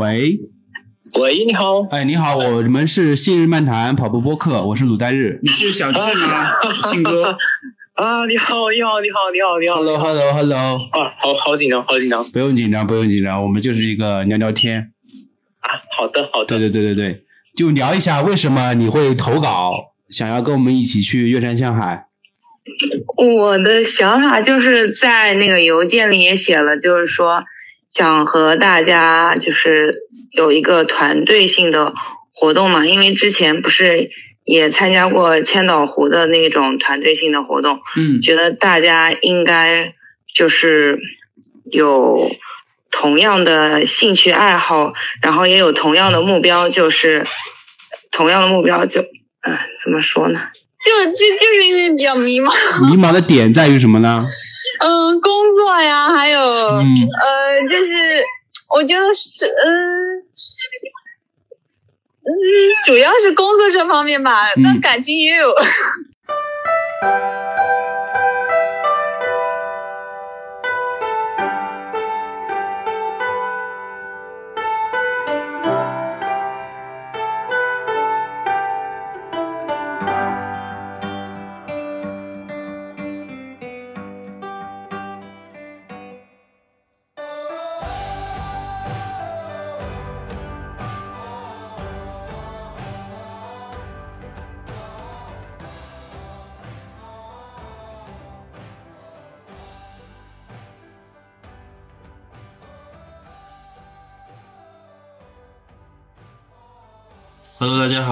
喂，喂，你好，哎，你好，我们是信日漫谈跑步播客，我是鲁代日，你是小智吗？信哥。啊，你好，你好，你好，你好，你好 Hello，Hello，Hello，啊，好好紧张，好紧张。不用紧张，不用紧张，我们就是一个聊聊天。啊，好的，好的，对对对对对，就聊一下为什么你会投稿，想要跟我们一起去乐山向海。我的想法就是在那个邮件里也写了，就是说想和大家就是有一个团队性的活动嘛，因为之前不是也参加过千岛湖的那种团队性的活动，嗯觉得大家应该就是有同样的兴趣爱好，然后也有同样的目标，就是同样的目标就，嗯、怎么说呢？就就就是因为比较迷茫，迷茫的点在于什么呢？嗯，工作呀，还有、嗯呃，就是我觉得是嗯。嗯，主要是工作这方面吧，嗯但感情也有。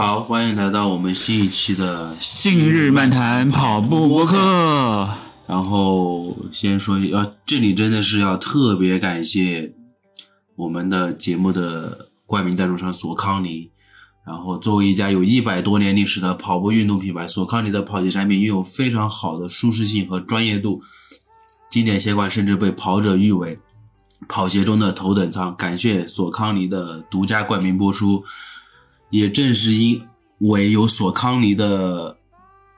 好，欢迎来到我们新一期的信日漫谈跑步播客。然后先说一，呃，这里真的是要特别感谢我们的节目的冠名赞助商索康尼。然后，作为一家有一百多年历史的跑步运动品牌，索康尼的跑鞋产品拥有非常好的舒适性和专业度，经典鞋款甚至被跑者誉为跑鞋中的头等舱。感谢索康尼的独家冠名播出。也正是因为有索康尼的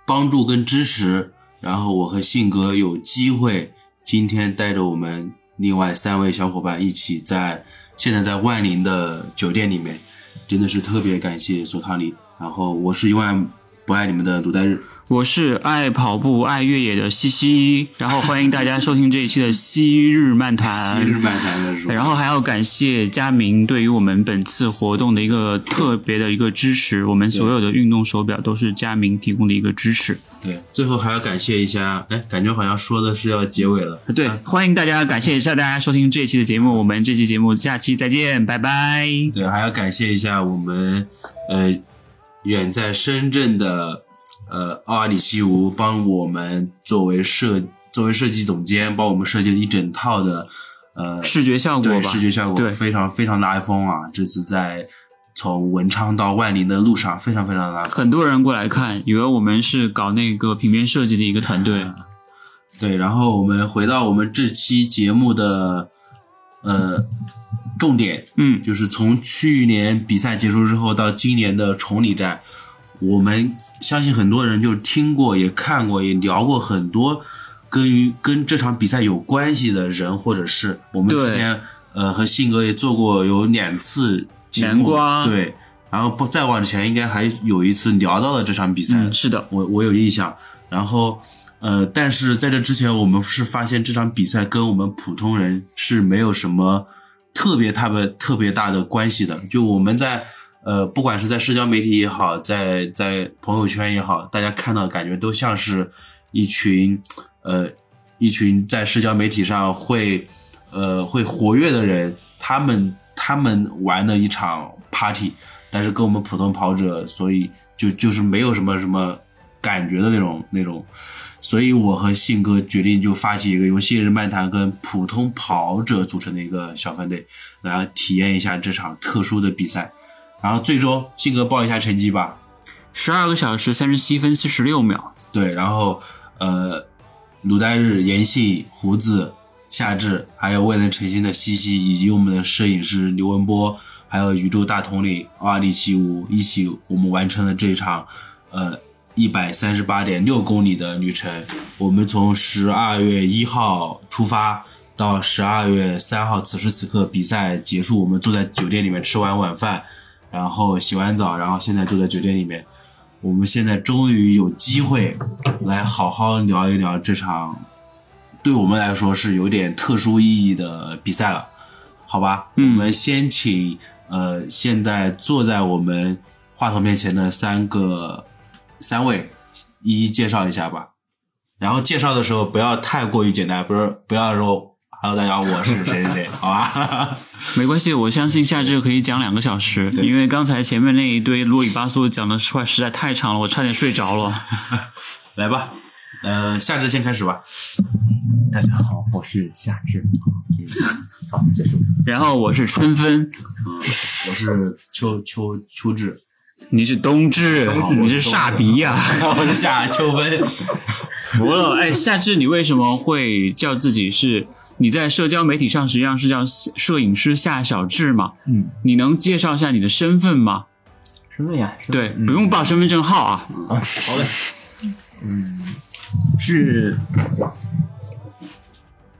帮助跟支持，然后我和信哥有机会今天带着我们另外三位小伙伴一起在现在在万宁的酒店里面，真的是特别感谢索康尼。然后我是永远不爱你们的鲁代日，我是爱跑步、爱越野的西西，然后欢迎大家收听这一期的昔日漫谈。昔日漫谈的时候，然后还要感谢佳明对于我们本次活动的一个特别的一个支持，我们所有的运动手表都是佳明提供的一个支持。对，最后还要感谢一下，哎，感觉好像说的是要结尾了，对，欢迎大家，感谢一下大家收听这一期的节目，我们这期节目下期再见，拜拜。对，还要感谢一下我们呃远在深圳的呃奥尔里西吴，帮我们作为设作为设计总监，帮我们设计了一整套的呃视觉效果对吧视觉效果对非常非常拉风啊！这次在从文昌到万宁的路上，非常非常拉风。很多人过来看，以为我们是搞那个平面设计的一个团队。对，然后我们回到我们这期节目的呃重点，嗯，就是从去年比赛结束之后到今年的崇礼站，我们相信很多人就听过、也看过、也聊过很多跟于跟这场比赛有关系的人或者是。我们之前呃和信哥也做过有两次节目对，然后不再往前应该还有一次聊到了这场比赛，嗯，是的，我我有印象。然后，呃，但是在这之前，我们是发现这场比赛跟我们普通人是没有什么特别特别特别大的关系的。就我们在呃，不管是在社交媒体也好，在在朋友圈也好，大家看到感觉都像是一群呃一群在社交媒体上会呃会活跃的人，他们他们玩的一场 party，但是跟我们普通跑者，所以就就是没有什么什么感觉的那种那种，所以我和信哥决定就发起一个由信日漫谈跟普通跑者组成的一个小分队，来体验一下这场特殊的比赛。然后最终信哥报一下成绩吧。十二个小时三十七分四十六秒。对，然后呃，鲁代日、严信、胡子、夏至，还有未能成行的西西，以及我们的摄影师刘文波，还有宇宙大统领奥利奇乌，一起我们完成了这场呃一百三十八点六公里的旅程。我们从十二月一号出发，到十二月三号，此时此刻比赛结束，我们坐在酒店里面吃完晚饭，然后洗完澡，然后现在坐在酒店里面，我们现在终于有机会来好好聊一聊这场对我们来说是有点特殊意义的比赛了，好吧？嗯我们先请呃现在坐在我们话筒面前的三个三位一一介绍一下吧。然后介绍的时候不要太过于简单，不是不要说 “hello，大家好，我是谁谁谁”，好吧？没关系，我相信夏至可以讲两个小时，因为刚才前面那一堆啰里吧嗦讲的话实在太长了，我差点睡着了。来吧，呃，夏至先开始吧。大家好，我是夏至。好，结束。然后我是春分，嗯我是秋秋秋至，你是冬至，你是煞鼻呀、我是夏秋分。服了，哎，夏至，你为什么会叫自己是？你在社交媒体上实际上是叫摄影师夏小智嘛？嗯，你能介绍一下你的身份吗？身份呀，对，不用报身份证号啊。啊，好嘞。嗯，是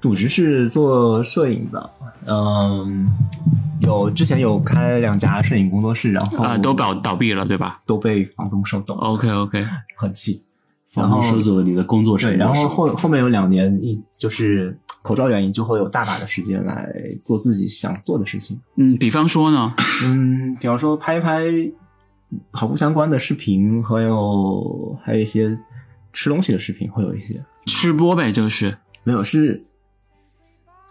主职是做摄影的。嗯，有之前有开两家摄影工作室，然后啊，都倒倒闭了，对吧都被房东收走了，？OK OK，很气。房东收走了你的工作室对，，然后后后面有两年一就是口罩原因，就会有大把的时间来做自己想做的事情。嗯，比方说呢，嗯，比方说拍一拍跑步相关的视频，还有还有一些吃东西的视频，会有一些吃播呗，就是。没有是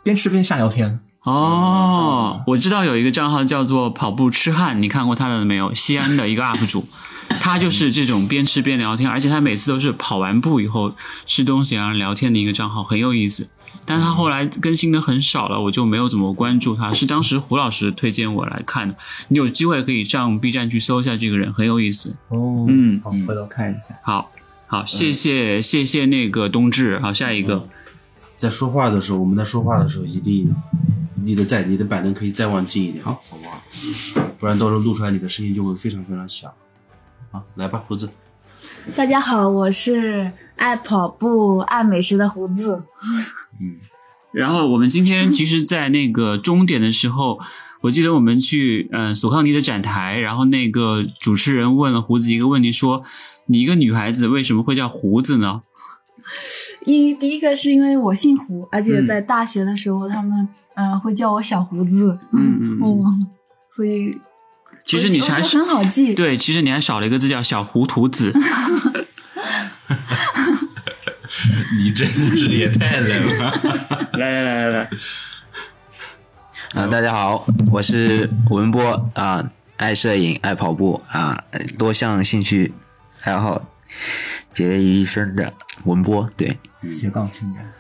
边吃边瞎聊天。哦，我知道有一个账号叫做“跑步痴汉”，你看过他的没有？西安的一个 UP 主，他就是这种边吃边聊天，而且他每次都是跑完步以后吃东西然后聊天的一个账号，很有意思。但是他后来更新的很少了，我就没有怎么关注他。是当时胡老师推荐我来看的，你有机会可以上 B 站去搜一下这个人，很有意思。哦嗯好，回头看一下。好，好，谢谢、谢谢那个冬至。好，下一个。在说话的时候，我们在说话的时候，一定你的在你的板凳可以再往近一点，好，好不好？不然到时候录出来你的声音就会非常非常小。好，来吧，胡子。大家好，我是爱跑步、爱美食的胡子。嗯然后我们今天其实，在那个终点的时候，我记得我们去嗯、呃索康尼的展台，然后那个主持人问了胡子一个问题，说：“你一个女孩子为什么会叫胡子呢 因第一个是因为我姓胡，而且嗯在大学的时候，他们嗯、呃会叫我小胡子，？”嗯嗯 嗯，嗯，所以其实你还是很好记。对，其实你还少了一个字叫小糊涂子。你真的是也太冷了。来来来来来，啊、大家好，我是文波啊、爱摄影，爱跑步啊、多项兴趣爱好结于一身的文波。对，斜杠青年。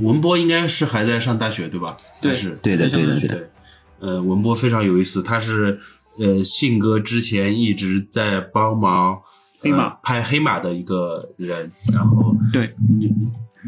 文波应该是还在上大学对吧？对是对的对的对对。呃，文波非常有意思，他是呃信哥之前一直在帮忙黑马呃拍黑马的一个人，然后对，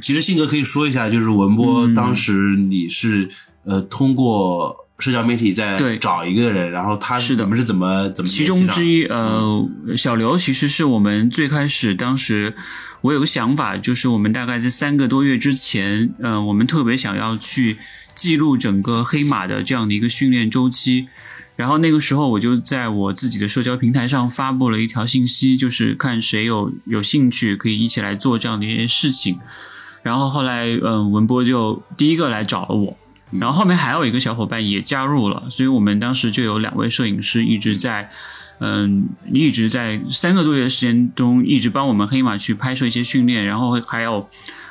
其实信哥可以说一下，就是文波嗯当时你是、呃通过社交媒体在对。找一个人，然后他是的。你们是怎么怎么其中之一，呃，小刘其实是我们最开始当时我有个想法，就是我们大概在三个多月之前，呃，我们特别想要去记录整个黑马的这样的一个训练周期。然后那个时候，我就在我自己的社交平台上发布了一条信息，就是看谁有有兴趣可以一起来做这样的一些事情。然后后来，嗯，文波就第一个来找了我，然后后面还有一个小伙伴也加入了，所以我们当时就有两位摄影师一直在，嗯，一直在三个多月的时间中一直帮我们黑马去拍摄一些训练，然后还有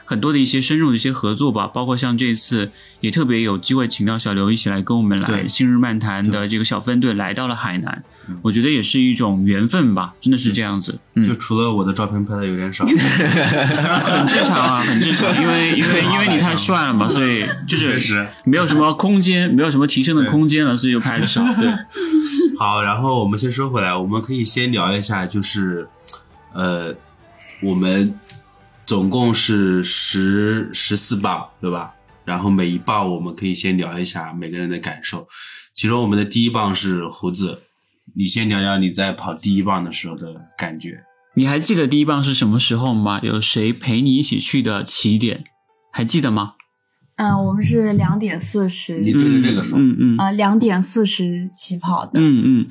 很多的一些深入的一些合作吧，包括像这次也特别有机会请到小刘一起来跟我们来对新日漫谈的这个小分队来到了海南，我觉得也是一种缘分吧，真的是这样子，嗯。就，除了我的照片拍的有点少，很正常啊，很正常，因为因为因为你太帅了嘛，所以就是没有什么空间，没有什么提升的空间了，所以就拍的少。对，好，然后我们先说回来，我们可以先聊一下，就是呃，我们总共是十十四棒，对吧？然后每一棒我们可以先聊一下每个人的感受。其中我们的第一棒是胡子，你先聊聊你在跑第一棒的时候的感觉。你还记得第一棒是什么时候吗？有谁陪你一起去的起点？还记得吗？嗯，我们是两点四十，你对着这个说，嗯嗯啊，两点四十起跑的，嗯嗯，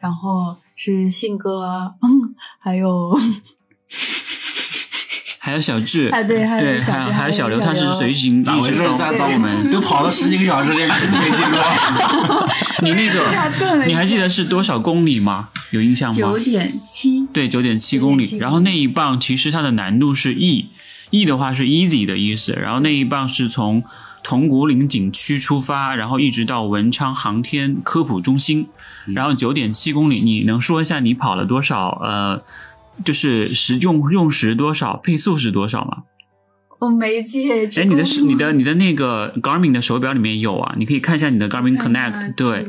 然后是信哥，还有还有小智，哎对还有，小还有还有小刘，他是随行咋回事？咋咋我们都跑了十几个小时，这个没见过。你那个，你还记得是多少公里吗？有印象吗？九点七，对，九点七公里。然后那一棒其实它的难度是 E，E 的话是 easy 的意思。然后那一棒是从铜鼓岭景区出发，然后一直到文昌航天科普中心，然后九点七公里。你能说一下你跑了多少？呃，就是时用用时多少，配速是多少吗？我没记。哎，你的是你的你的那个 Garmin 的手表里面有啊，你可以看一下你的 Garmin Connect，对。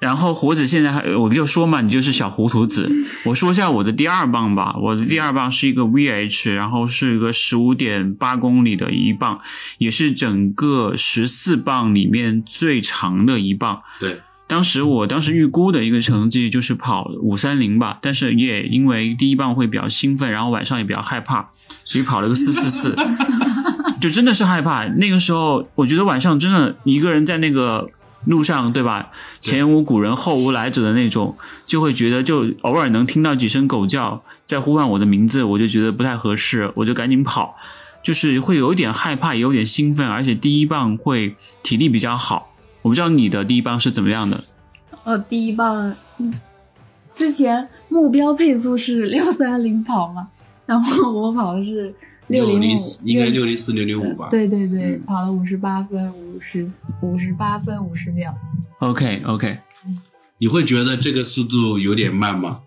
然后胡子现在还，我就说嘛，你就是小糊涂子。我说一下我的第二棒吧，我的第二棒是一个 VH，然后是一个十五点八公里的一棒，也是整个十四棒里面最长的一棒。对，当时我当时预估的一个成绩就是跑五三零吧，但是也因为第一棒会比较兴奋，然后晚上也比较害怕，所以跑了个 四四四，就真的是害怕。那个时候我觉得晚上真的一个人在那个路上，对吧？前无古人后无来者的那种，就会觉得就偶尔能听到几声狗叫在呼唤我的名字，我就觉得不太合适，我就赶紧跑。就是会有一点害怕，也有点兴奋，而且第一棒会体力比较好。我不知道你的第一棒是怎么样的。呃，第一棒，嗯之前目标配速是 六三零跑嘛，然后我跑的是六零四应该六零四六零五吧？对对对，嗯跑了五十八分五十五十八分五十秒。OK OK，你会觉得这个速度有点慢吗？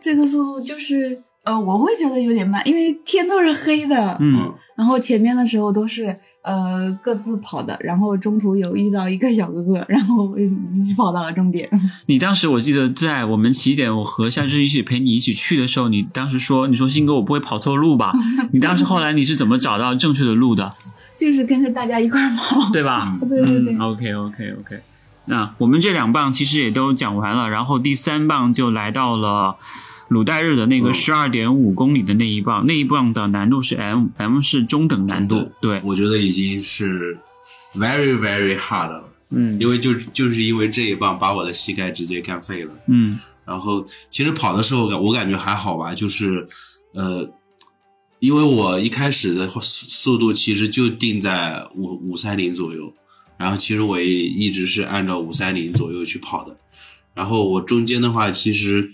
这个速度就是呃，我会觉得有点慢，因为天都是黑的，嗯，然后前面的时候都是呃各自跑的，然后中途有遇到一个小哥哥，然后一起跑到了终点。你当时我记得在我们起点，我和夏至一起陪你一起去的时候，你当时说，你说鑫哥我不会跑错路吧？你当时后来你是怎么找到正确的路的，就是跟着大家一块儿跑，对吧？对对对嗯，OK OK OK。那我们这两棒其实也都讲完了，然后第三棒就来到了鲁代日的那个嗯。十二点五公里的那一棒，那一棒的难度是 M，M 是中等难度，对，我觉得已经是 very very hard 了，嗯。因为就就是因为这一棒把我的膝盖直接干废了。嗯。然后其实跑的时候感我感觉还好吧，就是呃，因为我一开始的速速度其实就定在五五三零左右，然后其实我也一直是按照五三零左右去跑的。然后我中间的话，其实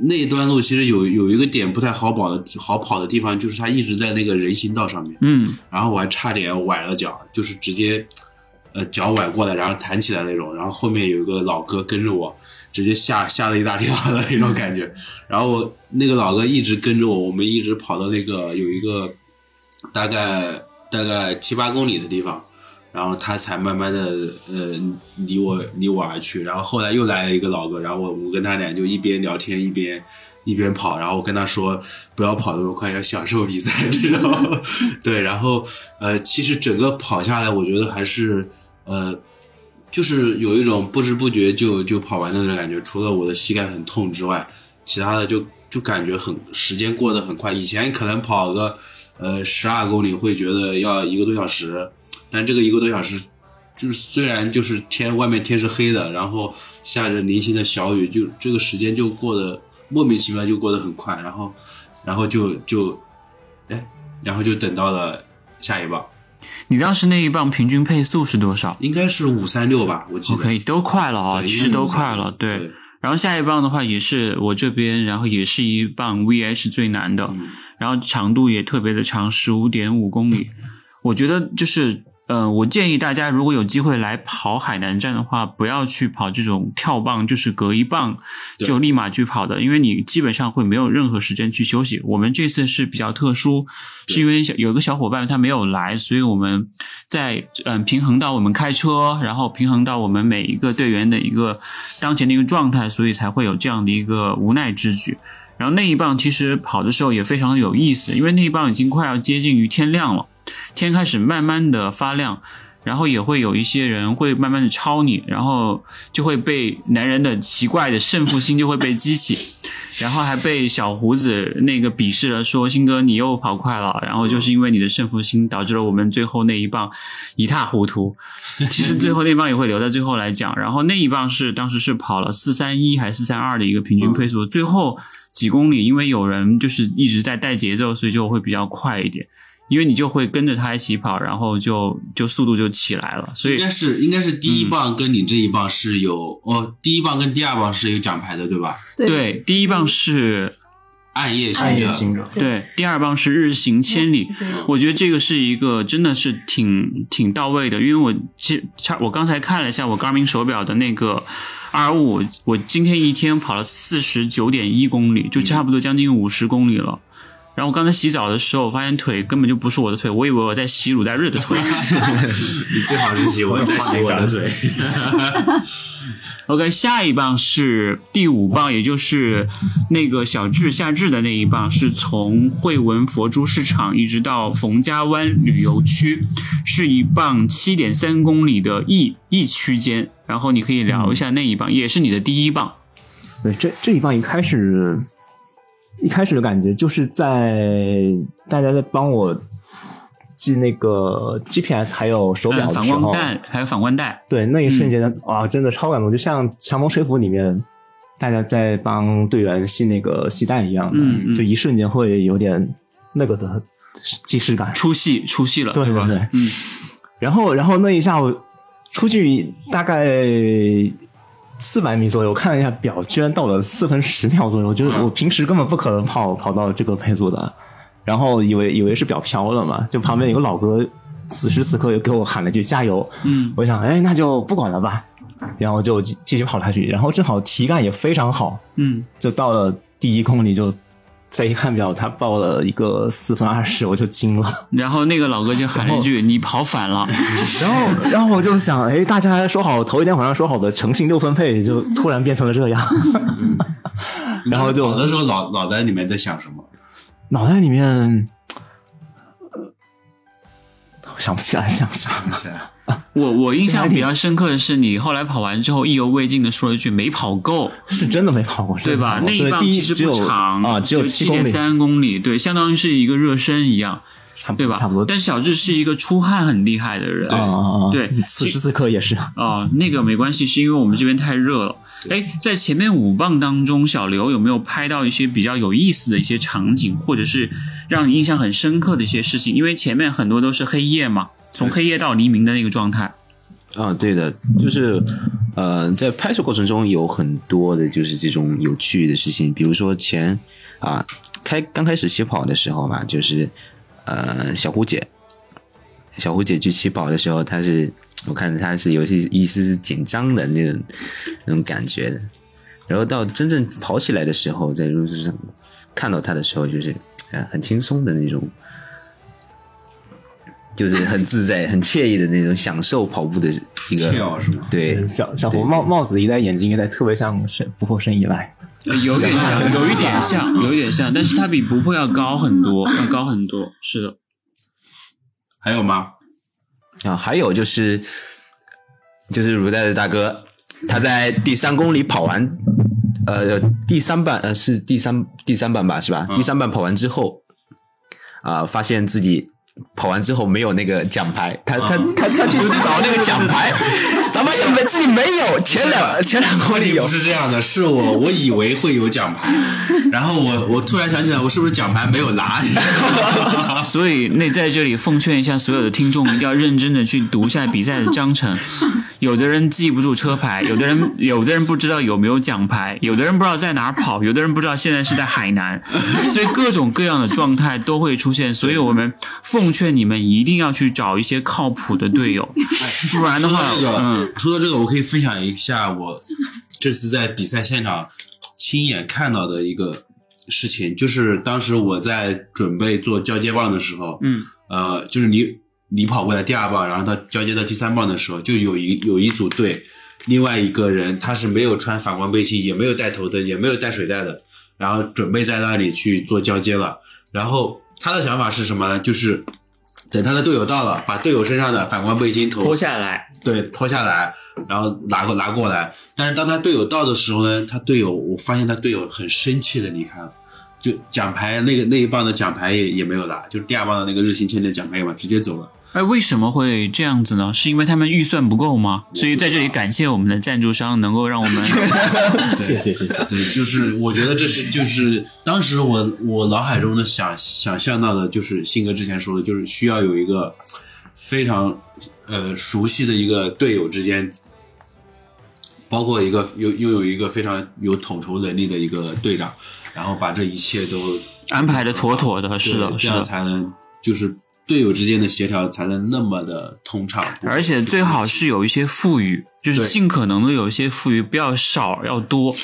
那一段路其实有有一个点不太好跑的好跑的地方，就是它一直在那个人行道上面，嗯。然后我还差点崴了脚，就是直接呃脚崴过来，然后弹起来那种，然后后面有一个老哥跟着我，直接吓吓了一大跳的那种感觉。然后我那个老哥一直跟着我，我们一直跑到那个有一个大概大概七八公里的地方，然后他才慢慢的呃离我离我而去。然后后来又来了一个老哥，然后我我跟他俩就一边聊天一边。一边跑，然后我跟他说不要跑那么快，要享受比赛，知道吗？对，然后呃，其实整个跑下来，我觉得还是呃，就是有一种不知不觉就就跑完的那种感觉。除了我的膝盖很痛之外，其他的就就感觉很时间过得很快。以前可能跑个呃十二公里会觉得要一个多小时，但这个一个多小时。就是虽然就是天外面天是黑的，然后下着零星的小雨，就这个时间就过得莫名其妙就过得很快，然后然后就就哎，然后就等到了下一棒，你当时那一棒平均配速是多少应该是五三六吧，我记得。？OK，都快了啊、对其实都快了，对。对，然后下一棒的话也是我这边，然后也是一棒 VH 是最难的，嗯然后长度也特别的长，十五点五公里。我觉得就是，呃，我建议大家如果有机会来跑海南站的话，不要去跑这种跳棒，就是隔一棒就立马去跑的，因为你基本上会没有任何时间去休息。我们这次是比较特殊，是因为小有一个小伙伴他没有来，所以我们在嗯、平衡到我们开车，然后平衡到我们每一个队员的一个当前的一个状态，所以才会有这样的一个无奈之举。然后那一棒其实跑的时候也非常的有意思，因为那一棒已经快要接近于天亮了，天开始慢慢的发亮，然后也会有一些人会慢慢的超你，然后就会被男人的奇怪的胜负心就会被激起，然后还被小胡子那个鄙视了，说鑫哥你又跑快了，然后就是因为你的胜负心导致了我们最后那一棒一塌糊涂。其实最后那棒也会留在最后来讲，然后那一棒是当时是跑了四三一还是四三二的一个平均配速，最后几公里因为有人就是一直在带节奏，所以就会比较快一点。因为你就会跟着他一起跑，然后就就速度就起来了，所以应该是应该是第一棒跟你这一棒是有、哦，第一棒跟第二棒是有奖牌的，对吧？对第一棒是暗夜暗夜行者，对，第二棒是日行千里。我觉得这个是一个真的是挺挺到位的，因为我其差我刚才看了一下我 Garmin 手表的那个 R 五，我今天一天跑了四十九点一公里，就差不多将近五十公里了。然后我刚才洗澡的时候，我发现腿根本就不是我的腿，我以为我在洗乳带日的腿。你最好是洗我在洗我的腿。OK，下一棒是第五棒，也就是那个小智夏智的那一棒，是从惠文佛珠市场一直到冯家湾旅游区，是一棒七点三公里的 E E 区间。然后你可以聊一下那一棒，也是你的第一棒。对，这这一棒一开始，一开始的感觉就是在大家在帮我记那个 GPS 还有手表嗯，反的时候，光带还有反光带，对那一瞬间的哇，真的超感动，就像《强风吹拂》里面大家在帮队员系那个系带一样的，就一瞬间会有点那个的即视感。出戏出戏了，对对对。嗯，然后，然后那一下我出去大概四百米左右，我看了一下表，居然到了四分十秒左右，就是我平时根本不可能跑跑到这个配速的。然后以为以为是表飘了嘛，就旁边有个老哥，此时此刻又给我喊了句加油。嗯，我想，哎，那就不管了吧，然后就继继续跑下去。然后正好体感也非常好，嗯，就到了第一公里就。再一看表，他报了一个四分二十，我就惊了。然后那个老哥就喊了一句：“你跑反了。然后，然后我就想，哎，大家说好头一天晚上说好的诚信六分配，就突然变成了这样。然后就跑的时候脑脑袋里面在想什么？脑袋里面，想不起来想啥。我我印象比较深刻的是，你后来跑完之后意犹未尽的说了一句：“没跑够。”是真的没跑过，对吧？那一棒其实不长啊，只有七点三公里，对，相当于是一个热身一样，对吧？多差不多。但小智是一个出汗很厉害的人，啊啊啊！对此时此刻也是。哦，那个没关系，是因为我们这边太热了。哎，在前面五棒当中，小刘有没有拍到一些比较有意思的一些场景，或者是让你印象很深刻的一些事情？因为前面很多都是黑夜嘛，从黑夜到黎明的那个状态。啊，对的，就是呃，在拍摄过程中有很多的就是这种有趣的事情，比如说前啊开刚开始起跑的时候吧，就是呃小胡姐，小胡姐去起跑的时候，她是我看他是有些一丝丝紧张的那种那种感觉的，然后到真正跑起来的时候，在路上看到他的时候，就是呃很轻松的那种。就是很自在、很惬意的那种享受跑步的一个，跳是吗？对，小小红帽帽子一戴，眼睛一戴，特别像沈不破申以来。呃有点像，有一点像，有一点像，但是它比不破要高很多，要高很多。是的，还有吗？啊，还有就是，就是如带的大哥，他在第三公里跑完，呃，第三半呃是第三第三半吧，是吧？嗯第三半跑完之后，啊、发现自己跑完之后没有那个奖牌，他他他他去找那个奖牌，他发现自己没有，前两前两公里有不。是这样的，是我我以为会有奖牌，然后我我突然想起来，我是不是奖牌没有拿？所以那在这里奉劝一下所有的听众，一定要认真的去读一下比赛的章程。有的人记不住车牌，有的人有的人不知道有没有奖牌，有的人不知道在哪儿跑，有的人不知道现在是在海南，所以各种各样的状态都会出现。所以我们奉劝你们一定要去找一些靠谱的队友，不然的话说到这，个，嗯，说到这个，我可以分享一下我这次在比赛现场亲眼看到的一个事情，就是当时我在准备做交接棒的时候，嗯，呃，就是你你跑过来第二棒，然后他交接到第三棒的时候，就有一有一组队，另外一个人他是没有穿反光背心，也没有带头灯，也没有带水袋的，然后准备在那里去做交接了，然后他的想法是什么呢？就是等他的队友到了，把队友身上的反光背心脱脱下来，对，脱下来，然后拿过拿过来。但是当他队友到的时候呢，他队友我发现他队友很生气的离开了，就奖牌那个那一棒的奖牌也也没有拿，就是第二棒的那个日行千里的奖牌也嘛，直接走了。哎，为什么会这样子呢？是因为他们预算不够吗？所以在这里感谢我们的赞助商，能够让我们 谢谢谢谢。对，就是我觉得这是就是当时我我脑海中的想想象到的，就是信哥之前说的，就是需要有一个非常呃熟悉的一个队友之间，包括一个拥拥有一个非常有统筹能力的一个队长，然后把这一切都安排的妥妥的。是的，这样。才能就是队友之间的协调才能那么的通畅，而且最好是有一些富裕，就是尽可能的有一些富裕，不要少，要多。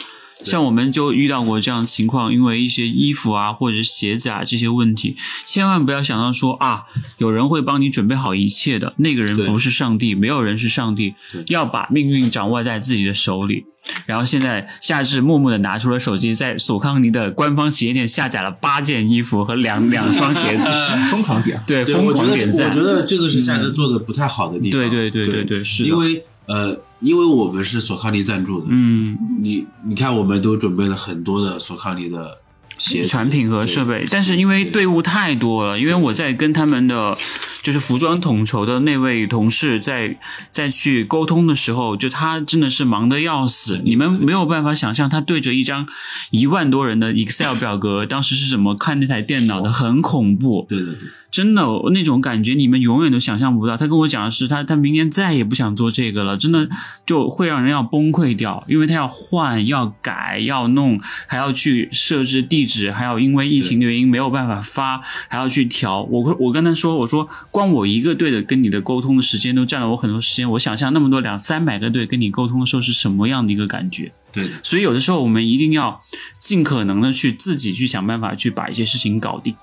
像我们就遇到过这样的情况，因为一些衣服啊或者鞋子啊这些问题，千万不要想到说啊，有人会帮你准备好一切的，那个人不是上帝，没有人是上帝，要把命运掌握在自己的手里。然后现在夏至默默的拿出了手机，在索康尼的官方旗舰店下载了八件衣服和两 两双鞋子，疯狂点，对，疯狂点赞。我觉。得这个是夏至做的不太好的地方。对对对对对对是的。因为呃，因为我们是索康尼赞助的，嗯，你你看，我们都准备了很多的索康尼的鞋产品和设备，但是因为队伍太多了，因为我在跟他们的就是服装统筹的那位同事在在去沟通的时候，就他真的是忙得要死，你们没有办法想象他对着一张一万多人的 Excel 表格，当时是怎么看那台电脑的，很恐怖。对对对，真的那种感觉，你们永远都想象不到。他跟我讲的是，他他明年再也不想做这个了，真的就会让人要崩溃掉，因为他要换、要改、要弄，还要去设置地址，还要因为疫情的原因没有办法发，还要去调。我我跟他说，我说光我一个队的跟你的沟通的时间都占了我很多时间，我想象那么多两三百个队跟你沟通的时候是什么样的一个感觉。对，所以有的时候我们一定要尽可能的去自己去想办法去把一些事情搞定，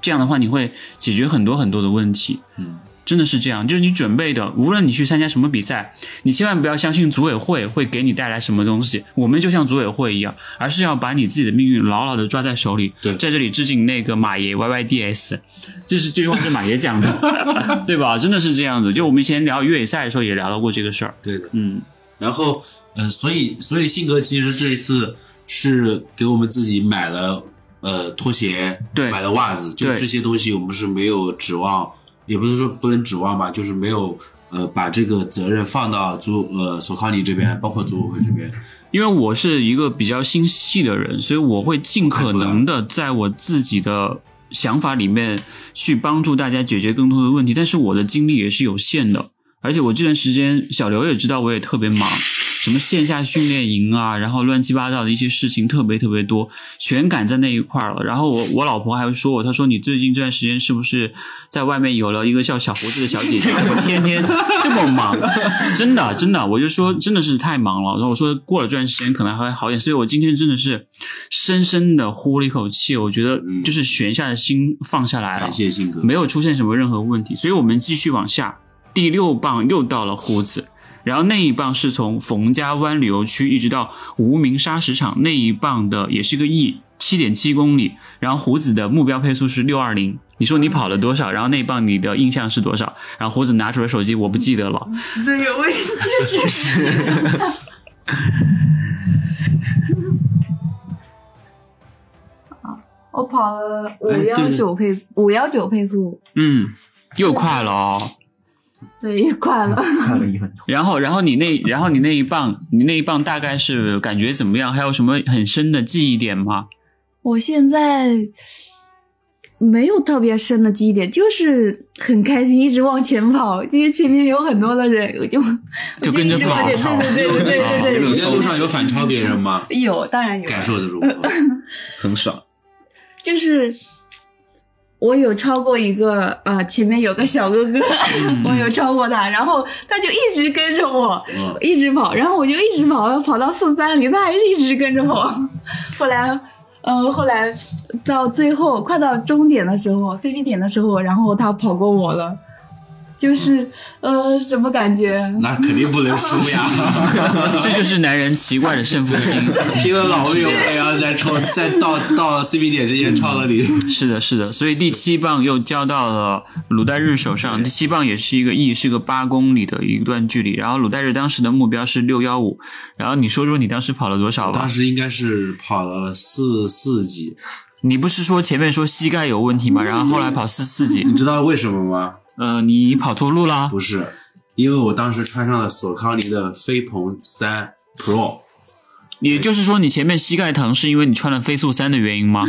这样的话你会解决很多很多的问题。嗯，真的是这样，就是你准备的，无论你去参加什么比赛，你千万不要相信组委会会给你带来什么东西。我们就像组委会一样，而是要把你自己的命运牢牢的抓在手里。对在这里致敬那个马爷 YYDS，这是这句话是马爷讲的，对吧？真的是这样子。就我们以前聊越野赛的时候也聊到过这个事儿。对的。嗯，然后呃，所以所以信哥其实这一次是给我们自己买了呃拖鞋，对买了袜子，就这些东西我们是没有指望，也不是说不能指望吧，就是没有呃把这个责任放到组呃索康尼这边，包括组委会这边。因为我是一个比较心细的人，所以我会尽可能的在我自己的想法里面去帮助大家解决更多的问题，但是我的精力也是有限的。而且我这段时间，小刘也知道我也特别忙，什么线下训练营啊，然后乱七八糟的一些事情特别特别多，全赶在那一块儿了。然后我我老婆还会说我，她说你最近这段时间是不是在外面有了一个叫小胡子的小姐姐？我天天这么忙，真的真的，我就说真的是太忙了。然后我说过了这段时间可能还会好一点，所以我今天真的是深深的呼了一口气，我觉得就是悬下的心 放下来了，感谢信哥，没有出现什么任何问题，所以我们继续往下。第六棒又到了胡子，然后那一棒是从冯家湾旅游区一直到无名砂石场那一棒的也是个 E，七点七公里。然后胡子的目标配速是六二零，你说你跑了多少？然后那一棒你的印象是多少？然后胡子拿出了手机，我不记得了。这个我也确实。啊，我跑了五幺九配五幺九配速，嗯，又快了哦。对，也快了。快了一分钟。然后，然后你那，然后你那一棒，你那一棒大概是感觉怎么样？还有什么很深的记忆点吗？我现在没有特别深的记忆点，就是很开心，一直往前跑，因为前面有很多的人，我就就跟着跑对对对对对对对你在路上有反超别人吗？有，当然有，感受得如何？很爽。就是我有超过一个呃，前面有个小哥哥，我有超过他，然后他就一直跟着我，嗯一直跑，然后我就一直跑，跑到四三零，他还是一直跟着我。后来，呃，后来到最后快到终点的时候，CP 点的时候，然后他跑过我了。就是呃，什么感觉？那肯定不能输呀！这就是男人奇怪的胜负心。拼了老命还要在超，在到到 CP 点之前超了你。是的，是的，所以第七棒又交到了鲁代日手上。第七棒也是一个 E，是个八公里的一段距离。然后鲁代日当时的目标是六幺五。然后你说说你当时跑了多少吧？当时应该是跑了四四几。你不是说前面说膝盖有问题吗？然后后来跑四四几，你知道为什么吗？呃，你跑错路啦？不是，因为我当时穿上了索康尼的飞鹏三 Pro。也就是说，你前面膝盖疼是因为你穿了飞速三的原因吗？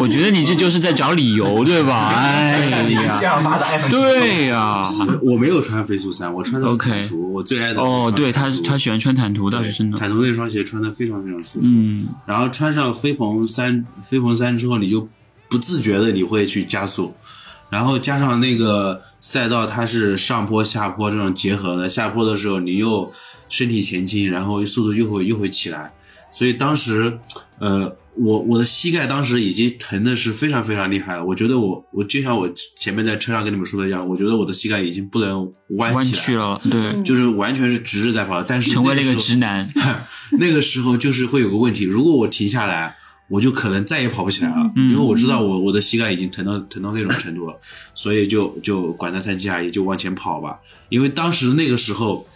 我觉得你这就是在找理由，对吧？哎呀，对呀，我没有穿飞速三，我穿的是坦途，我最爱的。哦，对他，他喜欢穿坦途，倒是真的。坦途那双鞋穿的非常非常舒服。嗯，然后穿上飞鹏三，飞鹏三之后，你就不自觉的你会去加速，然后加上那个赛道它是上坡下坡这种结合的，下坡的时候你又身体前倾，然后速度又会又会起来。所以当时，呃，我我的膝盖当时已经疼的是非常非常厉害了。我觉得我我就像我前面在车上跟你们说的一样，我觉得我的膝盖已经不能弯起来了，对，就是完全是直着在跑。但是成为了一个直男，那个时候就是会有个问题，如果我停下来，我就可能再也跑不起来了，因为我知道我我的膝盖已经疼到疼到那种程度了，所以就就管他三七二十一，就往前跑吧。因为当时那个时候。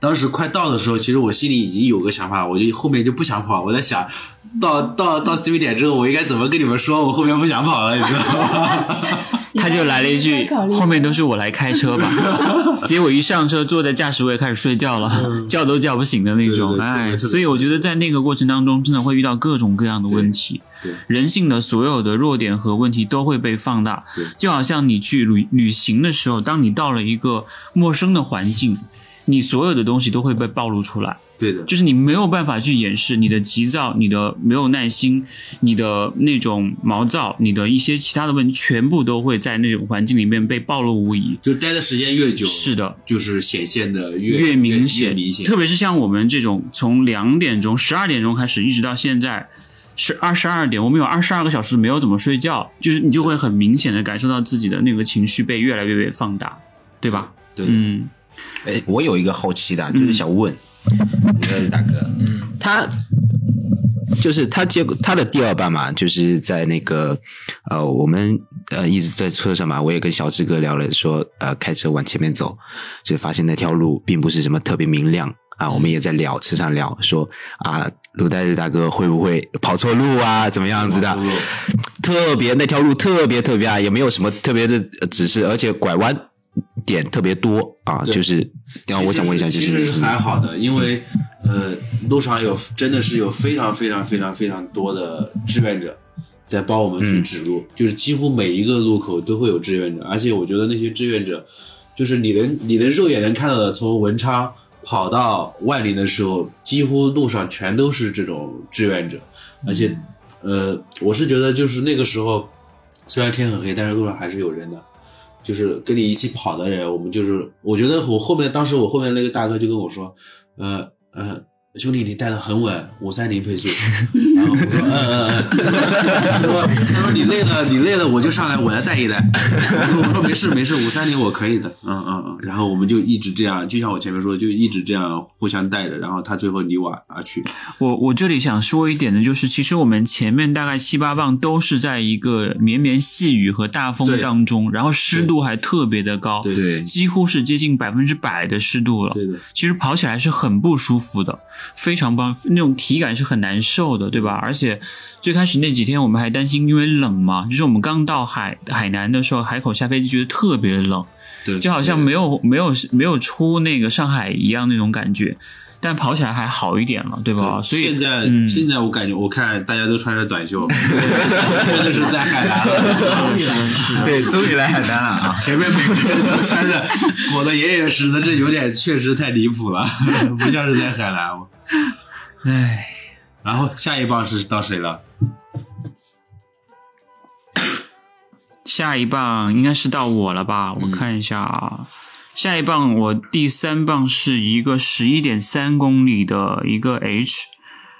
当时快到的时候，其实我心里已经有个想法，我就后面就不想跑。我在想，到到到 C B 点之后，我应该怎么跟你们说？我后面不想跑了，你知道吗？他就来了一句：“后面都是我来开车吧。”结果一上车，坐在驾驶位开始睡觉了，叫都叫不醒的那种。哎，所以我觉得在那个过程当中，真的会遇到各种各样的问题。人性的所有的弱点和问题都会被放大。就好像你去旅旅行的时候，当你到了一个陌生的环境。你所有的东西都会被暴露出来，对的，就是你没有办法去掩饰你的急躁、你的没有耐心、你的那种毛躁、你的一些其他的问题，全部都会在那种环境里面被暴露无遗。就待的时间越久，是的，就是显现的越越明显。明显，特别是像我们这种从两点钟、十二点钟开始，一直到现在是二十二点，我们有二十二个小时没有怎么睡觉，就是你就会很明显的感受到自己的那个情绪被越来越被放大，对吧？对，嗯。哎，我有一个好奇的，就是想问，呃，大哥，嗯，他就是他结果他的第二棒嘛，就是在那个呃，我们呃一直在车上嘛，我也跟小志哥聊了，说呃开车往前面走，就发现那条路并不是什么特别明亮啊，我们也在聊车上聊，说啊，陆代日大哥会不会跑错路啊，怎么样子的？特别那条路特别特别啊，也没有什么特别的指示，而且拐弯。点特别多啊，就是，然后我想问一下，就是其实还好的，因为呃，路上有真的是有非常非常非常非常多的志愿者在帮我们去指路，就是几乎每一个路口都会有志愿者，而且我觉得那些志愿者，就是你能你能肉眼能看到的，从文昌跑到万林的时候，几乎路上全都是这种志愿者，而且呃，我是觉得就是那个时候虽然天很黑，但是路上还是有人的。就是跟你一起跑的人，我们就是，我觉得我后面当时我后面那个大哥就跟我说，嗯嗯。兄弟，你带的很稳，五三零配速。然后我说，嗯嗯嗯。他说，他说你累了，你累了，我就上来，我来带一带。我说，我说没事没事，五三零我可以的。嗯嗯嗯。然后我们就一直这样，就像我前面说，就一直这样互相带着。然后他最后离我而去。我我这里想说一点的就是，其实我们前面大概七八棒都是在一个绵绵细雨和大风当中，然后湿度还特别的高，对对，几乎是接近百分之百的湿度了。对的，其实跑起来是很不舒服的。非常棒，那种体感是很难受的，对吧？而且最开始那几天我们还担心，因为冷嘛，就是我们刚到海海南的时候，海口下飞机觉得特别冷，对，就好像没有没有没有出那个上海一样那种感觉。但跑起来还好一点了，对吧？所以现在现在我感觉，我看大家都穿着短袖，真的是在海南了，对，终于来海南了啊！前面每个人都穿着裹得严严实实的，这有点确实太离谱了，不像是在海南。唉，然后下一棒是到谁了？下一棒应该是到我了吧？我看一下啊。下一棒，我第三棒是一个十一点三公里的一个 H，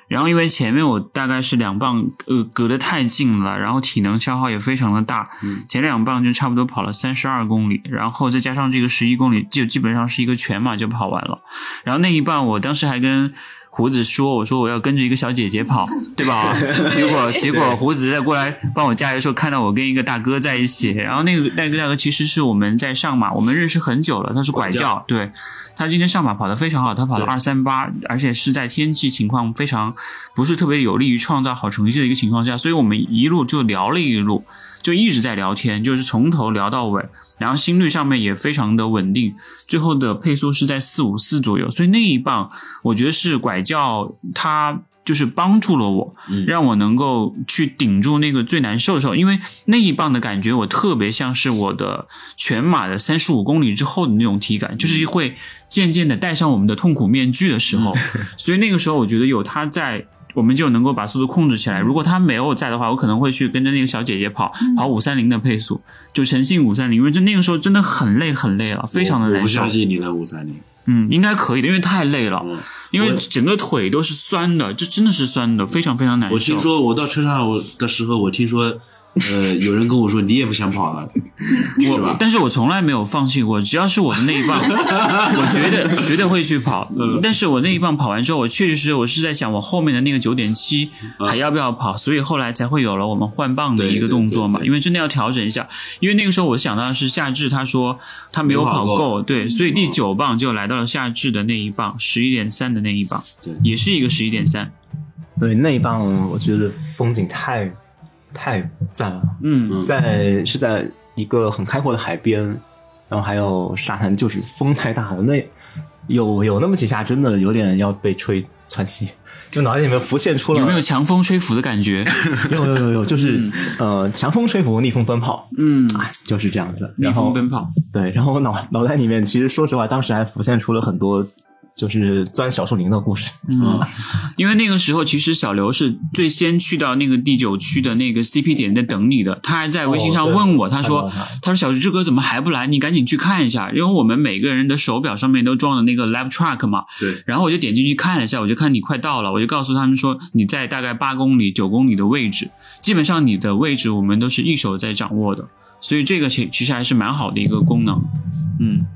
然后因为前面我大概是两棒，呃，隔得太近了，然后体能消耗也非常的大，前两棒就差不多跑了三十二公里，然后再加上这个十一公里，就基本上是一个全马就跑完了。然后那一半，我当时还跟胡子说，我说我要跟着一个小姐姐跑，对吧？结果结果胡子在过来帮我加油的时候，看到我跟一个大哥在一起，然后那个那个大哥其实是我们在上马，我们认识很久了，他是拐教，对他今天上马跑得非常好，他跑了二三八，而且是在天气情况非常不是特别有利于创造好成绩的一个情况下，所以我们一路就聊了一路，就一直在聊天，就是从头聊到尾，然后心率上面也非常的稳定，最后的配速是在四五四左右，所以那一棒我觉得是拐教他就是帮助了我，让我能够去顶住那个最难受的时候，因为那一棒的感觉我特别像是我的全马的三十五公里之后的那种体感，就是会渐渐的戴上我们的痛苦面具的时候，所以那个时候我觉得有他在。我们就能够把速度控制起来。如果他没有在的话，我可能会去跟着那个小姐姐跑，跑五三零的配速，就诚信五三零。因为就那个时候真的很累很累了，非常的我不难受。相信你的五三零。嗯，应该可以的，因为太累了，嗯因为整个腿都是酸的，这真的是酸的，非常非常难受。我听说我到车上我的时候，我听说，呃，有人跟我说你也不想跑了，是吧？但是我从来没有放弃过，只要是我的那一棒，我绝对绝对会去跑。嗯但是我那一棒跑完之后，我确实是我是在想，我后面的那个九点七嗯还要不要跑？所以后来才会有了我们换棒的一个动作嘛，因为真的要调整一下。因为那个时候我想到的是夏至，他说他没有跑够，对，所以第九棒就来到了夏至的那一棒，十一点三的那一棒，对也是一个十一点三。对那一棒，我觉得风景太太赞了。嗯在是在一个很开阔的海边，然后还有沙滩，就是风太大了，那有有那么几下真的有点要被吹窜稀，就脑袋里面浮现出了有没有强风吹拂的感觉？有有有有，就是、呃强风吹拂，逆风奔跑，嗯，啊，就是这样子。逆然后风奔跑。对，然后我脑脑袋里面其实说实话，当时还浮现出了很多就是钻小树林的故事。嗯，因为那个时候其实小刘是最先去到那个第九区的那个 CP 点在等你的，他还在微信上问我，哦他说他他说小志哥怎么还不来？你赶紧去看一下，因为我们每个人的手表上面都装了那个 Live Track 嘛。对，然后我就点进去看了一下，我就看你快到了，我就告诉他们说你在大概八公里、九公里的位置，基本上你的位置我们都是一手在掌握的，所以这个其其实还是蛮好的一个功能。嗯，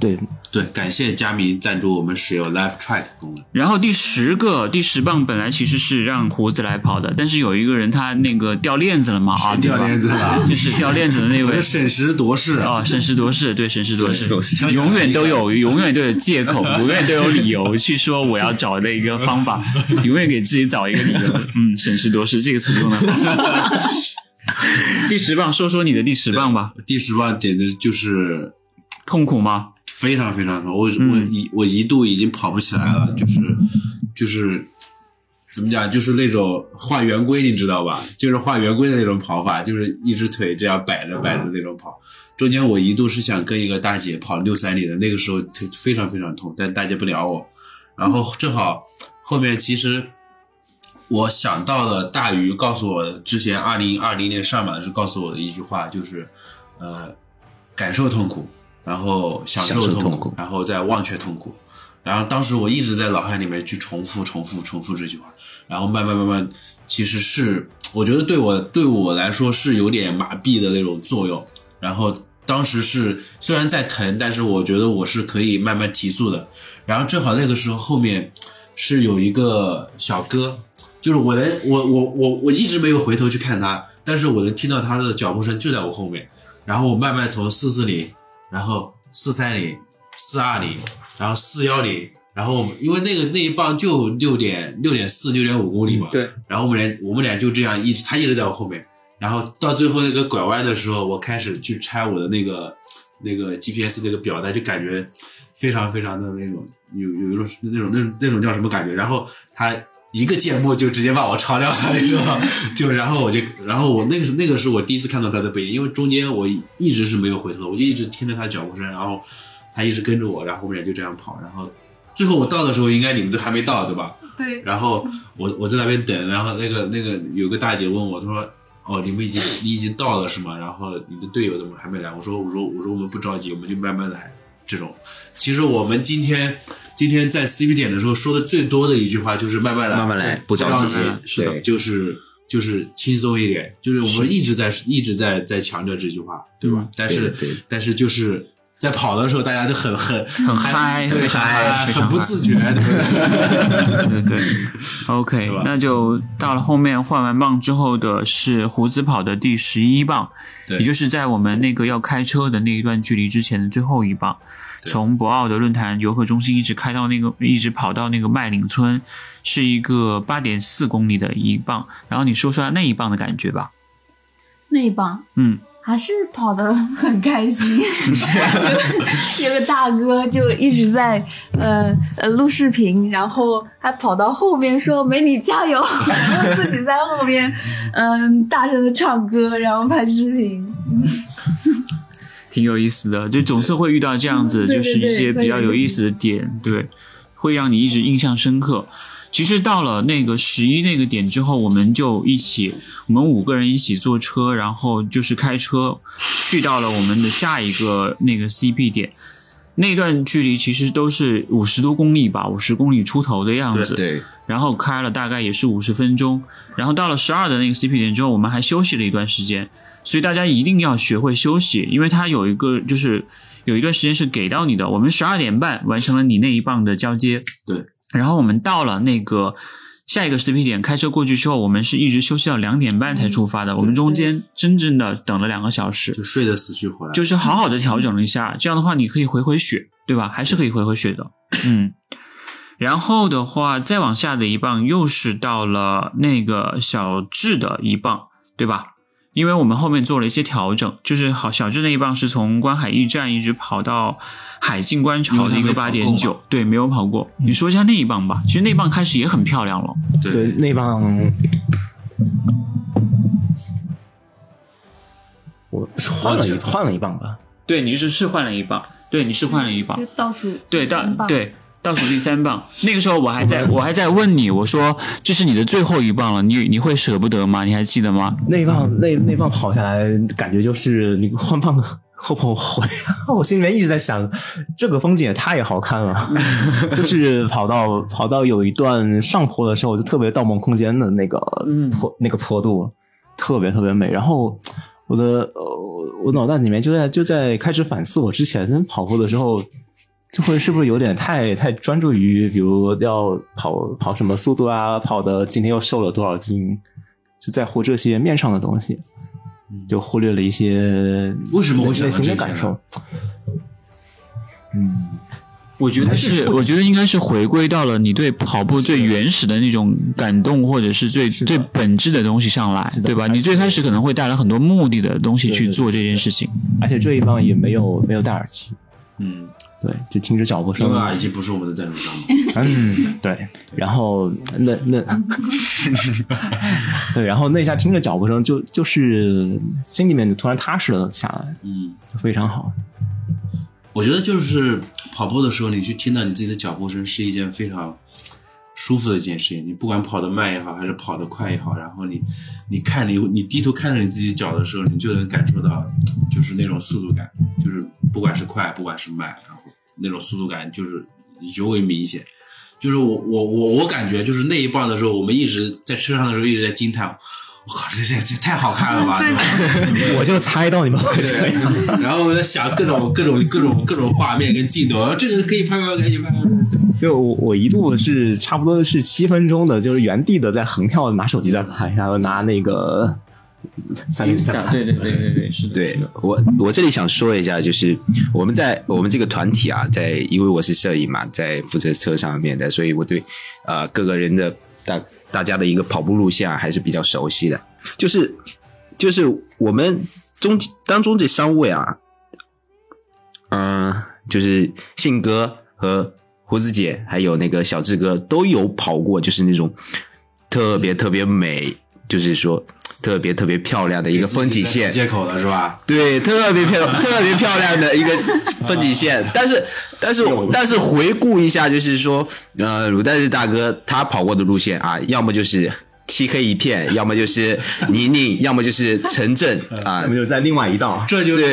对，对，感谢佳明赞助我们使用 Live Track 功能。然后第十个第十棒本来其实是让胡子来跑的，但是有一个人他那个掉链子了嘛啊，掉链子了就是掉链子的那位。审时度势啊，审时度势，对，审时度势永远都有，永远都有借口，永远都有理由去说我要找的一个方法，永远给自己找一个理由。嗯，审时度势这个词用的好。第十棒，说说你的第十棒吧，第十棒简直就是痛苦吗？非常非常痛，我、嗯我一我一度已经跑不起来了，就是就是怎么讲，就是那种画圆规，你知道吧？就是画圆规的那种跑法，就是一只腿这样摆着摆着那种跑。中间我一度是想跟一个大姐跑六三里的，那个时候腿非常非常痛，但大姐不鸟我。然后正好后面其实我想到了大鱼告诉我之前二零二零年上马的时候告诉我的一句话，就是呃感受痛苦，然后享受痛苦，痛苦然后再忘却痛苦。然后当时我一直在脑海里面去重复、重复、重复这句话，然后慢慢慢慢，其实是我觉得对我对我来说是有点麻痹的那种作用。然后当时是虽然在疼，但是我觉得我是可以慢慢提速的。然后正好那个时候后面是有一个小哥，就是我能我我我我一直没有回头去看他，但是我能听到他的脚步声就在我后面。然后我慢慢从四四零，然后四三零、四二零，然后四幺零，然后因为那个那一棒就六点六点四、六点五公里嘛，对。然后我们俩我们俩就这样一直，他一直在我后面，然后到最后那个拐弯的时候，我开始去拆我的那个那个 GPS 那个表带，就感觉非常非常的那种有有一种那种那种那种叫什么感觉？然后他一个箭步就直接把我超掉了，你知道吗？就然后我就然后我那个是那个是我第一次看到他的背影，因为中间我一直是没有回头，我就一直听着他脚步声，然后他一直跟着我，然后我们俩就这样跑，然后最后我到的时候，应该你们都还没到，对吧？对，然后我我在那边等，然后那个那个有个大姐问我，她说：“哦，你们已经你已经到了是吗？然后你的队友怎么还没来？”我说：“我说我说我们不着急，我们就慢慢来。”这种，其实我们今天今天在 CP 点的时候说的最多的一句话就是慢慢来，慢慢来不着急是的，就是就是轻松一点，就是我们一直在一直在在强调这句话，对吧？但是但是就是在跑的时候，大家都很很很嗨对，嗨非常很不自觉，对。不 对？对，OK，那就到了后面换完棒之后的是胡子跑的第十一棒，对。也就是在我们那个要开车的那一段距离之前的最后一棒，从博鳌的论坛游客中心一直开到那个，一直跑到那个麦岭村，是一个八点四公里的一棒。然后你说说那一棒的感觉吧。那一棒？嗯，还是跑得很开心，有 有个大哥就一直在呃呃录视频，然后还跑到后面说“美女加油”，然 后自己在后面嗯、大声的唱歌，然后拍视频。挺有意思的，就总是会遇到这样子，嗯对就是一些比较有意思的点，对，会让你一直印象深刻。其实到了那个十一那个点之后，我们就一起，我们五个人一起坐车，然后就是开车去到了我们的下一个那个 CP 点。那段距离其实都是五十多公里吧，五十公里出头的样子。对，然后开了大概也是五十分钟，然后到了十二的那个 CP 点之后，我们还休息了一段时间，所以大家一定要学会休息，因为它有一个就是有一段时间是给到你的。我们十二点半完成了你那一棒的交接，对，然后我们到了那个下一个 CP 点，开车过去之后，我们是一直休息到两点半才出发的，我们中间真正的等了两个小时，就睡得死去活来，就是好好的调整了一下，这样的话你可以回回血，对吧？还是可以回回血的，嗯。然后的话，再往下的一棒又是到了那个小智的一棒，对吧？因为我们后面做了一些调整，就是好小智那一棒是从观海驿站一直跑到海信观潮的一个八点九，对，没有跑过。你说一下那一棒吧，其实那一棒开始也很漂亮了，对，那棒我是换了一换了一棒吧，对，你是是换了一棒，对，你是换了一棒。就，倒数对，倒对倒数第三棒，那个时候我还在我还在问你，我说这是你的最后一棒了，你你会舍不得吗？你还记得吗？那一棒那那棒跑下来，感觉就是你换棒后不后悔？我心里面一直在想，这个风景也太好看了。就是跑到跑到有一段上坡的时候，就特别《盗梦空间》的那个嗯坡、那个坡度，特别特别美。然后我的呃，我脑袋里面就在就在开始反思，我之前跑步的时候。就会是不是有点太太专注于，比如要跑跑什么速度啊，跑的今天又瘦了多少斤，就在乎这些面上的东西，就忽略了一些为什么会这的感受。嗯，我觉得是，我觉得应该是回归到了你对跑步最原始的那种感动，或者是最最本质的东西上来，对吧？你最开始可能会带来很多目的的东西去做这件事情。而且这一方也没有没有戴耳机，嗯，对，就听着脚步声因为。耳机不是我们的赞助商嘛，嗯，对，然后那那，对，然后那一下听着脚步声就，就是心里面就突然踏实了下来，嗯，非常好。我觉得就是跑步的时候，你去听到你自己的脚步声，是一件非常舒服的一件事情。你不管跑得慢也好，还是跑得快也好，然后你你看你你低头看着你自己脚的时候，你就能感受到就是那种速度感，就是不管是快，不管是慢，然后那种速度感就是尤为明显。就是我我我我感觉就是那一棒的时候，我们一直在车上的时候一直在惊叹，我靠，这这这太好看了吧？我就猜到你们会这样。然后我在想各种各种各种各种画面跟镜头，这个可以拍拍，可以拍拍。就我我一度是差不多是七分钟的，就是原地的在横跳，拿手机在拍，然后拿那个 三零三，对对对对对，是的，对我，我这里想说一下，就是我们在我们这个团体啊，在因为我是摄影嘛，在负责车上面的，所以我对呃各个人的大大家的一个跑步路线啊还是比较熟悉的。就是就是我们中当中这三位啊，嗯、就是信哥和胡子姐还有那个小志哥都有跑过，就是那种特别特别美，就是说特别特别漂亮的一个风景线，接口的是吧？对，特别漂特别漂亮的一个风景线。但是，但是，但是回顾一下，就是说，呃，鲁代日大哥他跑过的路线啊，要么就是漆黑一片，要么就是泥泞，要么就是城镇啊我。们就在另外一道。这就是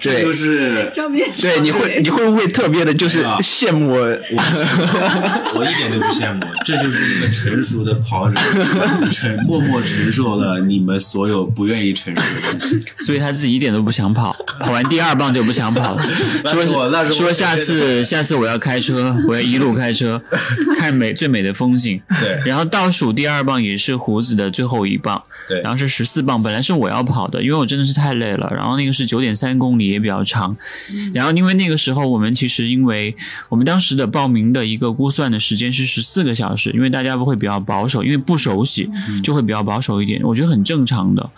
对这就是对，你会你会不会特别的就是啊羡慕？我 我一点都不羡慕，这就是一个成熟的跑者，承默默承受了你们所有不愿意承受的东西。所以他自己一点都不想跑，跑完第二棒就不想跑了，说说下次下次我要开车，我要一路开车，看美最美的风景。对然后倒数第二棒也是胡子的最后一棒，对然后是十四棒，本来是我要跑的，因为我真的是太累了。然后那个是九点三公里，也比较长。然后因为那个时候我们其实因为我们当时的报名的一个估算的时间是十四个小时，因为大家会比较保守，因为不熟悉就会比较保守一点，我觉得很正常的。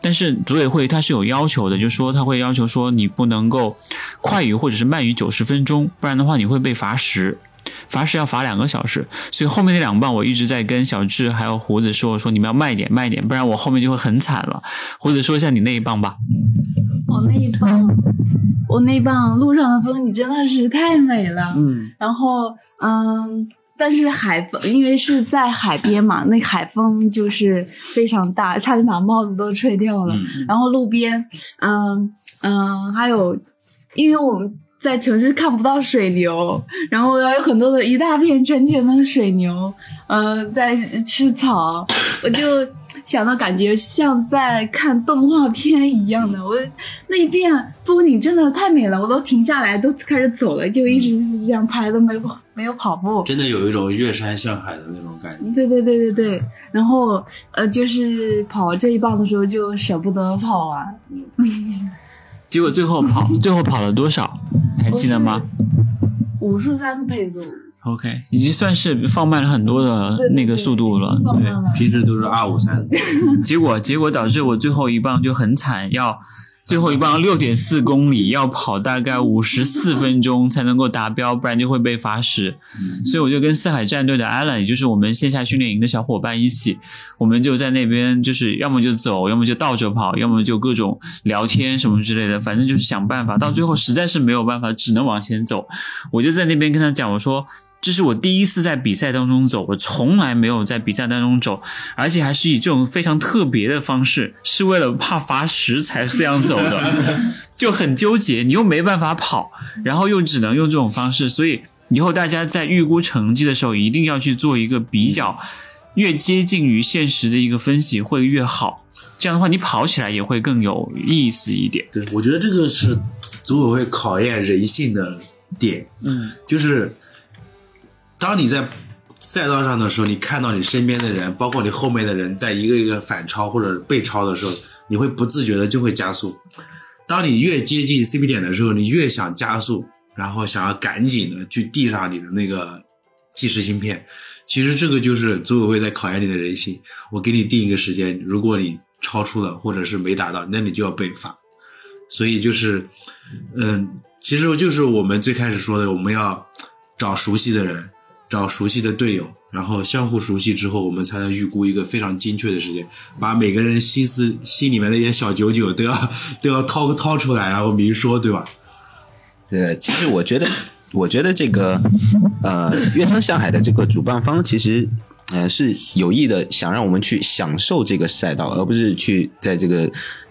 但是组委会它是有要求的，就说他会要求说你不能够快于或者是慢于九十分钟，不然的话你会被罚时。罚时要罚两个小时，所以后面那两棒我一直在跟小智还有胡子说说你们要慢一点，慢一点，不然我后面就会很惨了。胡子说一下你那一棒吧。我那一棒，我那一棒路上的风景真的是太美了。嗯，然后嗯，但是海风因为是在海边嘛，那海风就是非常大，差点把帽子都吹掉了。嗯然后路边，嗯嗯，还有，因为我们在城市看不到水牛，然后有很多的一大片成群的水牛，呃，在吃草，我就想到感觉像在看动画片一样的，我那一片风景真的太美了，我都停下来，都开始走了，就一直是这样拍，都没有没有跑步。真的有一种越山向海的那种感觉。对对对对对，然后呃，就是跑这一棒的时候就舍不得跑完，结果最后跑 最后跑了多少？还记得吗五四三配速，？OK，已经算是放慢了很多的那个速度了。对放慢了。平时都是二五三，结果结果导致我最后一棒就很惨，要最后一棒六点四公里，要跑大概五十四分钟才能够达标，不然就会被罚时。所以我就跟四海战队的 Alan，也就是我们线下训练营的小伙伴一起，我们就在那边就是要么就走，要么就倒着跑，要么就各种聊天什么之类的，反正就是想办法。到最后实在是没有办法，只能往前走。我就在那边跟他讲，我说。这是我第一次在比赛当中走，我从来没有在比赛当中走，而且还是以这种非常特别的方式，是为了怕罚时才这样走的，就很纠结。你又没办法跑，然后又只能用这种方式，所以以后大家在预估成绩的时候，一定要去做一个比较，越接近于现实的一个分析会越好。这样的话，你跑起来也会更有意思一点。对，我觉得这个是组委会考验人性的点，嗯，就是当你在赛道上的时候，你看到你身边的人，包括你后面的人，在一个一个反超或者被超的时候，你会不自觉的就会加速。当你越接近 CP 点的时候，你越想加速，然后想要赶紧的去递上你的那个计时芯片。其实这个就是组委会在考验你的人性。我给你定一个时间，如果你超出了或者是没达到，那你就要被罚。所以就是，嗯，其实就是我们最开始说的，我们要找熟悉的人，找熟悉的队友，然后相互熟悉之后，我们才能预估一个非常精确的时间，把每个人心思心里面的一些小九九都要都要掏掏出来，然后明说，对吧？呃，其实我觉得，我觉得这个呃，越山向海的这个主办方其实呃是有意的，想让我们去享受这个赛道，而不是去在这个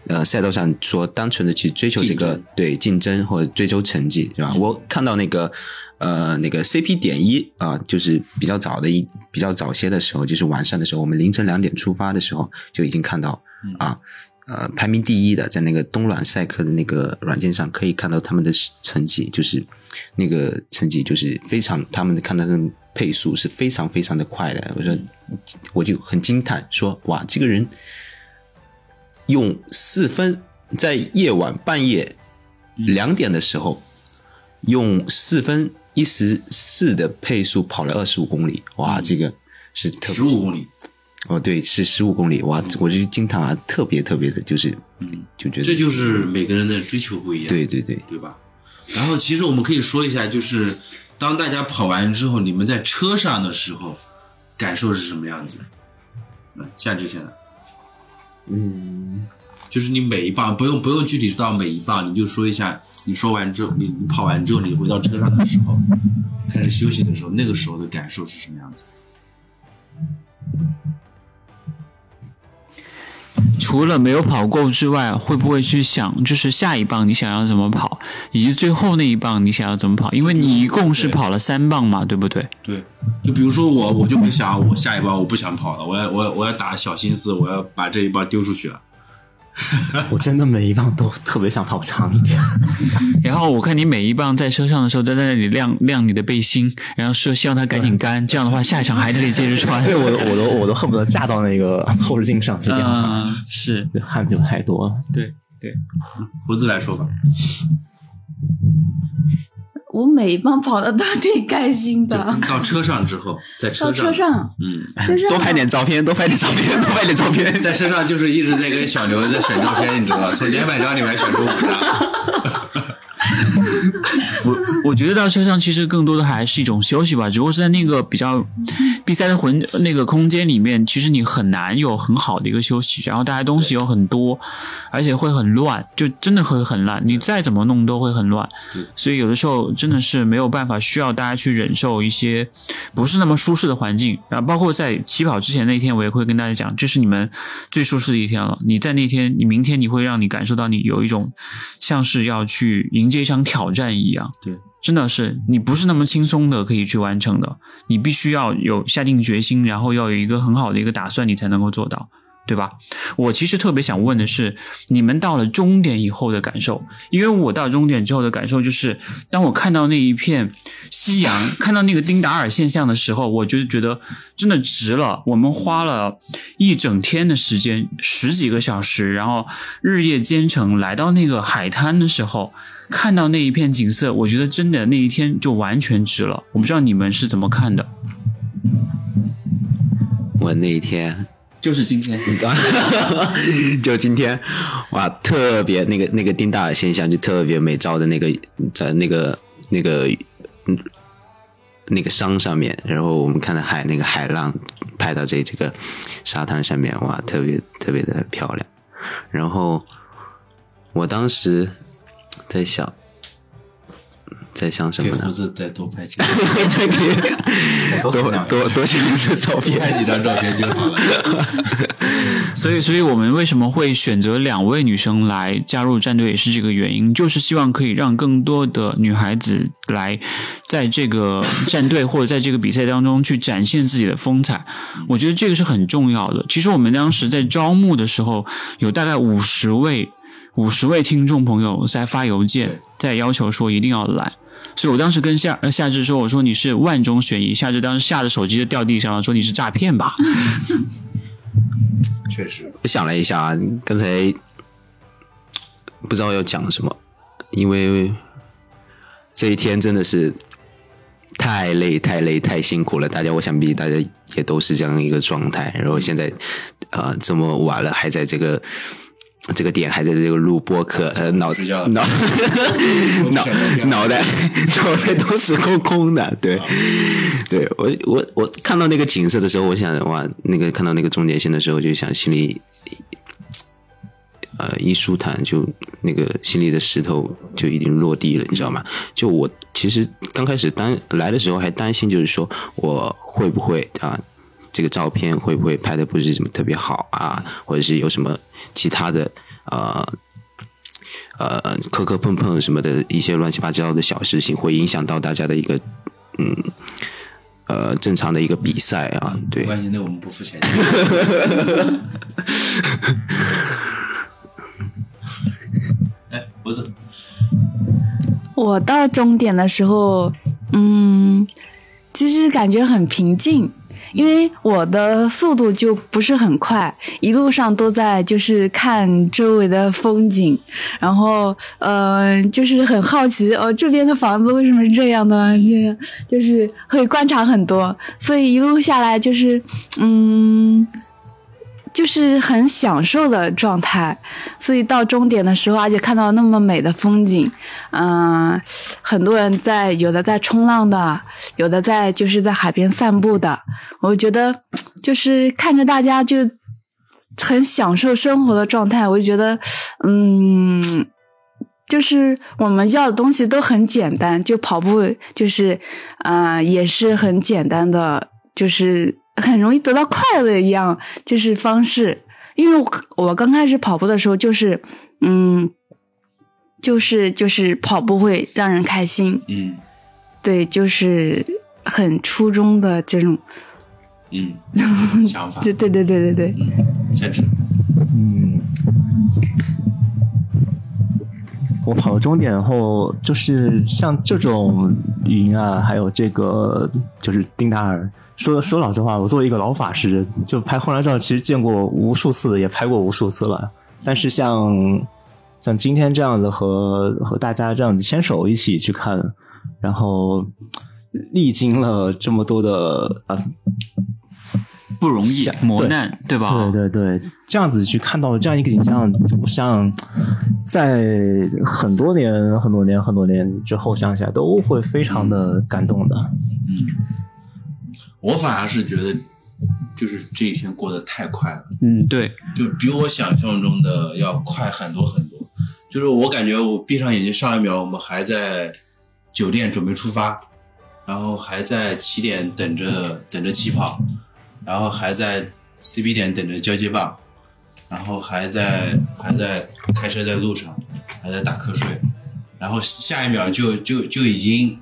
呃赛道上说单纯的去追求这个竞对竞争或者追求成绩，是吧？我看到那个。呃，那个 CP 点一啊、就是比较早的一比较早些的时候，就是晚上的时候，我们凌晨两点出发的时候就已经看到啊，呃，排名第一的，在那个东软赛克的那个软件上可以看到他们的成绩，就是那个成绩就是非常，他们看到的配速是非常非常的快的。我说，我就很惊叹，说哇，这个人用四分在夜晚半夜两点的时候，用四分一十四的配速跑了二十五公里，哇，这个是特十五公里，哦，对，是十五公里，哇，我就惊叹啊，特别特别的，就是，嗯，就觉得这就是每个人的追求不一样，对对对，对吧？然后其实我们可以说一下，就是当大家跑完之后，你们在车上的时候感受是什么样子？嗯，夏之前的，嗯，就是你每一棒不用不用具体到每一棒，你就说一下，你说完之后，你你跑完之后，你回到车上的时候，开始休息的时候，那个时候的感受是什么样子？除了没有跑够之外，会不会去想，就是下一棒你想要怎么跑，以及最后那一棒你想要怎么跑？因为你一共是跑了三棒嘛，对不对？对，就比如说我，我就会想，我下一棒我不想跑了，我要我要我要打小心思，我要把这一棒丢出去了。我真的每一棒都特别想跑长一点。然后我看你每一棒在车上的时候，都在那里晾晾你的背心，然后说希望它赶紧干，这样的话下一场还得接着穿。对，我都我都我都恨不得架到那个后视镜上去这样跑，嗯，是汗流太多了。对对。胡子来说吧，我每一棒跑的都挺开心的。到车上之后，在车到上，车上，嗯，车上多拍点照片，多拍点照片，多拍点照片。在车上就是一直在跟小刘在选照片，你知道吗？从两百张里面选出五张。我我觉得到车上其实更多的还是一种休息吧，只不过是在那个比较闭塞的环那个空间里面，其实你很难有很好的一个休息，然后大家东西有很多，而且会很乱，就真的会很乱，你再怎么弄都会很乱，所以有的时候真的是没有办法，需要大家去忍受一些不是那么舒适的环境，然后包括在起跑之前那天，我也会跟大家讲，这是你们最舒适的一天了，你在那天，你明天你会让你感受到你有一种像是要去迎接一场挑战一样。对，真的是你不是那么轻松的可以去完成的，你必须要有下定决心，然后要有一个很好的一个打算，你才能够做到，对吧？我其实特别想问的是，你们到了终点以后的感受，因为我到终点之后的感受就是，当我看到那一片夕阳，看到那个丁达尔现象的时候，我就觉得真的值了。我们花了一整天的时间，十几个小时，然后日夜兼程来到那个海滩的时候。看到那一片景色，我觉得真的那一天就完全值了。我不知道你们是怎么看的？我那一天就是今天，就今天，哇，特别那个那个丁达尔现象就特别美，照的那个在那个那个那个山上面，然后我们看到海那个海浪拍到这这个沙滩上面，哇，特别特别的漂亮。然后我当时在想，在想什么呢给胡？子再多拍几张，再给多多多选一次照片，拍几张照片就好了。所以，所以我们为什么会选择两位女生来加入战队，也是这个原因，就是希望可以让更多的女孩子来在这个战队或者在这个比赛当中去展现自己的风采。我觉得这个是很重要的。其实我们当时在招募的时候，有大概五十位五十位听众朋友在发邮件，在要求说一定要来。所以我当时跟夏呃夏至说，我说你是万中选一，夏至当时吓得手机就掉地上了，说你是诈骗吧。确实，我想了一下，啊，刚才不知道要讲什么，因为这一天真的是太累、太累、太辛苦了。大家，我想必大家也都是这样一个状态。然后现在，呃，这么晚了，还在这个这个点，还在这个录播课，呃，脑睡觉脑 脑脑袋 脑袋都是空空的。对，对我我我看到那个景色的时候，我想哇，那个看到那个终点线的时候，就想心里。呃，一舒坦，就那个心里的石头就已经落地了，你知道吗？就我其实刚开始担来的时候还担心，就是说我会不会啊，这个照片会不会拍的不是怎么特别好啊，或者是有什么其他的呃呃磕磕碰碰什么的一些乱七八糟的小事情，会影响到大家的一个嗯呃正常的一个比赛啊，对没。关系，那我们不付钱。哎，不是，我到终点的时候，嗯，其实感觉很平静，因为我的速度就不是很快，一路上都在就是看周围的风景，然后呃，就是很好奇哦，这边的房子为什么是这样的，就就是会观察很多，所以一路下来就是嗯。就是很享受的状态，所以到终点的时候，而且看到那么美的风景，嗯、很多人在，有的在冲浪的，有的在就是在海边散步的，我觉得就是看着大家就很享受生活的状态，我就觉得，嗯。就是我们要的东西都很简单，就跑步，就是，呃，也是很简单的，就是很容易得到快乐的一样，就是方式。因为我我刚开始跑步的时候就是嗯，就是就是跑步会让人开心，嗯对，就是很初中的这种，嗯，想法。对对对对对对，夏至，嗯，我跑到终点后，就是像这种云啊，还有这个就是丁达尔。说说老实话，我作为一个老法师，就拍婚纱照，其实见过无数次，也拍过无数次了。但是像像今天这样子和和大家这样子牵手一起去看，然后历经了这么多的啊不容易磨难，对吧？对对对，这样子去看到这样一个景象，我想在很多年、很多年、很多年之后想起来，都会非常的感动的。我反而是觉得，就是这一天过得太快了，嗯，对，就比我想象中的要快很多很多。就是我感觉我闭上眼睛，上一秒我们还在酒店准备出发，然后还在起点等着等着起跑，然后还在 CB 点等着交接棒，然后还在还在开车在路上，还在打瞌睡，然后下一秒就就就已经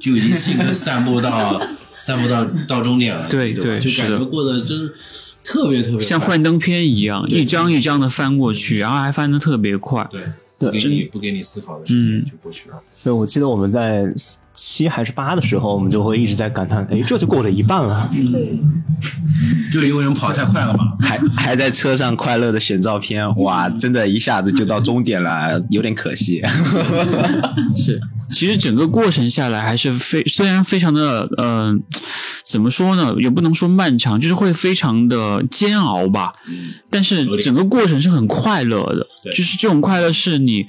就已经兴奋散步到散步到到终点了，对对就感觉过得真是特别特别像幻灯片一样，一张一张的翻过去，然后还翻的特别快。对不给你不给你思考的时间嗯就过去了。对，我记得我们在七还是八的时候，我们就会一直在感叹：哎，这就过了一半了。嗯 就是因为人跑太快了嘛。还还在车上快乐的选照片，哇，真的一下子就到终点了，有点可惜。是，其实整个过程下来还是非虽然非常的呃，怎么说呢，也不能说漫长，就是会非常的煎熬吧。但是整个过程是很快乐的，就是这种快乐是你，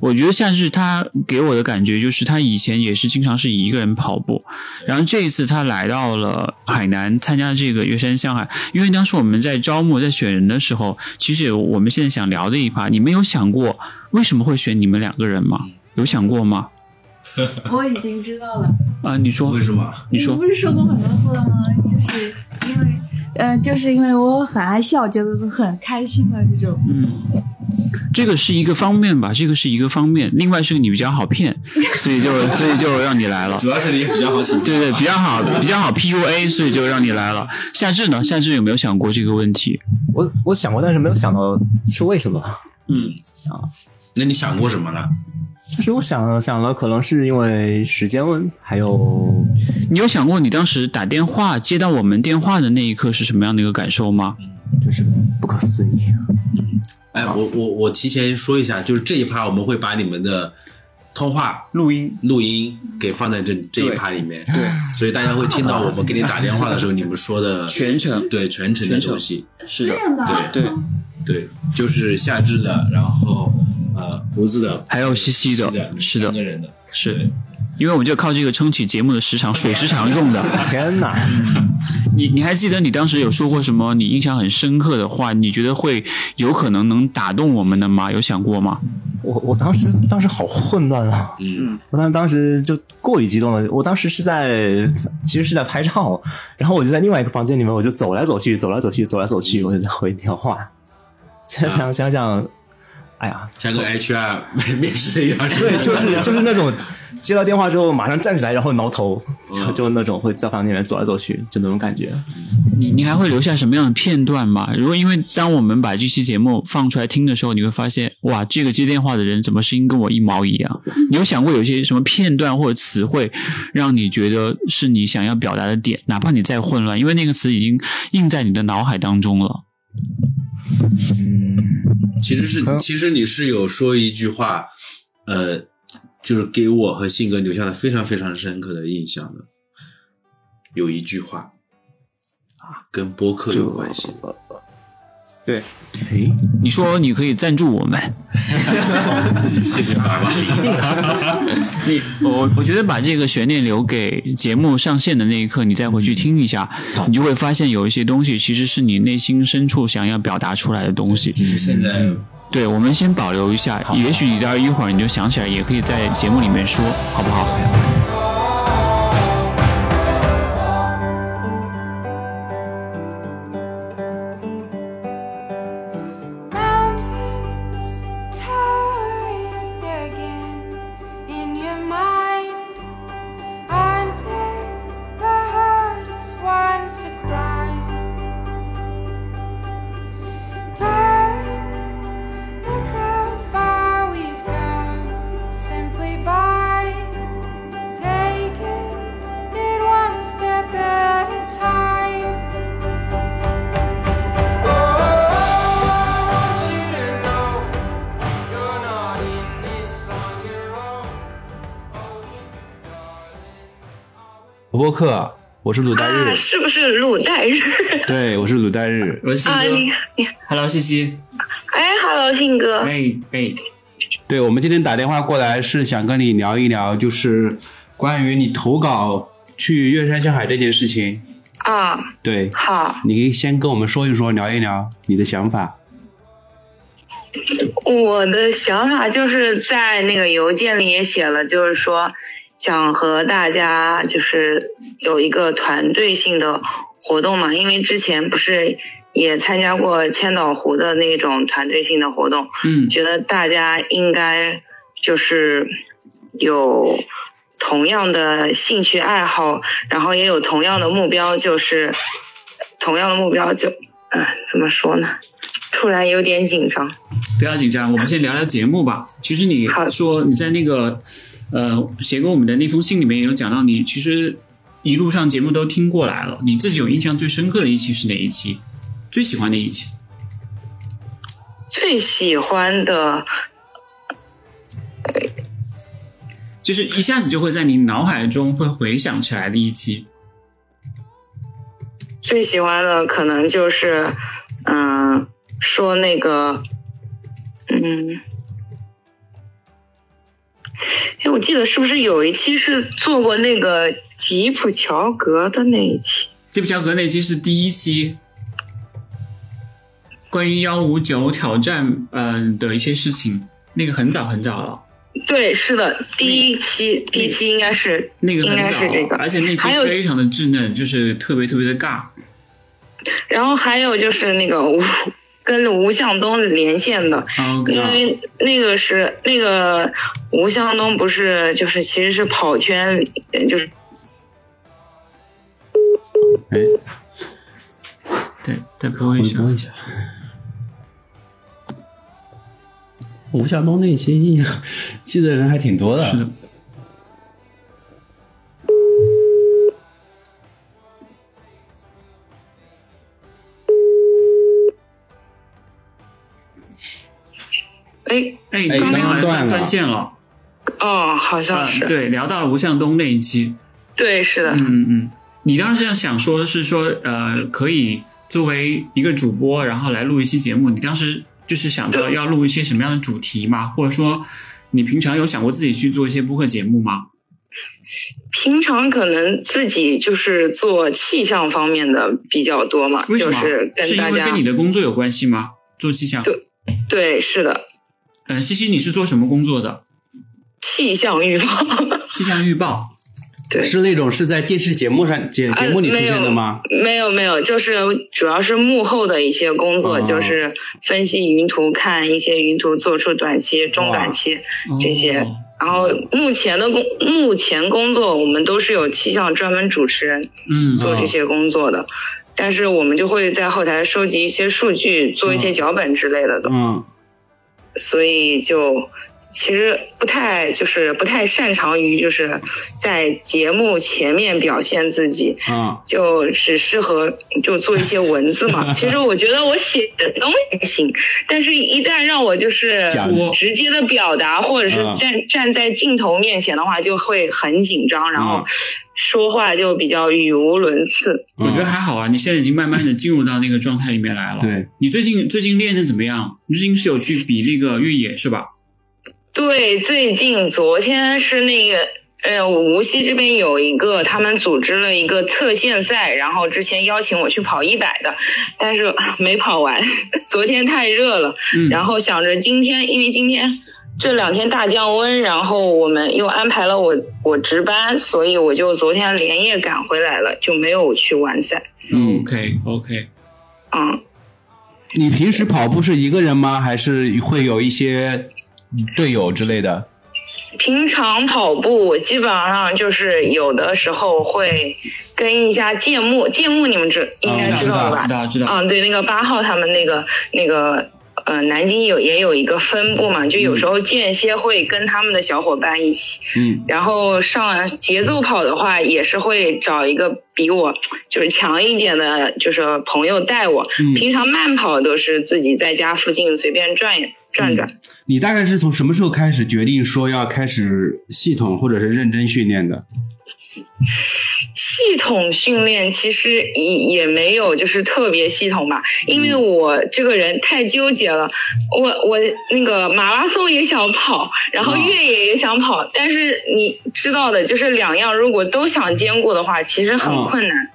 我觉得夏至他给我的感觉就是他以前也是经常是一个人跑步，然后这一次他来到了海南参加这个岳山向海，因为当时我们在招募在选人的时候，其实我们现在想聊的一趴，你们有想过为什么会选你们两个人吗？有想过吗？我已经知道了。啊，你说为什么？你说不是说过很多次了吗？就是因为，呃，就是因为我很爱笑，觉得很开心的这种。嗯，这个是一个方面吧，这个是一个方面。另外是你比较好骗，所以就所以就让你来了。主要是你比较好请。对对，比较好，比较好 PUA，所以就让你来了。夏至呢？夏至有没有想过这个问题？我我想过，但是没有想到是为什么。嗯啊，那你想过什么呢？就是我想了想了，可能是因为时间问，还有你有想过你当时打电话接到我们电话的那一刻是什么样的一个感受吗？就是不可思议啊。哎，我我我提前说一下，就是这一趴我们会把你们的通话录音。录音给放在这这一趴里面，对，所以大家会听到我们给你打电话的时候，你们说的 全程。对全程的东西，是的，对对，对，就是夏至的，然后呃胡子的，还有西西的的，是的三个人的，是，因为我们就靠这个撑起节目的时长，水时长用的。天哪！你你还记得你当时有说过什么你印象很深刻的话？你觉得会有可能能打动我们的吗？有想过吗？我我当时当时好混乱啊！嗯，我当当时就过于激动了。我当时是在其实是在拍照，然后我就在另外一个房间里面，我就走来走去，走来走去，走来走去，我就在回电话。想想想想，哎呀，像个 HR 面试一样，对，就是就是那种接到电话之后马上站起来，然后挠头，就就那种会在房间里面走来走去，就那种感觉。你你还会留下什么样的片段吗？如果因为当我们把这期节目放出来听的时候，你会发现，哇，这个接电话的人怎么声音跟我一毛一样？你有想过有些什么片段或者词汇，让你觉得是你想要表达的点，哪怕你再混乱，因为那个词已经印在你的脑海当中了。其实是，其实你是有说一句话，呃，就是给我和信哥留下了非常非常深刻的印象的。有一句话啊，跟播客有关系。对，你说你可以赞助我们，谢谢爸爸。你我我觉得把这个悬念留给节目上线的那一刻，你再回去听一下，你就会发现有一些东西其实是你内心深处想要表达出来的东西。就是现在，对，我们先保留一下，也许你到一会儿你就想起来，也可以在节目里面说，好不好？我是鲁代日啊，，是不是鲁代日？对，我是鲁代日。我是信啊，哥你你，，Hello，西西，哎，Hello，信哥，哎哎，对，我们今天打电话过来是想跟你聊一聊，就是关于你投稿去岳山向海这件事情。啊，对，好，你可以先跟我们说一说，聊一聊你的想法。我的想法就是在那个邮件里也写了，就是说想和大家就是有一个团队性的活动嘛，因为之前不是也参加过千岛湖的那种团队性的活动，嗯觉得大家应该就是有同样的兴趣爱好，然后也有同样的目标，就是同样的目标就，嗯、怎么说呢？突然有点紧张。不要紧张，我们先聊聊节目吧。其实你好说你在那个呃写给我们的那封信里面有讲到，你其实一路上节目都听过来了，你自己有印象最深刻的一期是哪一期？最喜欢的一期？最喜欢的，就是一下子就会在你脑海中会回想起来的一期。最喜欢的可能就是，嗯、说那个，嗯，哎，我记得是不是有一期是做过那个吉普乔格的那一期？吉普乔格那期是第一期，关于幺五九挑战嗯、呃的一些事情，那个很早很早了，对，是的，第一期，第一期应该是那个很早该是这个，而且那期非常的稚嫩，就是特别特别的尬。然后还有就是那个吴跟吴向东连线的，啊因为那个是那个吴向东不是就是其实是跑圈就是哎，对，再播一下。一下。吴向东那些印象记得人还挺多的。是的。哎哎，哎刚刚刚刚断断线了。哦好像是、啊对，聊到了吴向东那一期。对是的、嗯嗯嗯，你当时想说的是说，呃，可以作为一个主播，然后来录一期节目。你当时就是想到要录一些什么样的主题吗？或者说，你平常有想过自己去做一些播客节目吗？平常可能自己就是做气象方面的比较多嘛，就？是跟大家因为跟你的工作有关系吗？做气象？对对是的，嗯，西西，你是做什么工作的？气象预报。气象预报。对是那种是在电视节目上节节目里出现的吗？没有没有，就是主要是幕后的一些工作，哦就是分析云图，看一些云图，做出短期、中短期这些。哦然后目前的工目前工作，我们都是有气象专门主持人嗯，做这些工作的，但是我们就会在后台收集一些数据，做一些脚本之类的的，嗯，所以就其实不太就是不太擅长于就是在节目前面表现自己，嗯，就只适合就做一些文字嘛。其实我觉得我写的东西还行，但是一旦让我就是讲直接的表达，或者是嗯站、站在镜头面前的话，就会很紧张，然后嗯说话就比较语无伦次。我觉得还好啊，你现在已经慢慢的进入到那个状态里面来了。对，你最近最近练的怎么样？你最近是有去比那个越野是吧？对，最近昨天是那个。呃，无锡这边有一个，他们组织了一个测线赛，然后之前邀请我去跑一百的，但是啊没跑完，昨天太热了，嗯，然后想着今天，因为今天这两天大降温，然后我们又安排了我我值班，所以我就昨天连夜赶回来了，就没有去完赛。嗯 OK OK，嗯，你平时跑步是一个人吗？还是会有一些队友之类的？平常跑步我基本上就是有的时候会跟一下芥末，芥末你们知应该知道道吧？知道知道。嗯，对，那个八号他们那个那个呃，南京有也有一个分部嘛，就有时候间歇会跟他们的小伙伴一起，嗯然后上节奏跑的话，也是会找一个比我就是强一点的，就是朋友带我。嗯平常慢跑都是自己在家附近随便转转转。你大概是从什么时候开始决定说要开始系统或者是认真训练的？系统训练其实也也没有就是特别系统吧，因为我这个人太纠结了，我我那个马拉松也想跑，然后越野也想跑，但是你知道的，就是两样如果都想兼顾的话，其实很困难。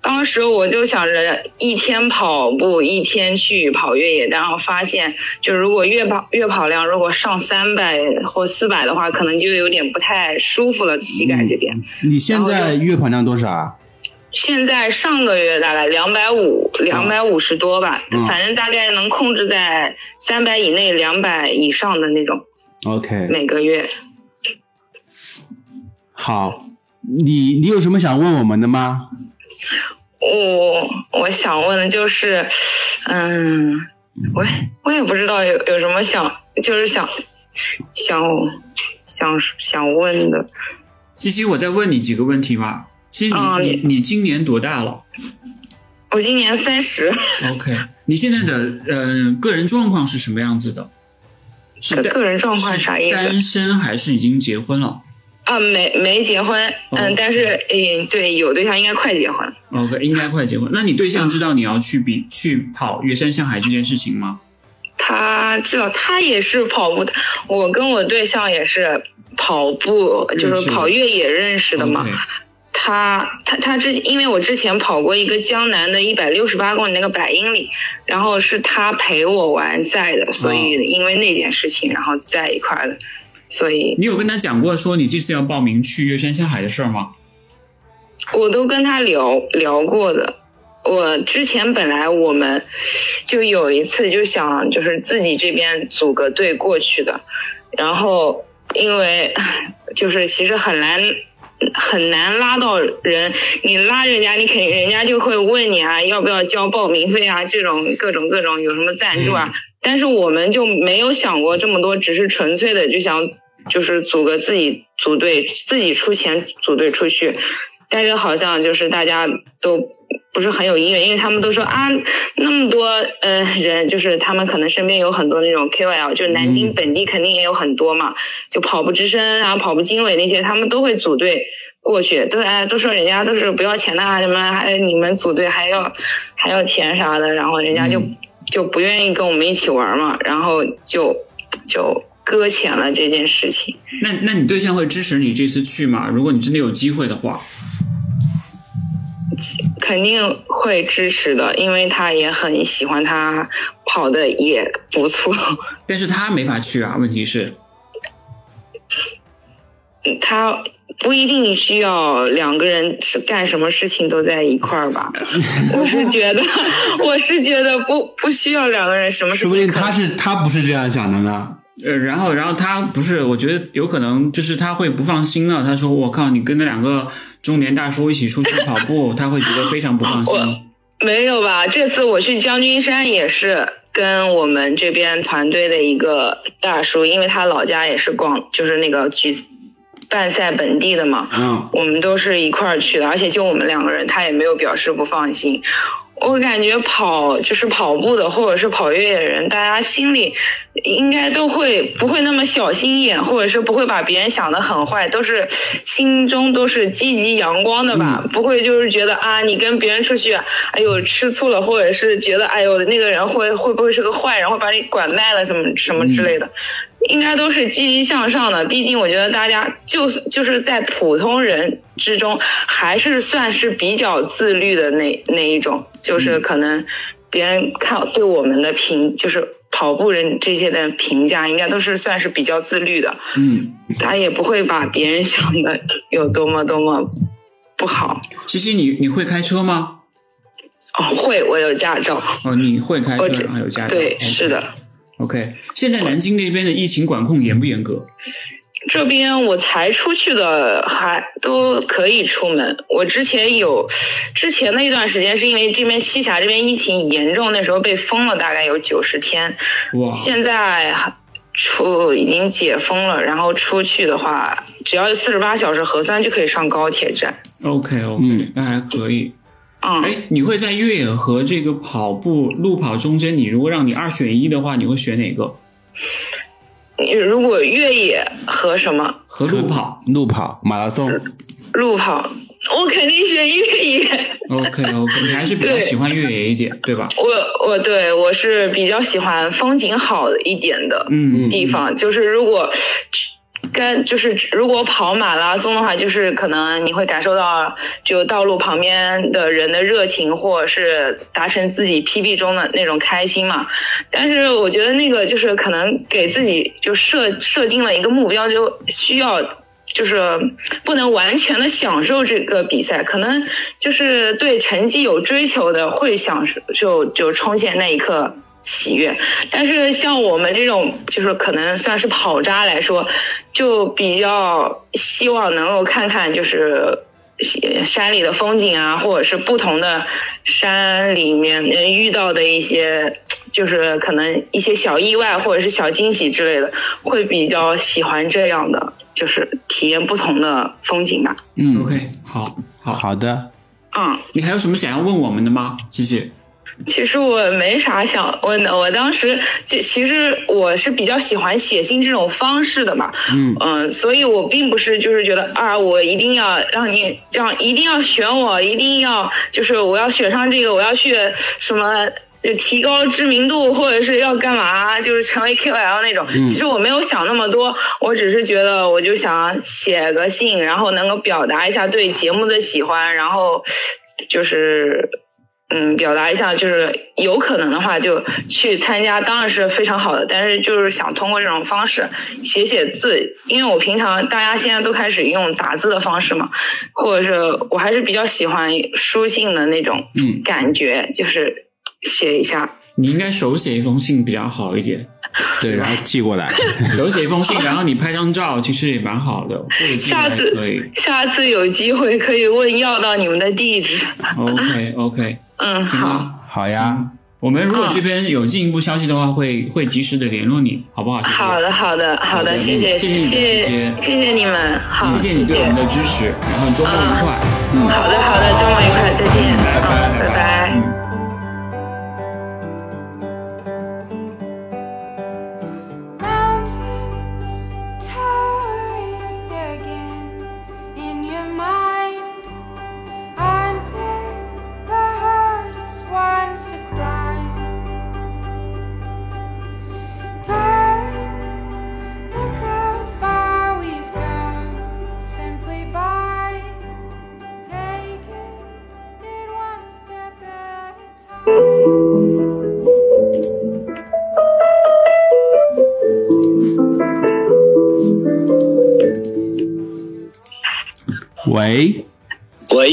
当时我就想着一天跑步，一天去跑越野，然后发现，就如果月跑月跑量如果上三百或四百的话，可能就有点不太舒服了，膝盖这边。你现在月跑量多少啊？现在上个月大概两百五，两百五十多吧，嗯反正大概能控制在三百以内，两百以上的那种，OK，每个月。好，你你有什么想问我们的吗？我我想问的就是，嗯，我我也不知道有有什么想，就是想想想想问的。西西，我再问你几个问题吧。西西，啊你你你今年多大了我今年三十？OK，你现在的呃个人状况是什么样子的？是个人状况啥意思单身还是已经结婚了啊，没没结婚，嗯，哦但是嗯，对，有对象应该快结婚。？OK，应该快结婚。那你对象知道你要去比去跑越山向海这件事情吗？他知道，他也是跑步的。我跟我对象也是跑步，就是跑越野认识的嘛。他他他之，因为我之前跑过一个江南的一百六十八公里那个百英里，然后是他陪我完赛的，所以因为那件事情，然后在一块儿的，所以你有跟他讲过说你这次要报名去月山下海的事儿吗？我都跟他聊聊过的。我之前本来我们就有一次就想就是自己这边组个队过去的，然后因为就是其实很难很难拉到人，你拉人家你肯定人家就会问你啊要不要交报名费啊这种各种各种有什么赞助啊，但是我们就没有想过这么多，只是纯粹的就想就是组个自己组队，自己出钱组队出去，但是好像就是大家都不是很有意愿，因为他们都说啊，那么多呃人，就是他们可能身边有很多那种 KOL，就是南京本地肯定也有很多嘛，就跑步之声，然后跑步经纬那些，他们都会组队过去，都哎都说人家都是不要钱的啊，什么还你们组队还要还要钱啥的，然后人家就、就不愿意跟我们一起玩嘛，然后就就搁浅了这件事情。那那你对象会支持你这次去吗？如果你真的有机会的话，肯定会支持的，因为他也很喜欢，他跑的也不错。但是他没法去啊。问题是，他不一定需要两个人是干什么事情都在一块儿吧？我是觉得，我是觉得不不需要两个人什么事说不。定他是他不是这样想的呢。呃，然后然后他不是，我觉得有可能就是他会不放心了。他说：“我靠，你跟那两个中年大叔一起出去跑步，他会觉得非常不放心。没有吧？这次我去将军山也是跟我们这边团队的一个大叔，因为他老家也是广，就是那个举办赛本地的嘛。嗯，我们都是一块儿去的，而且就我们两个人，他也没有表示不放心。我感觉跑就是跑步的，或者是跑越野的人，大家心里应该都会不会那么小心眼，或者是不会把别人想得很坏，都是心中都是积极阳光的吧，不会就是觉得啊，你跟别人出去，哎呦吃醋了，或者是觉得哎呦那个人会会不会是个坏人，会把你拐卖了什么什么之类的。应该都是积极向上的。毕竟我觉得大家就是就是在普通人之中，还是算是比较自律的那那一种，就是可能别人看对我们的评，就是跑步人这些的评价，应该都是算是比较自律的。嗯，他也不会把别人想的有多么多么不好。西西，你你会开车吗？哦，会，我有驾照。哦，你会开车，我只然后有驾照。对，是的。OK，现在南京那边的疫情管控严不严格？这边我才出去的，还都可以出门。我之前有，之前的一段时间是因为这边西峡这边疫情严重，那时候被封了大概有九十天。哇，现在出已经解封了，然后出去的话，只要四十八小时核酸就可以上高铁站。OK OK，、嗯那还可以。嗯，哎，你会在越野和这个跑步路跑中间，你如果让你二选一的话，你会选哪个？你如果越野和什么？和路跑。路跑、马拉松，路跑，我肯定选越野。，OK OK，你还是比较喜欢越野一点，对吧？我我对我是比较喜欢风景好一点的嗯。地方，就是如果跟就是如果跑马拉松的话，就是可能你会感受到就道路旁边的人的热情，或者是达成自己 PB 中的那种开心嘛。但是我觉得那个就是可能给自己就设设定了一个目标，就需要就是不能完全的享受这个比赛，可能就是对成绩有追求的会享受就就冲线那一刻喜悦。但是像我们这种就是可能算是跑渣来说，就比较希望能够看看就是。山里的风景啊，或者是不同的山里面能遇到的一些，就是可能一些小意外或者是小惊喜之类的，会比较喜欢这样的，就是体验不同的风景吧。嗯，OK，好，好，好的，嗯，你还有什么想要问我们的吗？谢谢。其实我没啥想问的，我当时就其实我是比较喜欢写信这种方式的嘛，嗯所以我并不是就是觉得啊，我一定要让你让一定要选我，一定要就是我要选上这个，我要去什么。就提高知名度，或者是要干嘛，就是成为 KOL 那种。嗯其实我没有想那么多，我只是觉得我就想写个信，然后能够表达一下对节目的喜欢，然后就是嗯，表达一下，就是有可能的话就去参加，当然是非常好的。但是就是想通过这种方式写写字，因为我平常大家现在都开始用打字的方式嘛，或者是我还是比较喜欢书信的那种嗯感觉，就是写一下。你应该手写一封信比较好一点，对，然后寄过来，手写一封信，然后你拍张照，其实也蛮好的，或者寄来下次可以。下次有机会可以问要到你们的地址。OK OK，嗯，好，行吗，好呀，我们如果这边有进一步消息的话，会会及时的联络你，好不好？谢谢。好的，好的，好的，谢谢，谢谢你的谢谢时间谢谢你们，好，谢谢你对我们的支持，然后周末愉快。嗯，好的，好的，周末愉快，再见，拜拜拜拜拜拜。Mountains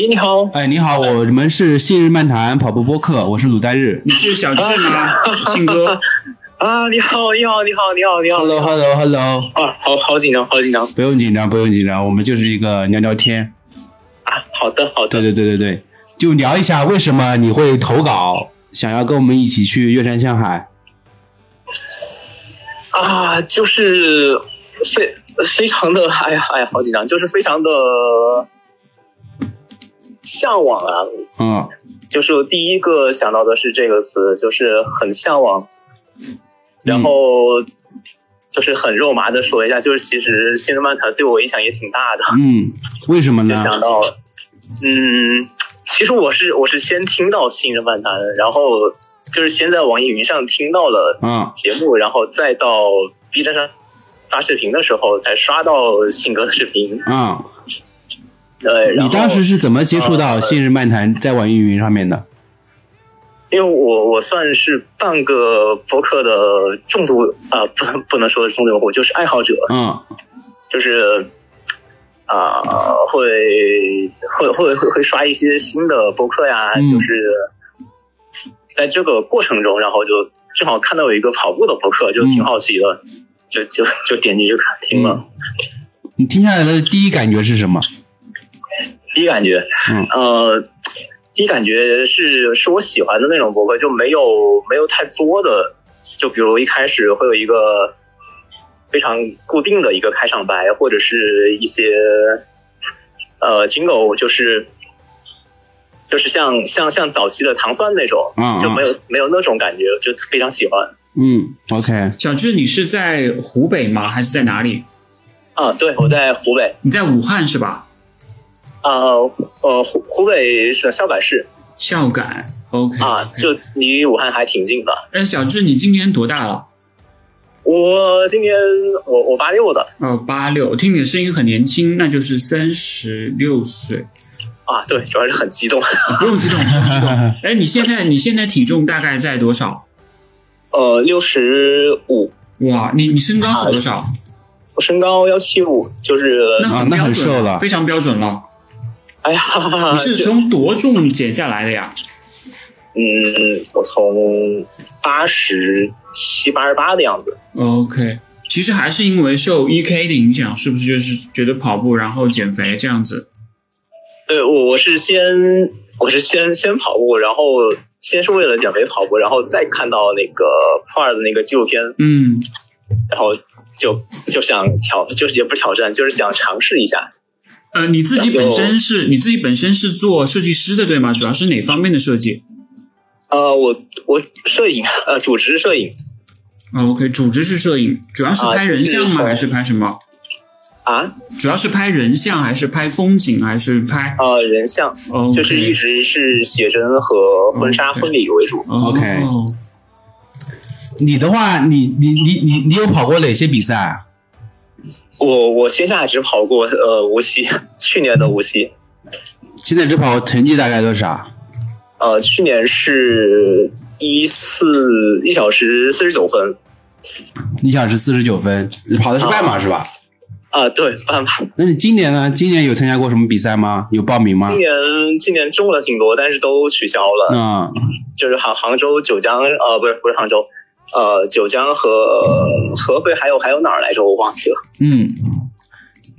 你好，哎，你好，我们是信日漫谈跑步播客，我是鲁代日。你是小智吗？信哥，啊，你好，你好，你好，你好，你好 Hello，Hello，Hello，啊，好好紧张，好紧张不用紧张，不用紧张，我们就是一个聊聊天。啊！好的，好的，对对对对对，就聊一下为什么你会投稿，想要跟我们一起去岳山向海。啊，就是非非常的，哎呀，哎呀，好紧张，就是非常的向往啊。嗯就是我第一个想到的是这个词，就是很向往，然后就是很肉麻的说一下，就是其实新日漫谈对我影响也挺大的。嗯，为什么呢就？想到，嗯，其实我是我是先听到新人漫谈，然后就是先在网易云上听到了嗯节目，然后再到 B 站上发视频的时候才刷到信哥的视频。嗯，对，你当时是怎么接触到信日漫谈在网易云上面的？因为我我算是半个博客的重度啊、不能不能说是重度用户，就是爱好者，嗯就是啊、会会会会会刷一些新的博客呀，嗯就是在这个过程中，然后就正好看到有一个跑步的博客，就挺好奇的，就就就点进去看听了。你听下来的第一感觉是什么？第一感觉，嗯呃，第一感觉是是我喜欢的那种博客，就没有没有太多的，就比如一开始会有一个非常固定的一个开场白，或者是一些呃 jingle，就是就是像像像早期的糖蒜那种，嗯嗯就没有没有那种感觉，就非常喜欢。嗯，OK，小智，你是在湖北吗？还是在哪里？啊，对，我在湖北，你在武汉是吧？啊呃湖湖北省孝感市孝感，OK 啊，就离武汉还挺近的。哎，小智，你今年多大了？我今年我我八六的哦，八六，听你的声音很年轻，那就是三十六岁。啊，对，主要是很激动。不用激动，不用激动。哎，你现在你现在体重大概在多少？呃，六十五，哇，你你身高是多少？我身高幺七五，就是那很标准了，非常标准了。哎呀，你是从多重减下来的呀？嗯，我从八十七、八十八的样子。OK，其实还是因为受 EK 的影响，是不是就是觉得跑步然后减肥这样子？对，我我是先我是先先跑步，然后先是为了减肥跑步，然后再看到那个破二的那个纪录片，嗯，然后就就想挑，就是也不挑战，就是想尝试一下。呃，你自己本身是你自己本身是做设计师的对吗？主要是哪方面的设计？呃，我我摄影，呃，主持摄影。哦 OK，主职是摄影，主要是拍人像吗？还是拍什么？啊？主要是拍人像，还是拍风景，还是拍呃人像？哦，就是一直是写真和婚纱、婚礼为主。OK 你的话，你你你你你有跑过哪些比赛啊？我我线下只跑过呃无锡，去年的无锡，现在只跑成绩大概多少？呃，去年是一四一小时四十九分。一小时四十九分，跑的是半马是吧？啊，对，半马。那你今年呢？今年有参加过什么比赛吗？有报名吗今？年今年中了挺多，但是都取消了。嗯，就是杭杭州、九江，呃，不是不是杭州，呃，九江和合肥还有还有哪儿来着？我忘记了。嗯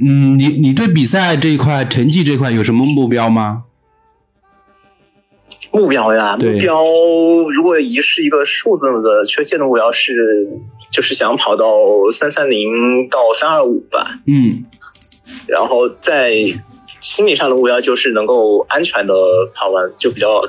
嗯，你你对比赛这一块、成绩这一块有什么目标吗？目标呀，目标如果一是一个数字的缺陷的目标是，就是想跑到三三零到三二五吧。嗯然后在心理上的目标就是能够安全的跑完，就比较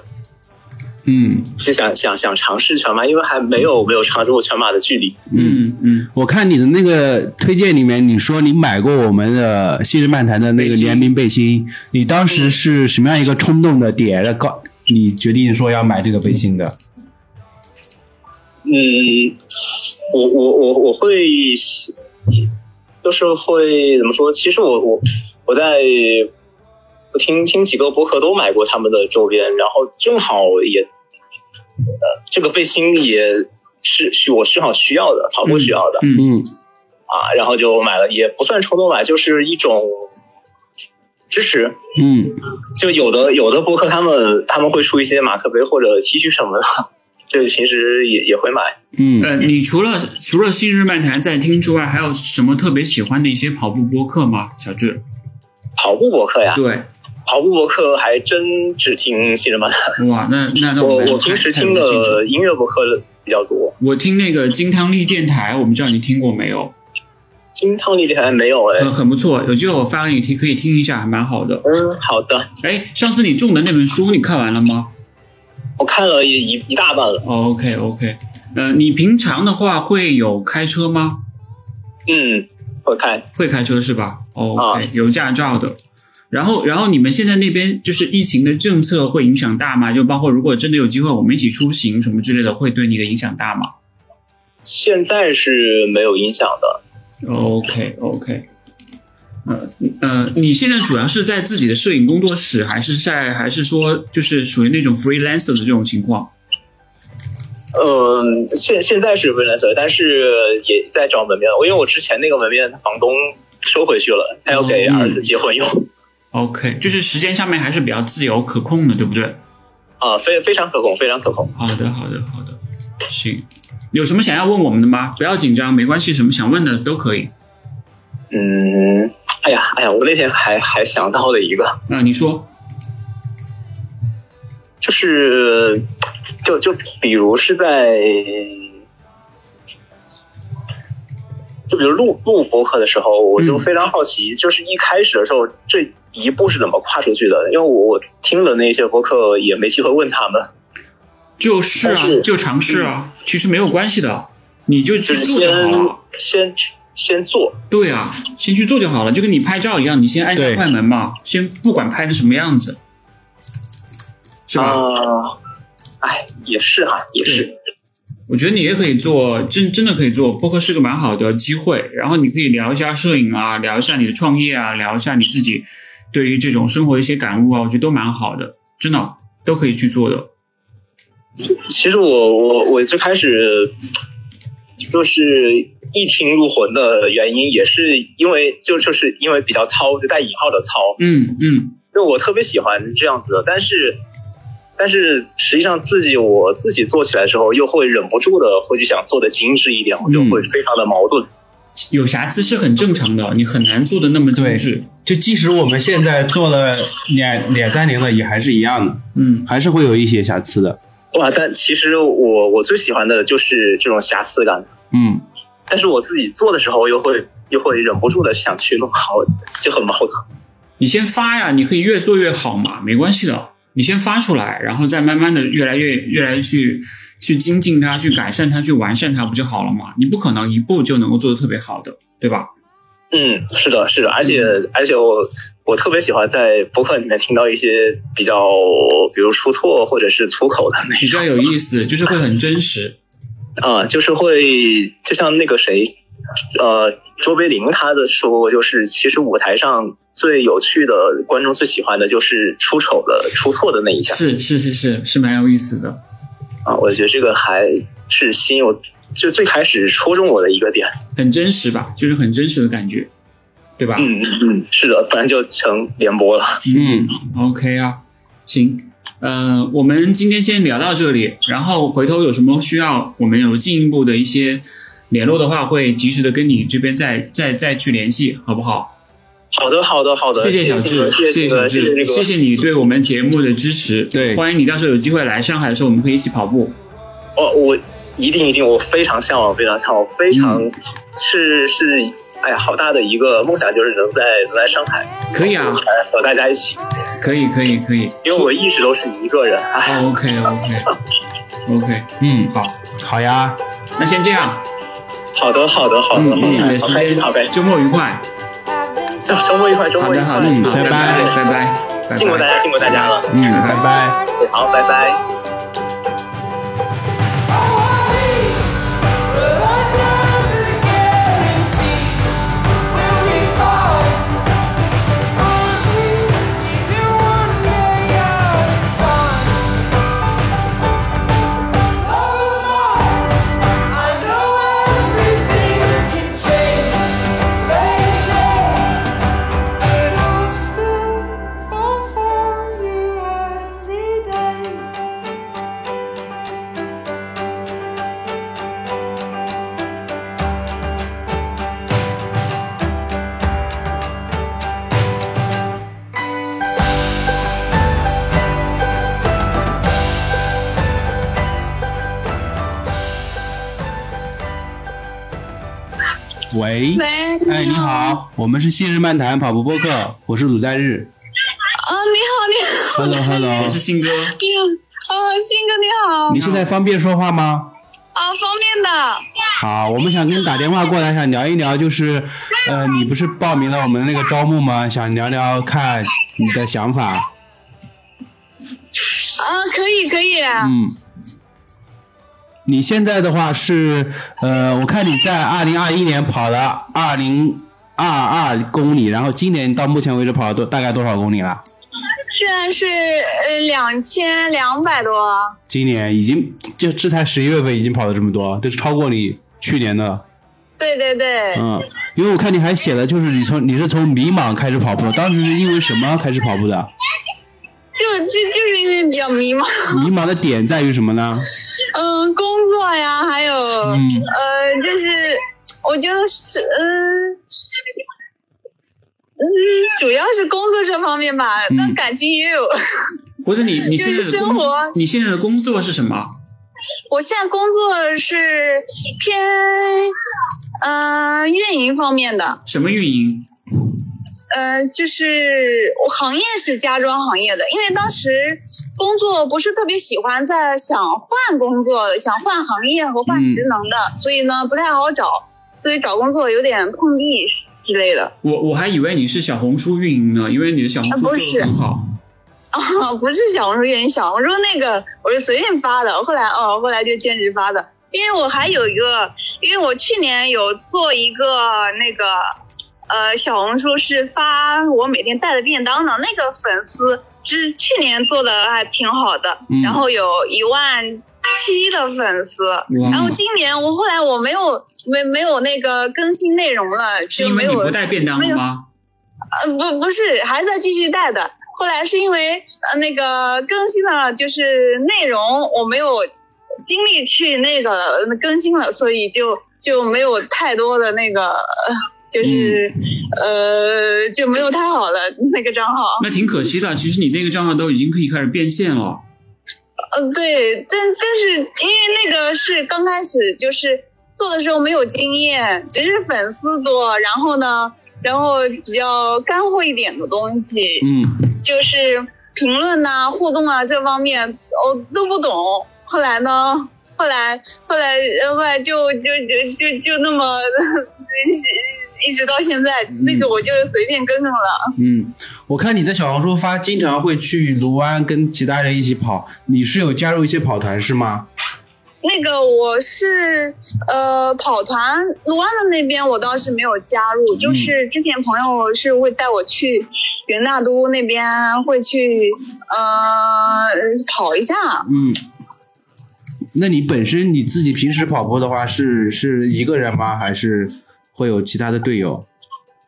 嗯是想想想尝试全马，因为还没有没有尝试过全马的距离。嗯嗯，我看你的那个推荐里面，你说你买过我们的新日漫谈的那个联名背心，你当时是什么样一个冲动的点，让告你决定说要买这个背心的？嗯，我我我我会，就是会怎么说？其实我我我在我听听几个博客都买过他们的周边，然后正好也，呃，这个背心也是需我正好需要的，跑步需要的，嗯啊，然后就买了，也不算冲动买，就是一种支持。嗯就有的有的博客他们他们会出一些马克杯或者 T 恤什么的，就平时也也会买。嗯呃，你除了除了新日漫谈在听之外，还有什么特别喜欢的一些跑步播客吗？小智？跑步播客呀，对，跑步博客还真只听新人漫谈。哇，那那那我我平时听的音乐博客比较多。我听那个金汤力电台，我不知道你听过没有？金汤力电台没有哎。很很不错，有机会我发给你听，可以听一下，还蛮好的。嗯，好的。哎，上次你中的那本书你看完了吗？我看了一一一大半了。哦，OK OK，呃，你平常的话会有开车吗？嗯，会开。会开车是吧哦？OK，、啊有驾照的。然后，然后你们现在那边就是疫情的政策会影响大吗？就包括如果真的有机会我们一起出行什么之类的，会对你的影响大吗现在是没有影响的。？OK OK，呃呃，你现在主要是在自己的摄影工作室，还是在还是说就是属于那种 freelancer 的这种情况？嗯，现现在是 freelancer，但是也在找门面，因为我之前那个门面房东收回去了，他要给儿子结婚用。OK，就是时间上面还是比较自由可控的，对不对？啊，非非常可控，非常可控。好的，好的，好的，行。有什么想要问我们的吗？不要紧张，没关系，什么想问的都可以。嗯，哎呀，哎呀，我那天还还想到了一个，那、你说，就是就就比如是在，就比如录录播客的时候，我就非常好奇，就是一开始的时候这一步是怎么跨出去的？因为我我听了那些播客，也没机会问他们。就是啊是，就尝试啊，其实没有关系的。你就去就是做就好先了。先先做，对啊，先去做就好了，就跟你拍照一样，你先按下快门嘛，先不管拍成什么样子，是吧？啊，哎，也是啊，也是。我觉得你也可以做，真真的可以做播客是个蛮好的机会。然后你可以聊一下摄影啊，聊一下你的创业啊，聊一下你自己对于这种生活的一些感悟啊，我觉得都蛮好的，真的都可以去做的。其实我我我最开始就是一听入魂的原因，也是因为就就是因为比较糙，就带引号的糙。嗯嗯，就我特别喜欢这样子的，但是但是实际上自己我自己做起来之后，又会忍不住的会去想做的精致一点，我就会非常的矛盾。有瑕疵是很正常的，你很难做的那么精致。就即使我们现在做了两两三年了，也还是一样的，嗯，还是会有一些瑕疵的。哇，但其实我我最喜欢的就是这种瑕疵感，嗯，但是我自己做的时候又会又会忍不住的想去弄好，就很矛盾。你先发呀，你可以越做越好嘛，没关系的。你先发出来，然后再慢慢的越来越越来越去去精进它，去改善它，去完善它，不就好了嘛？你不可能一步就能够做的特别好的，对吧？嗯，是的，是的，而且、而且我我特别喜欢在博客里面听到一些比较，比如出错或者是粗口的那比较有意思，就是会很真实。啊、就是会就像那个谁，呃，卓别林他的说过，就是其实舞台上最有趣的，观众最喜欢的就是出丑的、出错的那一下是是是是是蛮有意思的。啊，我觉得这个还是吸引我，就最开始戳中我的一个点。很真实吧，就是很真实的感觉，对吧？嗯嗯，是的，不然就成联播了。嗯，OK 啊，行，呃，我们今天先聊到这里，然后回头有什么需要我们有进一步的一些联络的话，会及时的跟你这边再再再去联系，好不好？好的，好的，好的，谢谢小智，谢谢小智，谢谢你对我们节目的支持。对。欢迎你到时候有机会来上海的时候，我们可以一起跑步。哦，我一定一定，我非常向往，非常向往，非常、嗯。是是，哎呀，好大的一个梦想，就是能在能在上海，可以啊，和大家一起，可以，可以，可以。因为我一直都是一个人，哎，OK OK OK，嗯，好，好呀，那先这样，好的，好的，好的，嗯，谢谢你的时好开心，好周末愉快。周末愉快，周，末愉快，好拜拜，拜拜。辛苦大家，辛苦大家了，嗯，拜拜。好，拜拜。喂，喂，哎，你好，我们是信日漫谈跑步播客，我是鲁在日。啊，你好，你好，Hello Hello，我是信哥，你好，哦，信哥你好，你现在方便说话吗？啊，方便的，好，我们想跟你打电话过来，想聊一聊，就是，呃，你不是报名了我们那个招募吗？想聊聊看你的想法。啊，可以可以，嗯，你现在的话是，呃，我看你在二零二一年跑了二零二二公里，然后今年到目前为止跑了多大概多少公里了？现在是呃两千两百多，今年已经就这才十一月份已经跑了这么多，都是超过你去年的。对对对，嗯，因为我看你还写了，就是你从你是从迷茫开始跑步，当时是因为什么开始跑步的？就就就是因为比较迷茫，迷茫的点在于什么呢？嗯，工作呀，还有、嗯呃，就是我觉得是嗯。嗯，主要是工作这方面吧，嗯但感情也有。或者你你现在就是的生活你现在的工作是什么？我现在工作是偏呃运营方面的，什么运营？呃，就是我行业是家装行业的，因为当时工作不是特别喜欢，在想换工作，想换行业和换职能的，所以呢不太好找，所以找工作有点碰壁之类的。我我还以为你是小红书运营呢，因为你的小红书做的很好。啊，不是小红书运营，小红书那个我是随便发的，后来哦，后来就兼职发的，因为我还有一个，因为我去年有做一个那个呃小红书是发我每天带的便当的，那个粉丝是去年做的还挺好的，嗯然后有一万七的粉丝，然后今年我后来我没有没没有那个更新内容了，是因为就没有你不带便当了吗？呃，不，不是，还在继续带的。后来是因为呃那个更新了，就是内容我没有精力去那个呃更新了，所以就就没有太多的那个，呃就是、呃就没有太好了那个账号。那挺可惜的。其实你那个账号都已经可以开始变现了。嗯，对，但但是因为那个是刚开始就是做的时候没有经验，只是粉丝多，然后呢，然后比较干货一点的东西，嗯，就是评论呐、互动啊这方面我都不懂。后来呢，后来后来呃后来就就就就就那么 一直到现在，那个我就随便跟着了。嗯，我看你在小红书发，经常会去卢湾跟其他人一起跑，你是有加入一些跑团是吗？那个我是呃跑团卢湾的那边，我倒是没有加入，就是之前朋友是会带我去元大都那边会去呃跑一下。嗯，那你本身你自己平时跑步的话是是一个人吗？还是会有其他的队友？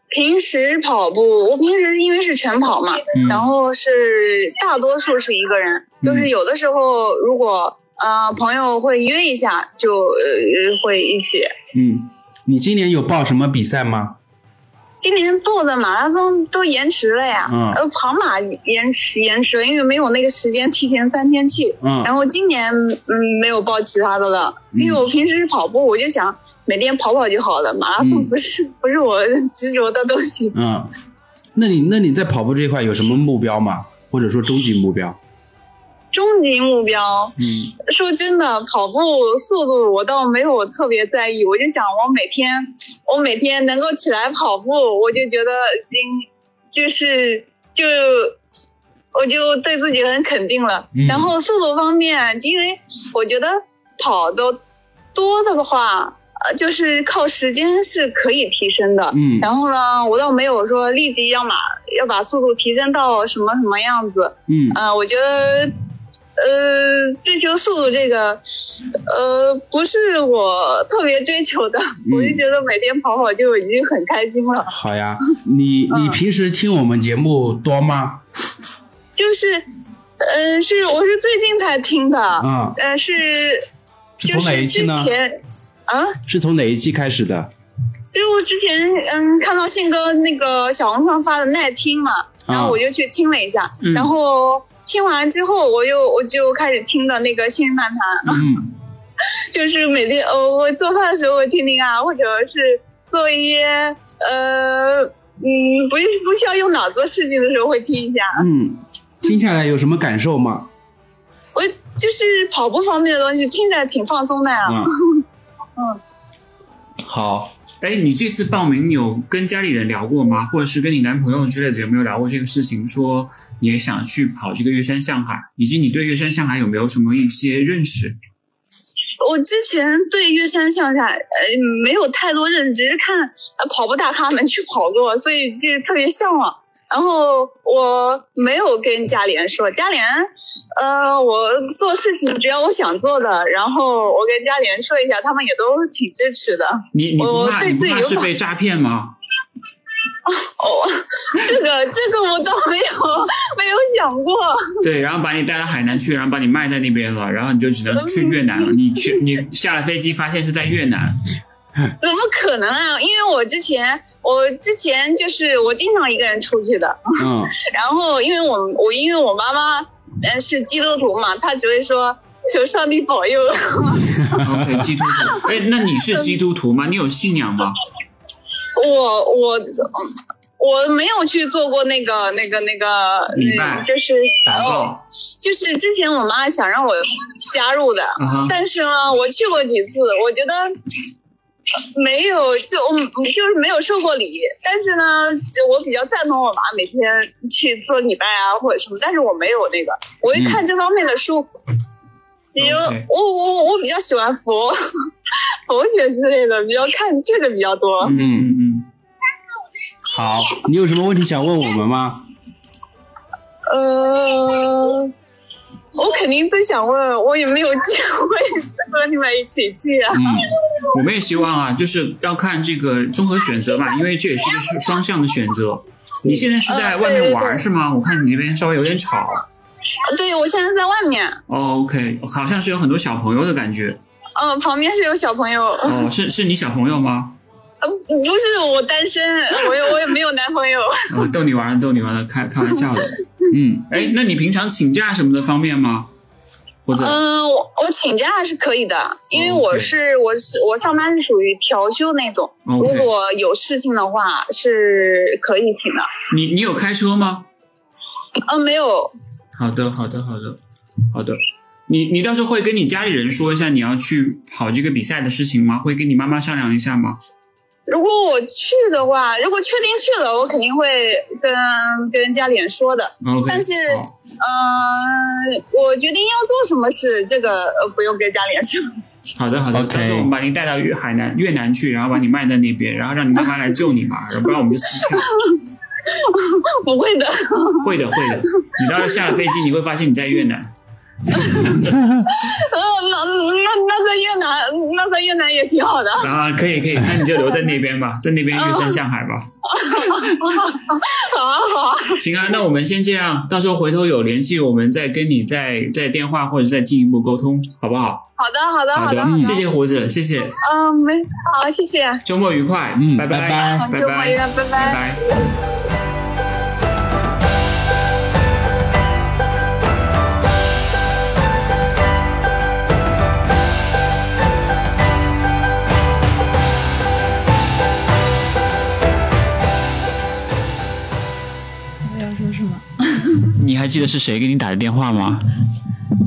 平时跑步，我平时因为是晨跑嘛，嗯然后是大多数是一个人，就是有的时候如果呃朋友会约一下，就呃会一起。嗯，你今年有报什么比赛吗？今年报的马拉松都延迟了呀，嗯呃，跑马延迟延迟了，因为没有那个时间提前三天去。嗯然后今年嗯没有报其他的了，因为我平时是跑步，我就想每天跑跑就好了，马拉松嗯不是、不是我执着的东西。嗯，那你那你在跑步这一块有什么目标吗？或者说终极目标？终极目标，嗯。说真的，跑步速度我倒没有特别在意，我就想我每天我每天能够起来跑步，我就觉得已经就是就我就对自己很肯定了。嗯。然后速度方面，因为我觉得跑的多的话。呃，就是靠时间是可以提升的，嗯。然后呢，我倒没有说立即要把要把速度提升到什么什么样子，嗯。呃，我觉得，呃，追求速度这个，呃，不是我特别追求的，我就觉得每天跑跑就已经很开心了。好呀，你你平时听我们节目多吗？就是，呃，是我是最近才听的，嗯呃，是是从哪就是之一期呢？前啊，是从哪一期开始的？就是我之前嗯看到信哥那个小红书上发的耐听嘛，然后我就去听了一下，嗯然后听完之后我又我就开始听的那个新漫谈。嗯 就是每天呃，我做饭的时候会听听啊，或者是做一些呃嗯不不需要用脑子的事情的时候会听一下。嗯，听下来有什么感受吗？我就是跑步方面的东西，听着挺放松的呀。嗯 嗯，好，哎，你这次报名有跟家里人聊过吗？或者是跟你男朋友之类的有没有聊过这个事情？说你也想去跑这个月山向海，以及你对月山向海有没有什么一些认识？我之前对月山向海呃没有太多认知，只是看呃跑步大咖们去跑过，所以就特别向往。然后我没有跟家里人说，家里人，呃，我做事情只要我想做的，然后我跟家里人说一下，他们也都挺支持的。你你不怕你不对自己有把怕是被诈骗吗？哦，这个这个我倒没有没有想过。对，然后把你带到海南去，然后把你卖在那边了，然后你就只能去越南了。你去你下了飞机发现是在越南，怎么可能啊？因为我之前，我之前就是我经常一个人出去的，嗯 然后因为我我因为我妈妈嗯是基督徒嘛，她只会说求上帝保佑。OK，基督徒。哎，那你是基督徒吗？你有信仰吗？我我嗯我没有去做过那个那个那个，礼拜呃就是哦，就是之前我妈想让我加入的，但是呢，我去过几次，我觉得呃没有就嗯就是没有受过礼，但是呢，就我比较赞同我妈每天去做礼拜啊或者什么，但是我没有那个，我一看这方面的书。比如我我我比较喜欢佛佛学之类的，比较看这个比较多。嗯嗯好，你有什么问题想问我们吗？呃，我肯定最想问，我也没有机会和你们一起去啊？嗯，我们也希望啊，就是要看这个综合选择吧，因为这也是一个双双向的选择。你现在是在外面玩是吗？我看你那边稍微有点吵。对，我现在在外面，哦，OK，好像是有很多小朋友的感觉。呃，旁边是有小朋友，哦，是是你小朋友吗？呃，不是我单身，我也我也没有男朋友。哦，逗你玩的，逗你玩的，开开玩笑的。嗯，哎，那你平常请假什么的方便吗？或者，嗯，我我请假是可以的，因为我是我是我上班是属于调休那种如果有事情的话是可以请的。你你有开车吗？嗯，没有，好的，好的，好的，好的。你你到时候会跟你家里人说一下你要去跑这个比赛的事情吗？会跟你妈妈商量一下吗？如果我去的话，如果确定去了，我肯定会跟跟家里人说的。但是，好嗯、我决定要做什么事，这个呃不用跟家里人说。好的，好的。到时候我们把您带到越海南越南去，然后把你卖在那边，然后让你妈妈来救你嘛，然后不然我们就撕票。不会的，会的，会的。你到时候下了飞机，你会发现你在越南。呃，那那那在越南，那在越南也挺好的。啊，可以可以，那你就留在那边吧，在那边越山向海吧。好啊好啊，行啊，那我们先这样，到时候回头有联系，我们再跟你再再电话或者再进一步沟通，好不好？好的好的好的的，好的，谢谢胡子，谢谢，嗯，没好，谢谢，周末愉快，嗯拜拜拜，拜周末愉快，拜拜拜。拜。你还记得是谁给你打的电话吗？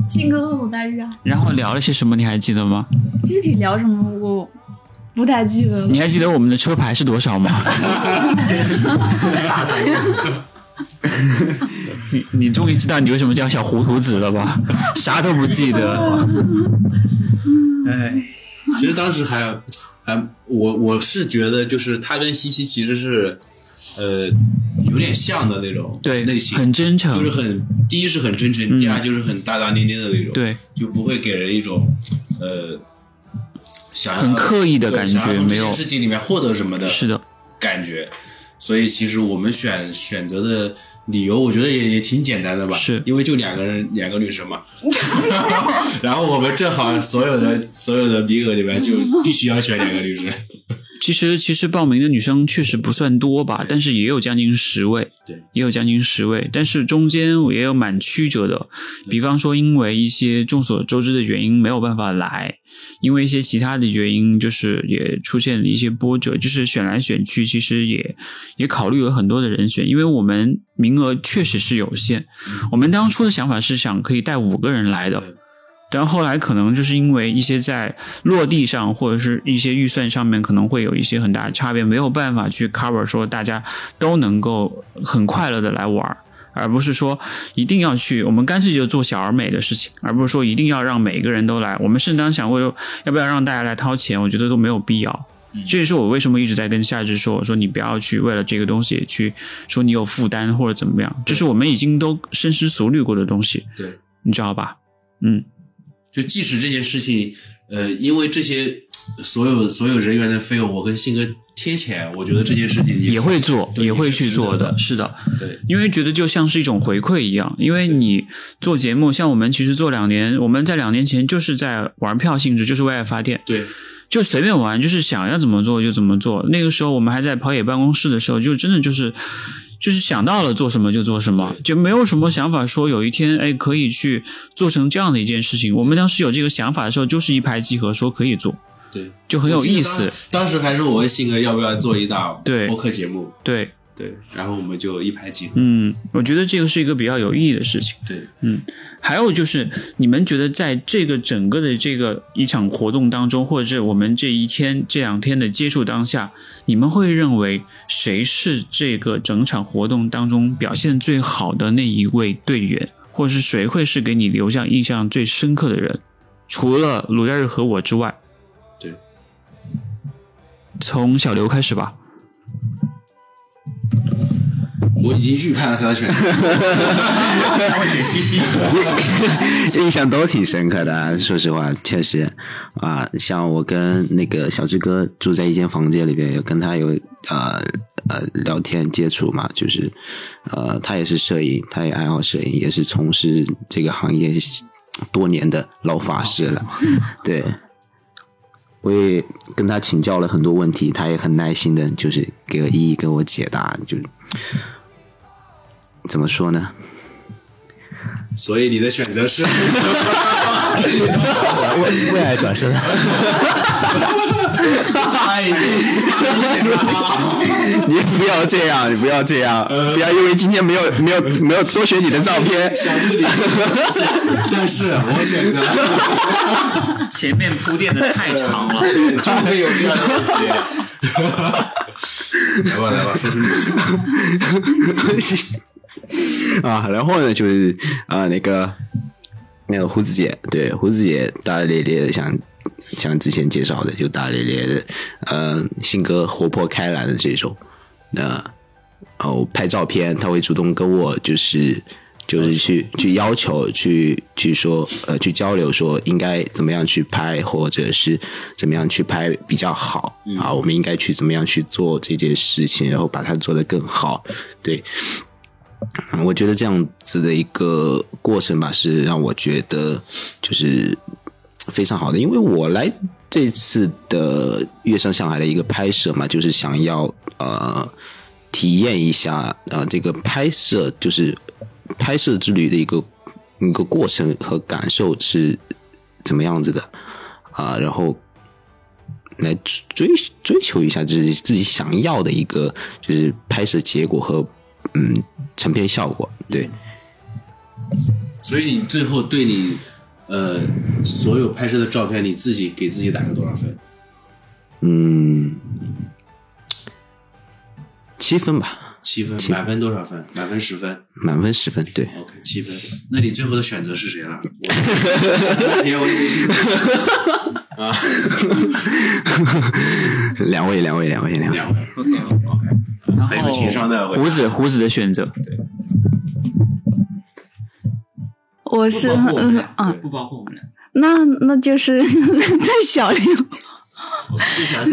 庆哥和鲁大日啊，然后聊了些什么？你还记得吗？具体聊什么我不太记得了。你还记得我们的车牌是多少吗？你你终于知道你为什么叫小糊涂子了吧？啥都不记得。哎，其实当时还还我我是觉得就是他跟西西其实是呃有点像的那种对类型，很真诚。就是很第一是很真诚，第二就是很大大咧咧的那种，对，就不会给人一种呃想要很刻意的感觉没有件事情里面获得什么的是的，感觉。所以其实我们选选择的理由，我觉得也也挺简单的吧，是。因为就两个人，两个女生嘛，然后我们正好所有的所有的名额里面就必须要选两个女生，其实其实报名的女生确实不算多吧，但是也有将近十位，对，也有将近十位，但是中间也有蛮曲折的，比方说因为一些众所周知的原因没有办法来，因为一些其他的原因，就是也出现了一些波折，就是选来选去，其实也也考虑了很多的人选，因为我们名额确实是有限，我们当初的想法是想可以带五个人来的。但后来可能就是因为一些在落地上或者是一些预算上面可能会有一些很大的差别，没有办法去 cover 说大家都能够很快乐的来玩，而不是说一定要去，我们干脆就做小而美的事情，而不是说一定要让每个人都来。我们甚至当想过要不要让大家来掏钱，我觉得都没有必要。这也是我为什么一直在跟夏至说，我说你不要去为了这个东西去说你有负担或者怎么样，这是我们已经都深思熟虑过的东西，对，你知道吧？嗯，就即使这件事情，呃，因为这些所有所有人员的费用，我跟信哥贴钱，我觉得这件事情也会做，也会去做的，是的，对，因为觉得就像是一种回馈一样，因为你做节目，像我们其实做两年，我们在两年前就是在玩票性质，就是为爱发电，对，就随便玩，就是想要怎么做就怎么做。那个时候我们还在跑野办公室的时候，就真的就是。就是想到了做什么就做什么，就没有什么想法说有一天哎可以去做成这样的一件事情。我们当时有这个想法的时候，就是一拍即合，说可以做，对，就很有意思。当时还是我问信哥要不要做一档对播客节目，对，对，然后我们就一拍即合。嗯，我觉得这个是一个比较有意义的事情。对，嗯，还有就是，你们觉得在这个整个的这个一场活动当中，或者是我们这一天、这两天的接触当下，你们会认为谁是这个整场活动当中表现最好的那一位队员，或者是谁会是给你留下印象最深刻的人？除了鲁亚日和我之外，对，从小刘开始吧。我已经预判了他的选择，他会选西西。印象都挺深刻的、啊，说实话，确实啊，像我跟那个小志哥住在一间房间里边，有跟他有呃呃聊天接触嘛，就是呃他也是摄影，他也爱好摄影，也是从事这个行业多年的老法师了，对。我也跟他请教了很多问题，他也很耐心的，就是给我一一给我解答，就怎么说呢？所以你的选择是？未未来转身，你不要这样，你不要这样，不要因为今天没有没有没有多选你的照片，但是我选择前面铺垫的太长了，就会有这样的问题。来吧来吧，说出你的选择。啊，然后呢，就是啊、那个那个胡子姐，对胡子姐大大咧咧的，像像之前介绍的，就大大咧咧的，呃，性格活泼开朗的这种，那、哦，拍照片他会主动跟我就是。就是去去要求去去说呃去交流说应该怎么样去拍或者是怎么样去拍比较好、啊我们应该去怎么样去做这件事情然后把它做得更好对我觉得这样子的一个过程吧，是让我觉得就是非常好的，因为我来这次的月上上海的一个拍摄嘛，就是想要呃体验一下呃这个拍摄就是拍摄之旅的一个一个过程和感受是怎么样子的啊、然后来追追求一下自己自己想要的一个就是拍摄结果和嗯成片效果，对。所以你最后对你呃所有拍摄的照片，你自己给自己打个多少分？嗯，七分吧，七分，七分满分多少分？满分十分。满分十分，对。OK，七分。那你最后的选择是谁了？我 两位，两位，两位，两位。两位。OK OK，很有情商的胡子胡子的选择，我是嗯啊，不包括我们俩。那那就是 对小刘，最喜欢小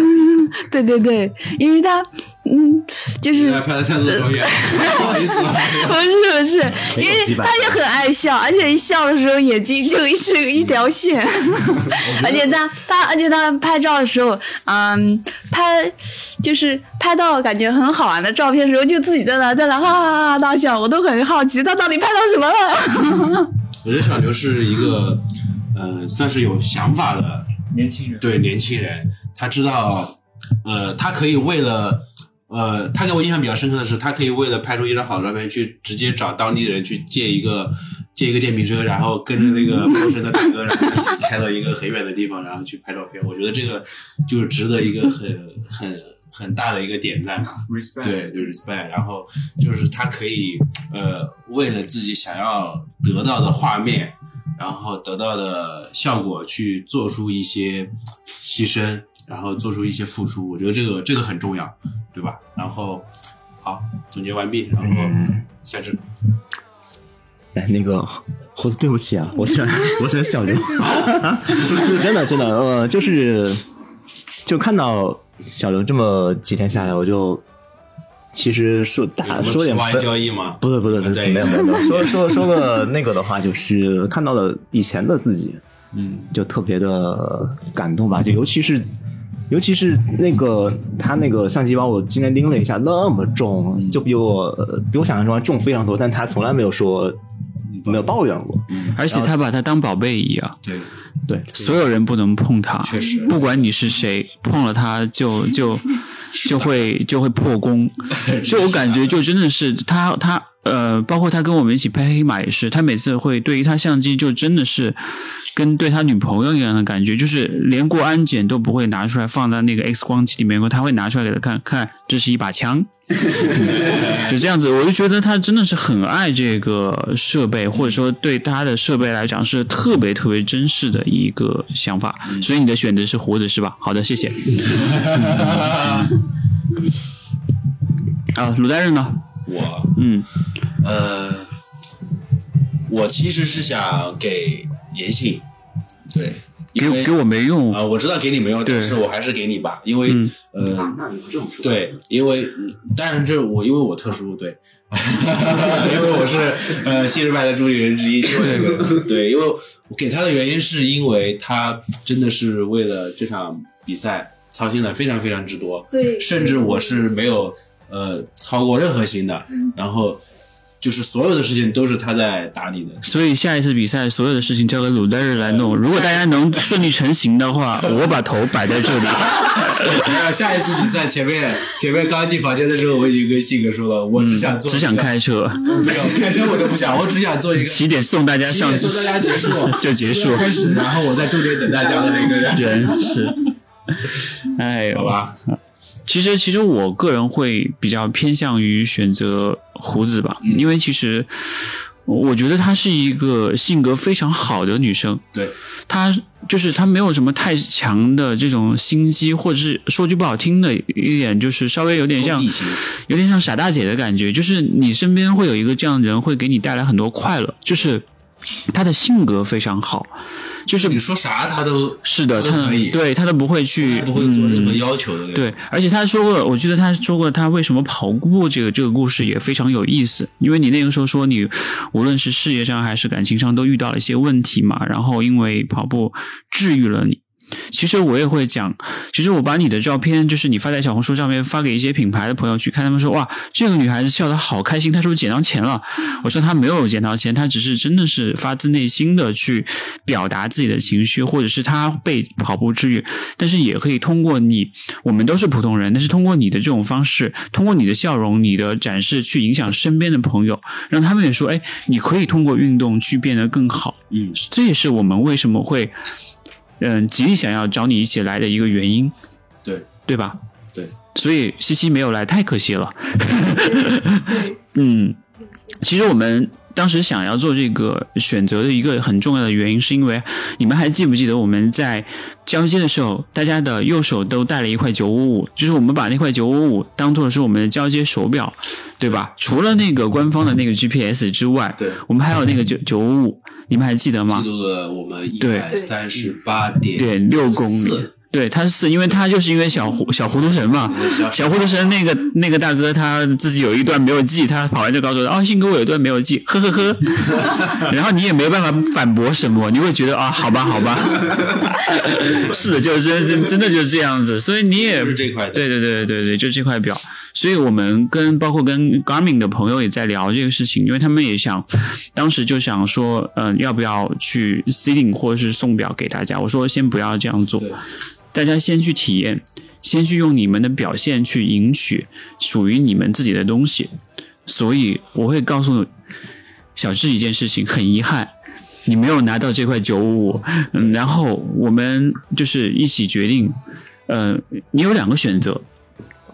对对对，因为他嗯，就是他拍了太多的照片，不好意思啊。不是不是，因为他也很爱笑，而且一笑的时候眼睛就一一条线，而且他他而且他拍照的时候，嗯，拍就是拍到感觉很好玩的照片的时候，就自己在那在那哈哈哈哈大笑，我都很好奇他到底拍到什么了。我觉得小刘是一个，呃，算是有想法的年轻人，对年轻人，他知道，呃，他可以为了，呃，他给我印象比较深刻的是，他可以为了拍出一张好的照片，去直接找当地的人去借一个借一个电瓶车，然后跟着那个陌生的大哥，然后一起开到一个很远的地方，然后去拍照片。我觉得这个就是值得一个很很很大的一个点赞嘛。respect 对，就是 respect，然后就是他可以呃，为了自己想要得到的画面，然后得到的效果去做出一些牺牲，然后做出一些付出，我觉得这个这个很重要，对吧？然后好，总结完毕，然后下次哎，那个胡子，对不起啊，我选我选小刘，是真的真的，呃，就是就看到小刘这么几天下来，我就其实说大说点图案分交易吗？不是不是没有没有没有，说 说说个那个的话，就是看到了以前的自己，嗯，就特别的感动吧，就尤其是。尤其是那个他那个相机包，我今天拎了一下，那么重，就比我比我想象中的重非常多，但他从来没有说没有抱怨过。而且他把他当宝贝一样，对，对，所有人不能碰他，确实不管你是谁，碰了他就就 就会就会破功。就我感觉，就真的是他他呃，包括他跟我们一起拍黑马也是，他每次会对于他相机就真的是跟对他女朋友一样的感觉，就是连过安检都不会拿出来放在那个 X 光机里面，他会拿出来给他看看，这是一把枪。就这样子，我就觉得他真的是很爱这个设备，或者说对他的设备来讲是特别特别珍视的一个想法。所以你的选择是活着是吧？好的，谢谢。啊，鲁大人呢？我嗯。呃，我其实是想给延信，对，因为给给我没用啊、我知道给你没用，但是我还是给你吧，因为、嗯。呃，对，因为嗯当然这我因为我特殊，对，因为我是呃新日派的主理人之一，因为对，因为我给他的原因是因为他真的是为了这场比赛操心的非常非常之多，对甚至我是没有呃超过任何心的，然后就是所有的事情都是他在打理的，所以下一次比赛所有的事情交给鲁德日来弄。如果大家能顺利成行的话，我把头摆在这里。没有，下一次比赛前面前面刚进房间的时候，我已经跟信哥说了，我只想做、只想开车，没有开车我都不想，我只想做一个起点送大家上起点送大家结束就结束 开始，然后我在终点等大家的那个人。人是，哎呦，好吧。其实，其实我个人会比较偏向于选择胡子吧，因为其实我觉得她是一个性格非常好的女生。对，她就是她没有什么太强的这种心机，或者是说句不好听的一点，就是稍微有点像有点像傻大姐的感觉，就是你身边会有一个这样的人，会给你带来很多快乐，就是她的性格非常好，就是你说啥他都是的，他都可以，对他都不会去不会做任何嗯要求的。对，而且他说过，我记得他说过他为什么跑步这个这个故事也非常有意思，因为你那个时候说你无论是事业上还是感情上都遇到了一些问题嘛，然后因为跑步治愈了你。其实我也会讲，其实我把你的照片，就是你发在小红书上面发给一些品牌的朋友去看，他们说哇，这个女孩子笑得好开心，她是不是捡到钱了？我说她没有捡到钱，她只是真的是发自内心的去表达自己的情绪，或者是她被跑步治愈，但是也可以通过你，我们都是普通人，但是通过你的这种方式，通过你的笑容、你的展示，去影响身边的朋友，让他们也说，哎，你可以通过运动去变得更好。嗯，这也是我们为什么会，嗯，极力想要找你一起来的一个原因，对。对吧？对，所以西西没有来，太可惜了。嗯，其实我们当时想要做这个选择的一个很重要的原因，是因为你们还记不记得我们在交接的时候，大家的右手都带了一块九五五，就是我们把那块九五五当做是我们的交接手表，对吧？除了那个官方的那个 GPS 之外，对我们还有那个九 九五五，你们还记得吗？记录了我们一对百三十八点点六公里。对，他是因为他就是因为小糊小糊涂神嘛，小糊涂神那个那个大哥他自己有一段没有记，他跑完就告诉我，哦，信哥我有一段没有记，呵呵呵，然后你也没有办法反驳什么，你会觉得啊，好吧好吧，是的，就是真真真的就是这样子，所以你也就是这块的对对对对对，就这块表。所以我们跟包括跟 Garmin 的朋友也在聊这个事情，因为他们也想，当时就想说，嗯、要不要去 seeding 或者是送表给大家？我说先不要这样做，对大家先去体验，先去用你们的表现去赢取属于你们自己的东西。所以我会告诉小智一件事情，很遗憾。你没有拿到这块九五五，嗯，然后我们就是一起决定，呃，你有两个选择，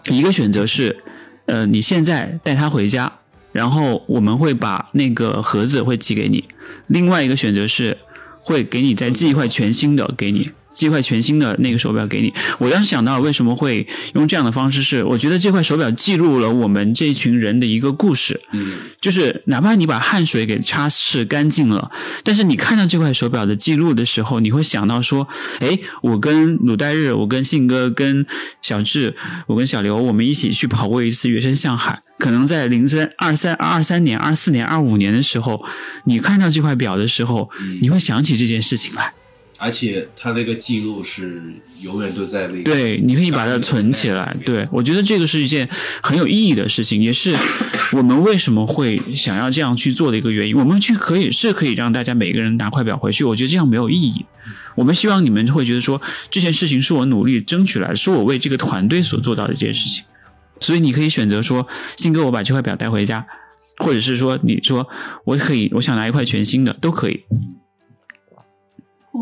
一个选择是，呃，你现在带他回家，然后我们会把那个盒子会寄给你；另外一个选择是，会给你再寄一块全新的给你。寄块全新的那个手表给你，我当时想到为什么会用这样的方式是，我觉得这块手表记录了我们这一群人的一个故事，嗯，就是哪怕你把汗水给擦拭干净了，但是你看到这块手表的记录的时候，你会想到说，哎，我跟鲁代日，我跟信哥，跟小智，我跟小刘，我们一起去跑过一次月山向海。可能在零三二三二三年、二四年、二五年的时候，你看到这块表的时候，你会想起这件事情来。而且它那个记录是永远都在那个对，你可以把它存起来。对，我觉得这个是一件很有意义的事情，也是我们为什么会想要这样去做的一个原因。我们去可以是可以让大家每个人拿块表回去，我觉得这样没有意义。我们希望你们会觉得说，这件事情是我努力争取来的，是我为这个团队所做到的这件事情。所以你可以选择说，信哥，我把这块表带回家，或者是说，你说我可以，我想拿一块全新的，都可以，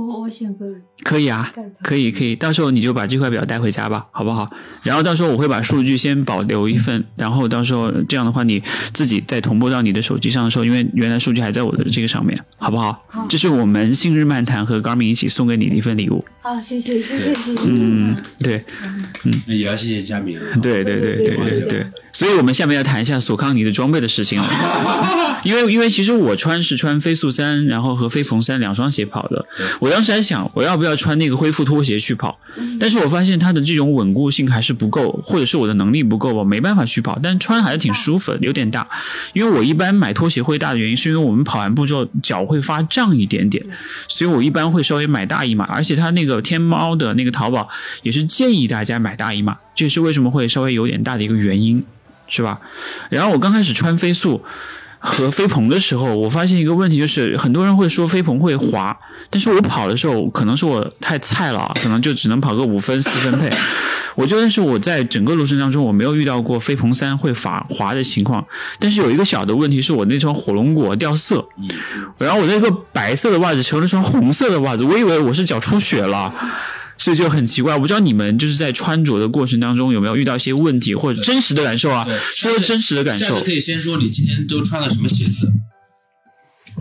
我我选择可以啊，可以可以，到时候你就把这块表带回家吧，好不好？然后到时候我会把数据先保留一份，然后到时候这样的话，你自己再同步到你的手机上的时候，因为原来数据还在我的这个上面，好不好？好这是我们信日漫谈和 Garmin 一起送给你的一份礼物。好，谢谢谢谢谢谢。嗯，对，嗯也要谢谢佳明啊。对对对对对对，所以我们下面要谈一下索康尼的装备的事情了。因为因为其实我穿是穿飞速三，然后和飞鹏三两双鞋跑的。我当时还想，我要不要穿那个恢复拖鞋去跑？但是我发现它的这种稳固性还是不够，或者是我的能力不够，我没办法去跑。但穿还是挺舒服的，有点大。因为我一般买拖鞋会大的原因，是因为我们跑完步之后脚会发胀一点点，所以我一般会稍微买大一码。而且它那个天猫的那个淘宝也是建议大家买大一码，这也是为什么会稍微有点大的一个原因，是吧？然后我刚开始穿飞速。和飞鹏的时候，我发现一个问题，就是很多人会说飞鹏会滑，但是我跑的时候，可能是我太菜了，可能就只能跑个五分四分配。我就但是我在整个路程当中，我没有遇到过飞鹏三会滑滑的情况。但是有一个小的问题是我那双火龙果掉色，然后我那个白色的袜子成了双红色的袜子，我以为我是脚出血了。所以就很奇怪，我不知道你们就是在穿着的过程当中有没有遇到一些问题或者真实的感受啊？说真实的感受下次，可以先说你今天都穿了什么鞋子？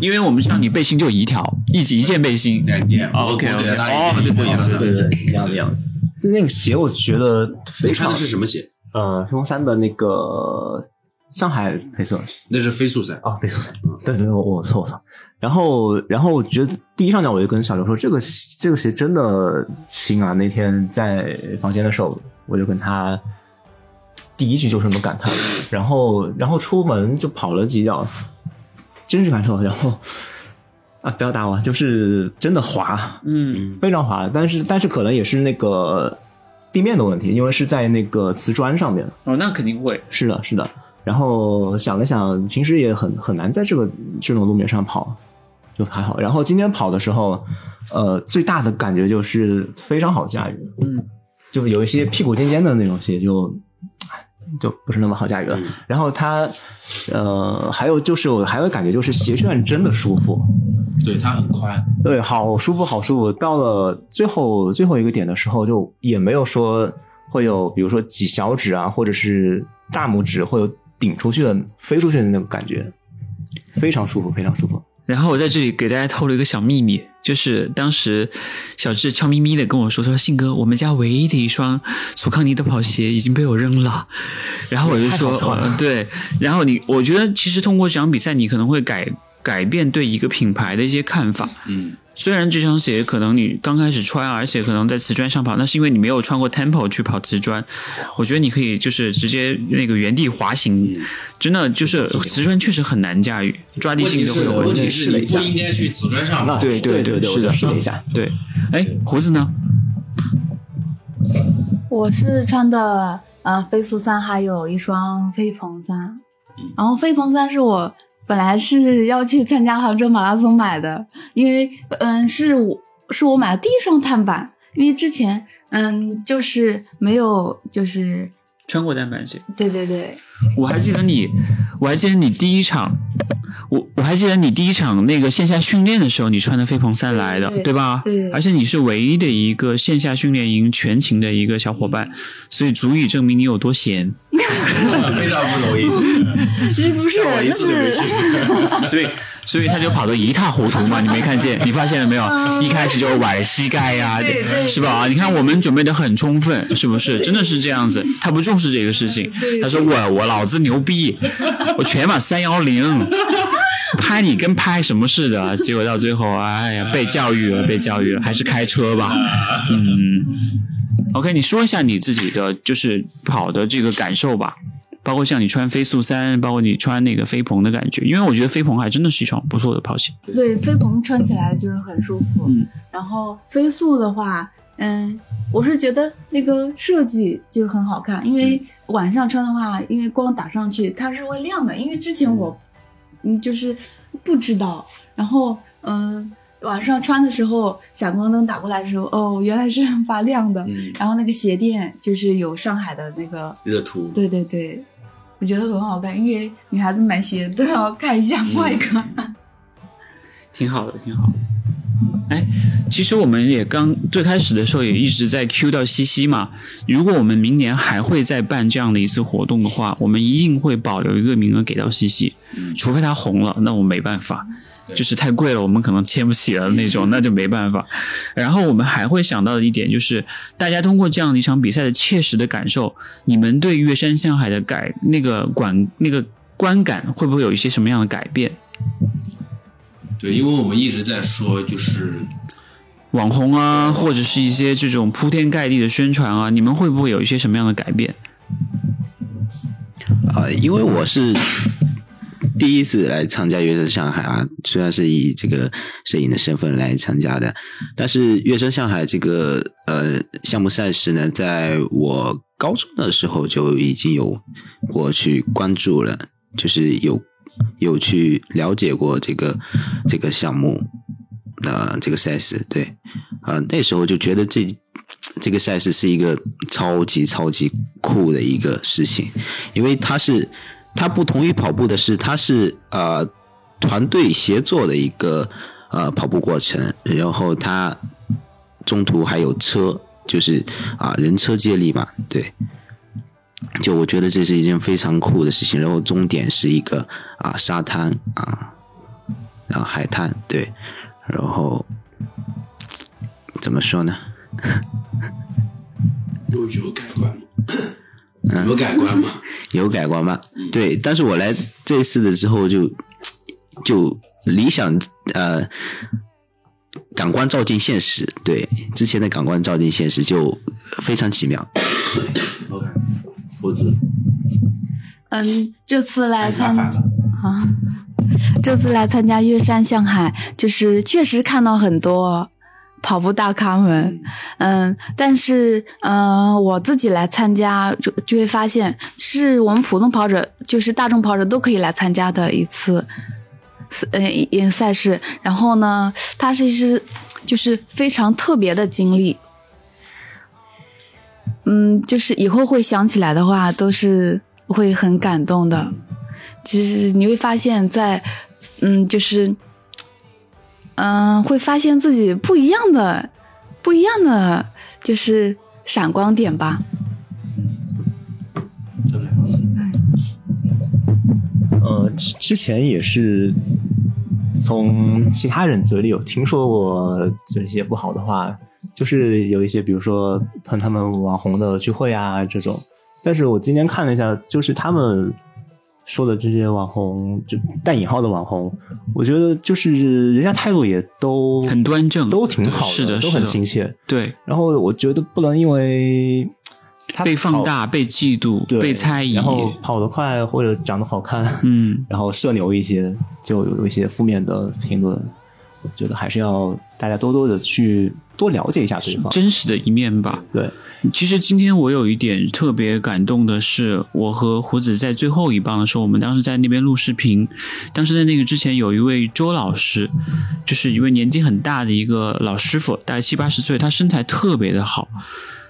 因为我们知道你背心就一条，一一件背心。两件。哦，OK OK，哦，一对对。对对对，一样的一样的。就那个鞋，我觉得非常你穿的是什么鞋？呃，飞鸿三的那个上海配色那是飞速三。哦，飞速赛，对对对，我我错我错。然后然后我觉得第一上脚我就跟小刘说，这个这个鞋真的轻啊。那天在房间的时候，我就跟他第一句就是这么感叹，然后然后出门就跑了几脚，真实感受，然后。啊，不要打我，就是真的滑，嗯，非常滑，但是但是可能也是那个地面的问题，因为是在那个瓷砖上面。哦，那肯定会。是的，是的。然后想了想，平时也很很难在这个这种路面上跑，就还好。然后今天跑的时候，呃，最大的感觉就是非常好驾驭，嗯，就有一些屁股尖尖的那种鞋就就不是那么好驾驭了。然后它，呃，还有就是我还有感觉就是鞋楦真的舒服，对，它很宽。对，好舒服，好舒服。到了最后最后一个点的时候，就也没有说会有，比如说挤小指啊，或者是大拇指会有顶出去的、飞出去的那种感觉，非常舒服，非常舒服。然后我在这里给大家透露一个小秘密，就是当时小智悄咪咪的跟我说：“他说信哥，我们家唯一的一双索康尼的跑鞋已经被我扔了。”然后我就说：“呃对。”然后你，我觉得其实通过这场比赛，你可能会改改变对一个品牌的一些看法。嗯，虽然这双鞋可能你刚开始穿，而且可能在瓷砖上跑，那是因为你没有穿过 Tempo 去跑瓷砖。我觉得你可以就是直接那个原地滑行，真的就是瓷砖确实很难驾驭，抓地性就会有问题。问题是你不应该去瓷砖上跑。对对对对是的，我试了一下。对，哎，胡子呢？我是穿的呃飞速三，还有一双飞鹏三。然后飞鹏三是我本来是要去参加杭州马拉松买的，因为嗯是我是我买的第一双碳板，因为之前嗯就是没有就是穿过单板鞋。对对对，我还记得你，我还记得你第一场，我我还记得你第一场那个线下训练的时候，你穿的飞鹏三来的，对吧？对而且你是唯一的一个线下训练营全勤的一个小伙伴，所以足以证明你有多闲。非常不容易。你不是像我一次都没去。所以，所以他就跑得一塌糊涂嘛，你没看见？你发现了没有？一开始就崴膝盖呀、是吧？你看我们准备的很充分，是不是？真的是这样子。他不重视这个事情，他说我我老子牛逼，我全马三幺零。拍你跟拍什么似的，结果到最后，哎呀，被教育了，被教育了，还是开车吧。嗯，OK，你说一下你自己的就是跑的这个感受吧。包括像你穿飞速三，包括你穿那个飞鹏的感觉，因为我觉得飞鹏还真的是一双不错的跑鞋。对，飞鹏穿起来就是很舒服。嗯，然后飞速的话，嗯，我是觉得那个设计就很好看，因为晚上穿的话，因为光打上去它是会亮的。因为之前我，嗯，就是不知道，然后嗯，晚上穿的时候，闪光灯打过来的时候，哦，原来是发亮的。嗯然后那个鞋垫就是有上海的那个，热图，对对对，觉得很好看，因为女孩子买鞋都要看一下外观。挺好的，挺好的。哎，其实我们也刚最开始的时候也一直在 Q 到西西嘛。如果我们明年还会再办这样的一次活动的话，我们一定会保留一个名额给到西西，除非他红了，那我没办法，就是太贵了，我们可能签不起了那种，那就没办法。然后我们还会想到的一点就是，大家通过这样的一场比赛的切实的感受，你们对月山向海的改那个管那个观感会不会有一些什么样的改变？对，因为我们一直在说，就是网红啊，或者是一些这种铺天盖地的宣传啊，你们会不会有一些什么样的改变？啊、因为我是第一次来参加乐声上海啊，虽然是以这个摄影的身份来参加的，但是乐声上海这个呃项目赛事呢，在我高中的时候就已经有过去关注了，就是有有去了解过这个这个项目呃这个赛事，对，啊、那时候就觉得这这个赛事是一个超级超级酷的一个事情，因为它是它不同于跑步的是，它是呃团队协作的一个呃跑步过程，然后它中途还有车，就是啊、人车接力嘛，对。就我觉得这是一件非常酷的事情，然后终点是一个啊沙滩啊，然后海滩对，然后怎么说呢？有有改观吗？有改观吗？有改观吗？对，但是我来这次的之后就就理想呃感官照进现实，对之前的感官照进现实就非常奇妙。OK，嗯，这次来参。啊，这次来参加岳山向海，就是确实看到很多跑步大咖们，嗯，但是嗯、呃我自己来参加就就会发现，是我们普通跑者，就是大众跑者都可以来参加的一次。呃，一赛事，然后呢，它是一次就是非常特别的经历，嗯，就是以后会想起来的话，都是会很感动的。就是你会发现在，嗯，就是，嗯、会发现自己不一样的、不一样的，就是闪光点吧。对不对？呃，之之前也是从其他人嘴里有听说过这些不好的话，就是有一些比如说喷他们网红的聚会啊这种。但是我今天看了一下，就是他们说的这些网红，就带引号的网红，我觉得就是人家态度也都很端正，都挺好是的，都很亲切。对，然后我觉得不能因为他被放大、被嫉妒、被猜疑，然后跑得快或者长得好看，嗯，然后社牛一些，就有一些负面的评论。我觉得还是要大家多多的去多了解一下对方。真实的一面吧。对，其实今天我有一点特别感动的是，我和胡子在最后一棒的时候，我们当时在那边录视频。当时在那个之前，有一位周老师，就是一位年纪很大的一个老师傅，大概七八十岁，他身材特别的好。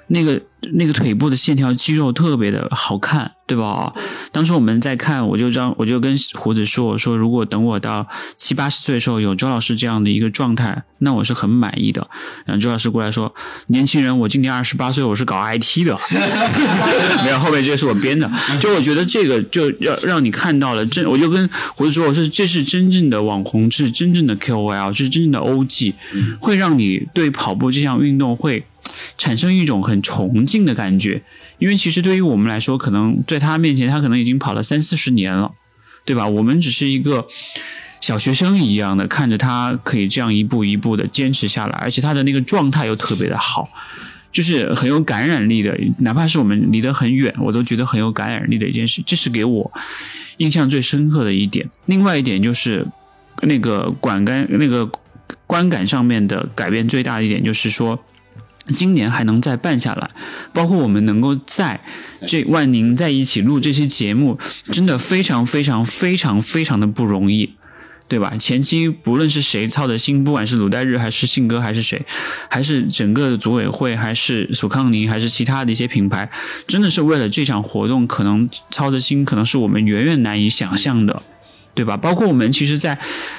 那个那个腿部的线条肌肉特别的好看，对吧？当时我们在看，我就让我就跟胡子说，我说如果等我到七八十岁的时候有周老师这样的一个状态，那我是很满意的。然后周老师过来说，年轻人，我今年二十八岁，我是搞 IT 的，没有后面这个是我编的。就我觉得这个就要让你看到了真，我就跟胡子说，我说这是真正的网红，这是真正的 KOL，这是真正的 OG，会让你对跑步这项运动会。产生一种很崇敬的感觉，因为其实对于我们来说，可能在他面前，他可能已经跑了三四十年了，对吧？我们只是一个小学生一样的看着他可以这样一步一步的坚持下来，而且他的那个状态又特别的好，就是很有感染力的。哪怕是我们离得很远，我都觉得很有感染力的一件事，这是给我印象最深刻的一点。另外一点就是那个管感那个观感上面的改变最大的一点，就是说。今年还能再办下来，包括我们能够在这万宁在一起录这期节目，真的非常非常非常非常的不容易。对吧？前期不论是谁操的心，不管是鲁代日还是信哥还是谁，还是整个组委会，还是索康尼，还是其他的一些品牌，真的是为了这场活动，可能操的心，可能是我们远远难以想象的。对吧？包括我们其实，在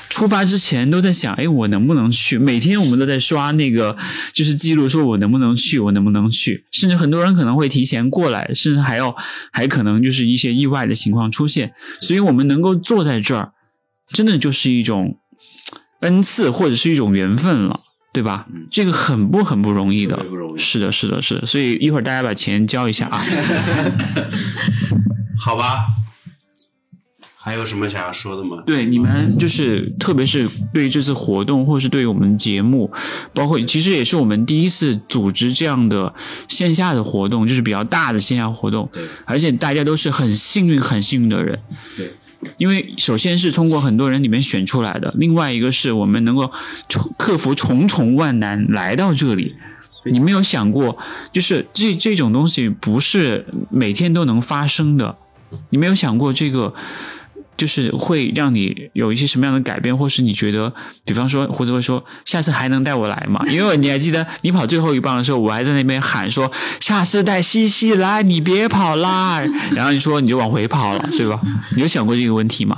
出发之前都在想，哎，我能不能去？每天我们都在刷那个就是记录，说我能不能去，我能不能去？甚至很多人可能会提前过来，甚至还要还可能就是一些意外的情况出现。所以我们能够坐在这儿，真的就是一种恩赐或者是一种缘分了。对吧？这个很不很不容易的，不容易是的，是的，是的。所以一会儿大家把钱交一下啊。好吧，还有什么想要说的吗？对你们就是，特别是对于这次活动，或是对于我们节目，包括其实也是我们第一次组织这样的线下的活动，就是比较大的线下活动，对而且大家都是很幸运、很幸运的人。对，因为首先是通过很多人里面选出来的，另外一个是我们能够重克服重重万难来到这里。你没有想过，就是这这种东西不是每天都能发生的。你没有想过这个，就是会让你有一些什么样的改变，或是你觉得，比方说胡子会说，下次还能带我来吗？因为你还记得你跑最后一棒的时候，我还在那边喊说，下次带西西来，你别跑啦。然后你说你就往回跑了，对吧？你有想过这个问题吗？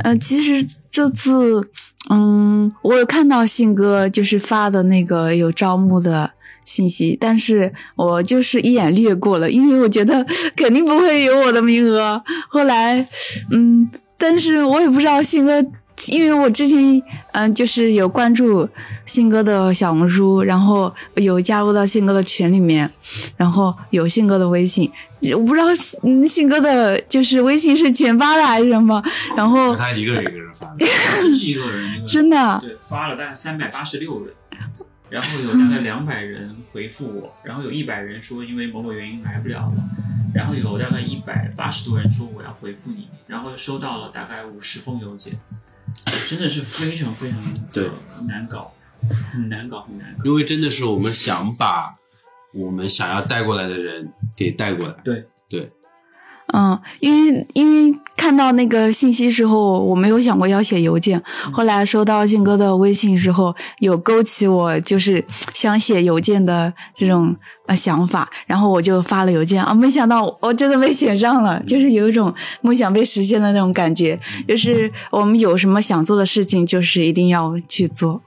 呃，其实这次，嗯，我有看到信哥就是发的那个有招募的信息，但是我就是一眼略过了，因为我觉得 肯定不会有我的名额。后来，嗯，但是我也不知道信哥，因为我之前嗯、就是有关注信哥的小红书，然后有加入到信哥的群里面，然后有信哥的微信，我不知道嗯信哥的就是微信是群发的还是什么，然后他一个人一个人发的，是一个人，真的发了大概三百八十六人，然后有大概两百人回复我，然后有一百人说因为某某原因来不了了，然后有大概一百八十多人说我要回复你，然后收到了大概五十封邮件，真的是非常非常对的难搞，很难搞，很难搞。因为真的是我们想把我们想要带过来的人给带过来。对对，嗯，因为因为看到那个信息之后，我没有想过要写邮件。后来收到信哥的微信之后，有勾起我就是想写邮件的这种呃想法，然后我就发了邮件啊，没想到我真的被选上了，就是有一种梦想被实现的那种感觉。就是我们有什么想做的事情，就是一定要去做。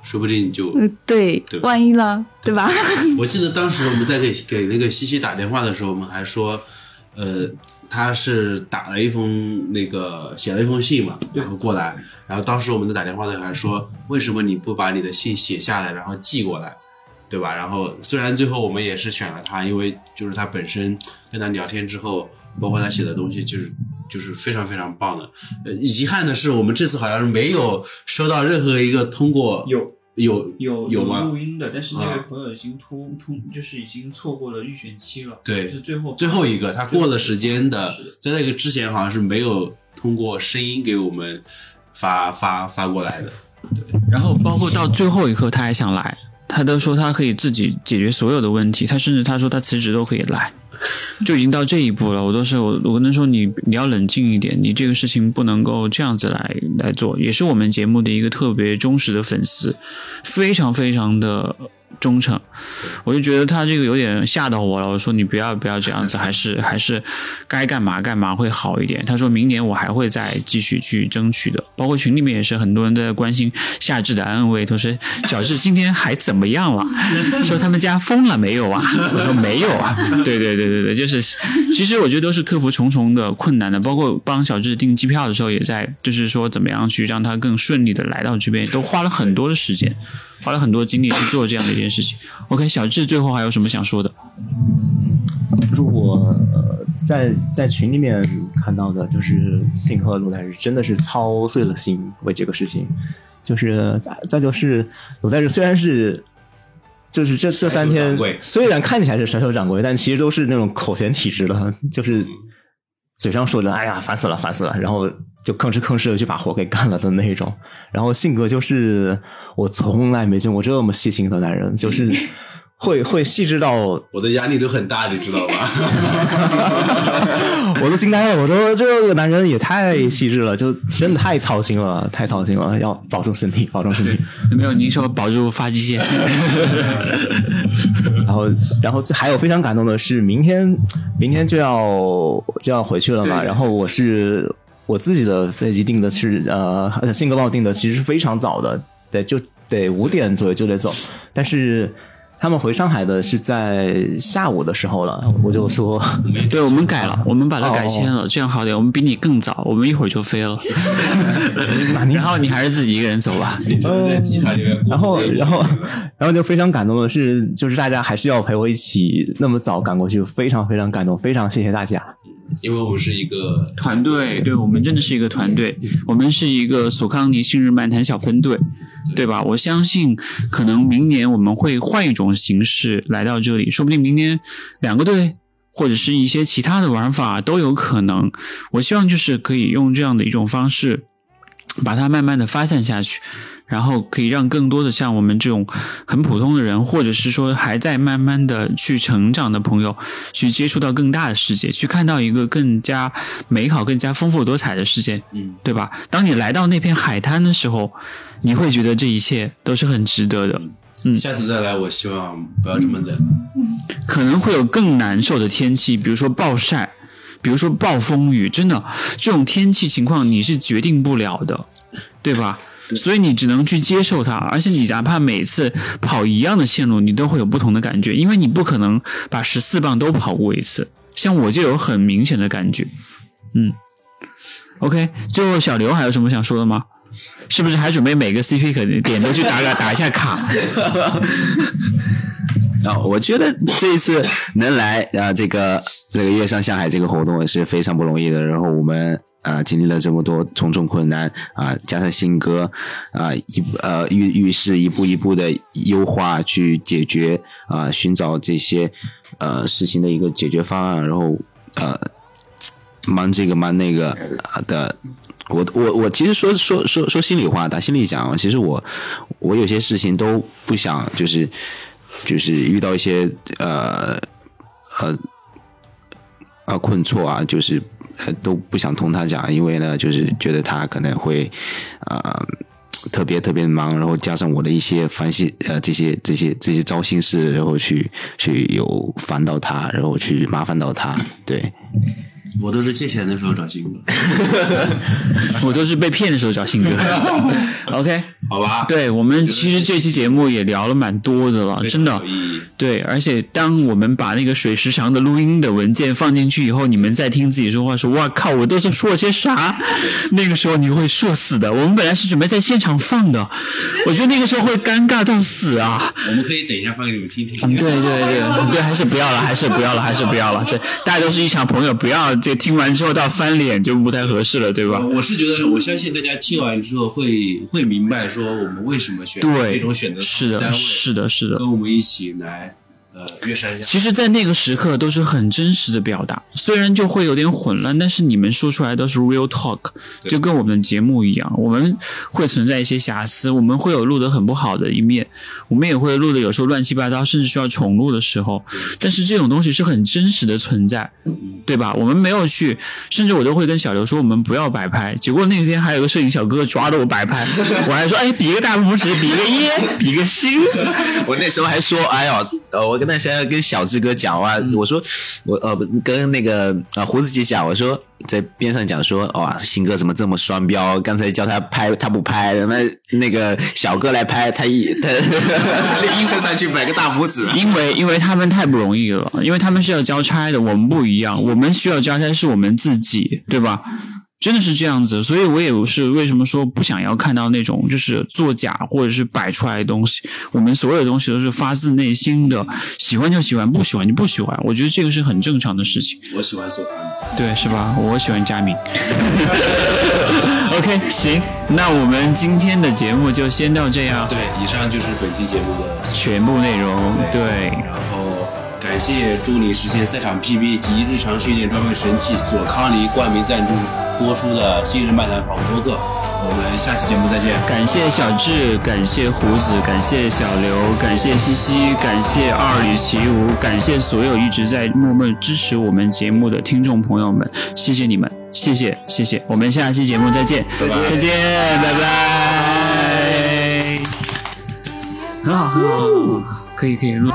说不定就嗯，对，对万一呢，对吧？我记得当时我们在给给那个西西打电话的时候，我们还说，呃，他是打了一封那个写了一封信嘛，然后过来，然后当时我们在打电话的时候还说，为什么你不把你的信写下来，然后寄过来，对吧？然后虽然最后我们也是选了他，因为就是他本身跟他聊天之后，包括他写的东西，就是就是非常非常棒的。呃，遗憾的是，我们这次好像是没有收到任何一个通过有有有有吗？录音的，但是那位啊朋友已经通通，就是已经错过了预选期了。对是最后最后一个，他过了时间的，在那个之前好像是没有通过声音给我们发发发过来的。对然后包括到最后一刻，他还想来，他都说他可以自己解决所有的问题，他甚至他说他辞职都可以来，就已经到这一步了。我都是我我跟他说你你要冷静一点，你这个事情不能够这样子来来做，也是我们节目的一个特别忠实的粉丝，非常非常的。忠诚，我就觉得他这个有点吓到我了。我说你不要不要这样子，还是 还是该干嘛干嘛会好一点。他说明年我还会再继续去争取的，包括群里面也是很多人在关心夏至的安慰，都说小智今天还怎么样了？说他们家疯了没有啊？我说没有啊。对对对对对对，就是其实我觉得都是克服重重的困难的，包括帮小智订机票的时候，也在就是说怎么样去让他更顺利的来到这边，都花了很多的时间，花了很多精力去做这样的一件事情。OK，小智最后还有什么想说的？就是我呃在在群里面看到的，就是信和鲁代日真的是操碎了心为这个事情，就是再就是鲁代日虽然是。就是这这三天，虽然看起来是甩手掌柜，但其实都是那种口嫌体直的，就是嘴上说着“哎呀，烦死了，烦死了”，然后就吭哧吭哧的就把活给干了的那一种。然后性格就是我从来没见过这么细心的男人，就是 会会细致到我的压力都很大，你知道吧？我都惊呆了，我说这个男人也太细致了，就真的太操心了，太操心了，要保重身体，保重身体。没有，您说保住发际线。然后，然后这还有非常感动的是，明天明天就要就要回去了嘛。然后我是我自己的飞机订的是呃，性格帮我订的其实是非常早的，对，就得五点左右就得走，但是。他们回上海的是在下午的时候了，我就说，对，我们改了，我们把它改签了，这样好点。我们比你更早，我们一会儿就飞了。然后你还是自己一个人走吧。你只能在机场里面过。然后，然后，然后就非常感动的是，就是大家还是要陪我一起那么早赶过去，非常非常感动，非常谢谢大家。因为我们是一个团队，对我们真的是一个团队，我们是一个索康尼信日漫谈小分队，对吧？我相信可能明年我们会换一种形式来到这里，说不定明年两个队或者是一些其他的玩法都有可能。我希望就是可以用这样的一种方式，把它慢慢的发散下去。然后可以让更多的像我们这种很普通的人，或者是说还在慢慢的去成长的朋友，去接触到更大的世界，去看到一个更加美好、更加丰富多彩的世界，嗯，对吧？当你来到那片海滩的时候，你会觉得这一切都是很值得的。嗯下次再来，我希望不要这么冷。可能会有更难受的天气，比如说暴晒，比如说暴风雨，真的这种天气情况你是决定不了的，对吧？所以你只能去接受它，而且你哪怕每次跑一样的线路，你都会有不同的感觉，因为你不可能把十四棒都跑过一次。像我就有很明显的感觉，嗯。OK，最后小刘还有什么想说的吗？是不是还准备每个 CP 可点都去打打打一下卡？啊、我觉得这一次能来啊、这个这个月上向海这个活动也是非常不容易的。然后我们啊、经历了这么多重重困难啊、加上新歌啊、一呃遇遇事一步一步的优化去解决啊、寻找这些呃事情的一个解决方案，然后呃忙这个忙那个的。我我我其实说说说说心里话，打心里讲，其实我我有些事情都不想，就是就是遇到一些呃呃呃困挫啊，就是都不想同他讲，因为呢，就是觉得他可能会啊、呃特别特别忙，然后加上我的一些烦心呃这些这些这些糟心事，然后去去有烦到他，然后去麻烦到他，对。我都是借钱的时候找新歌，我都是被骗的时候找信哥。OK，好吧？对我们其实这期节目也聊了蛮多的了，真的。对，而且当我们把那个水时长的录音的文件放进去以后，你们再听自己说话，说“哇靠，我都是说了些啥？”那个时候你会社死的。我们本来是准备在现场放的，我觉得那个时候会尴尬到死啊！我们可以等一下放给你们听听。嗯，对对对对，还是不要了，还是不要了，还是不要了。这大家都是一场朋友，不要这听完之后到翻脸就不太合适了，对吧？我是觉得，我相信大家听完之后会会明白，说我们为什么选择这种选择是的，三位是的，是的。跟我们一起来呃月山下。其实，在那个时刻都是很真实的表达，虽然就会有点混乱，但是你们说出来都是 real talk，就跟我们的节目一样，我们会存在一些瑕疵，我们会有录得很不好的一面，我们也会录的有时候乱七八糟，甚至需要重录的时候，但是这种东西是很真实的存在，对吧？我们没有去，甚至我都会跟小刘说，我们不要摆拍。结果那天还有个摄影小哥哥抓着我摆拍，我还说，哎，比个大拇指，比个耶，比个心。我那时候还说，哎呦，呃，我跟那时候跟小志哥讲话，我说我呃不跟那个呃胡子姐讲，我说在边上讲说，哇，新哥怎么这么双标？刚才叫他拍他不拍，那那个小哥来拍，他一 他硬撑上去摆个大拇指。因为因为他们太不容易了，因为他们是要交差的，我们不一样，我们需要交差是我们自己，对吧？真的是这样子，所以我也是为什么说不想要看到那种就是作假或者是摆出来的东西。我们所有的东西都是发自内心的，喜欢就喜欢，不喜欢就不喜欢。我觉得这个是很正常的事情，我喜欢索康尼。对，是吧？我喜欢佳明。OK，行，那我们今天的节目就先到这样，对，以上就是本期节目的全部内容，对。然后感谢助你实现赛场 PB 及日常训练装备神器索康尼冠名赞助播出的《今日漫谈跑步播客》，我们下期节目再见。感谢小智，感谢胡子，感谢小刘，感谢西西，感谢二里奇吴，感谢所有一直在默默支持我们节目的听众朋友们，谢谢你们，谢谢谢谢，我们下期节目再见，再见，拜拜，很好很好，可以可以录。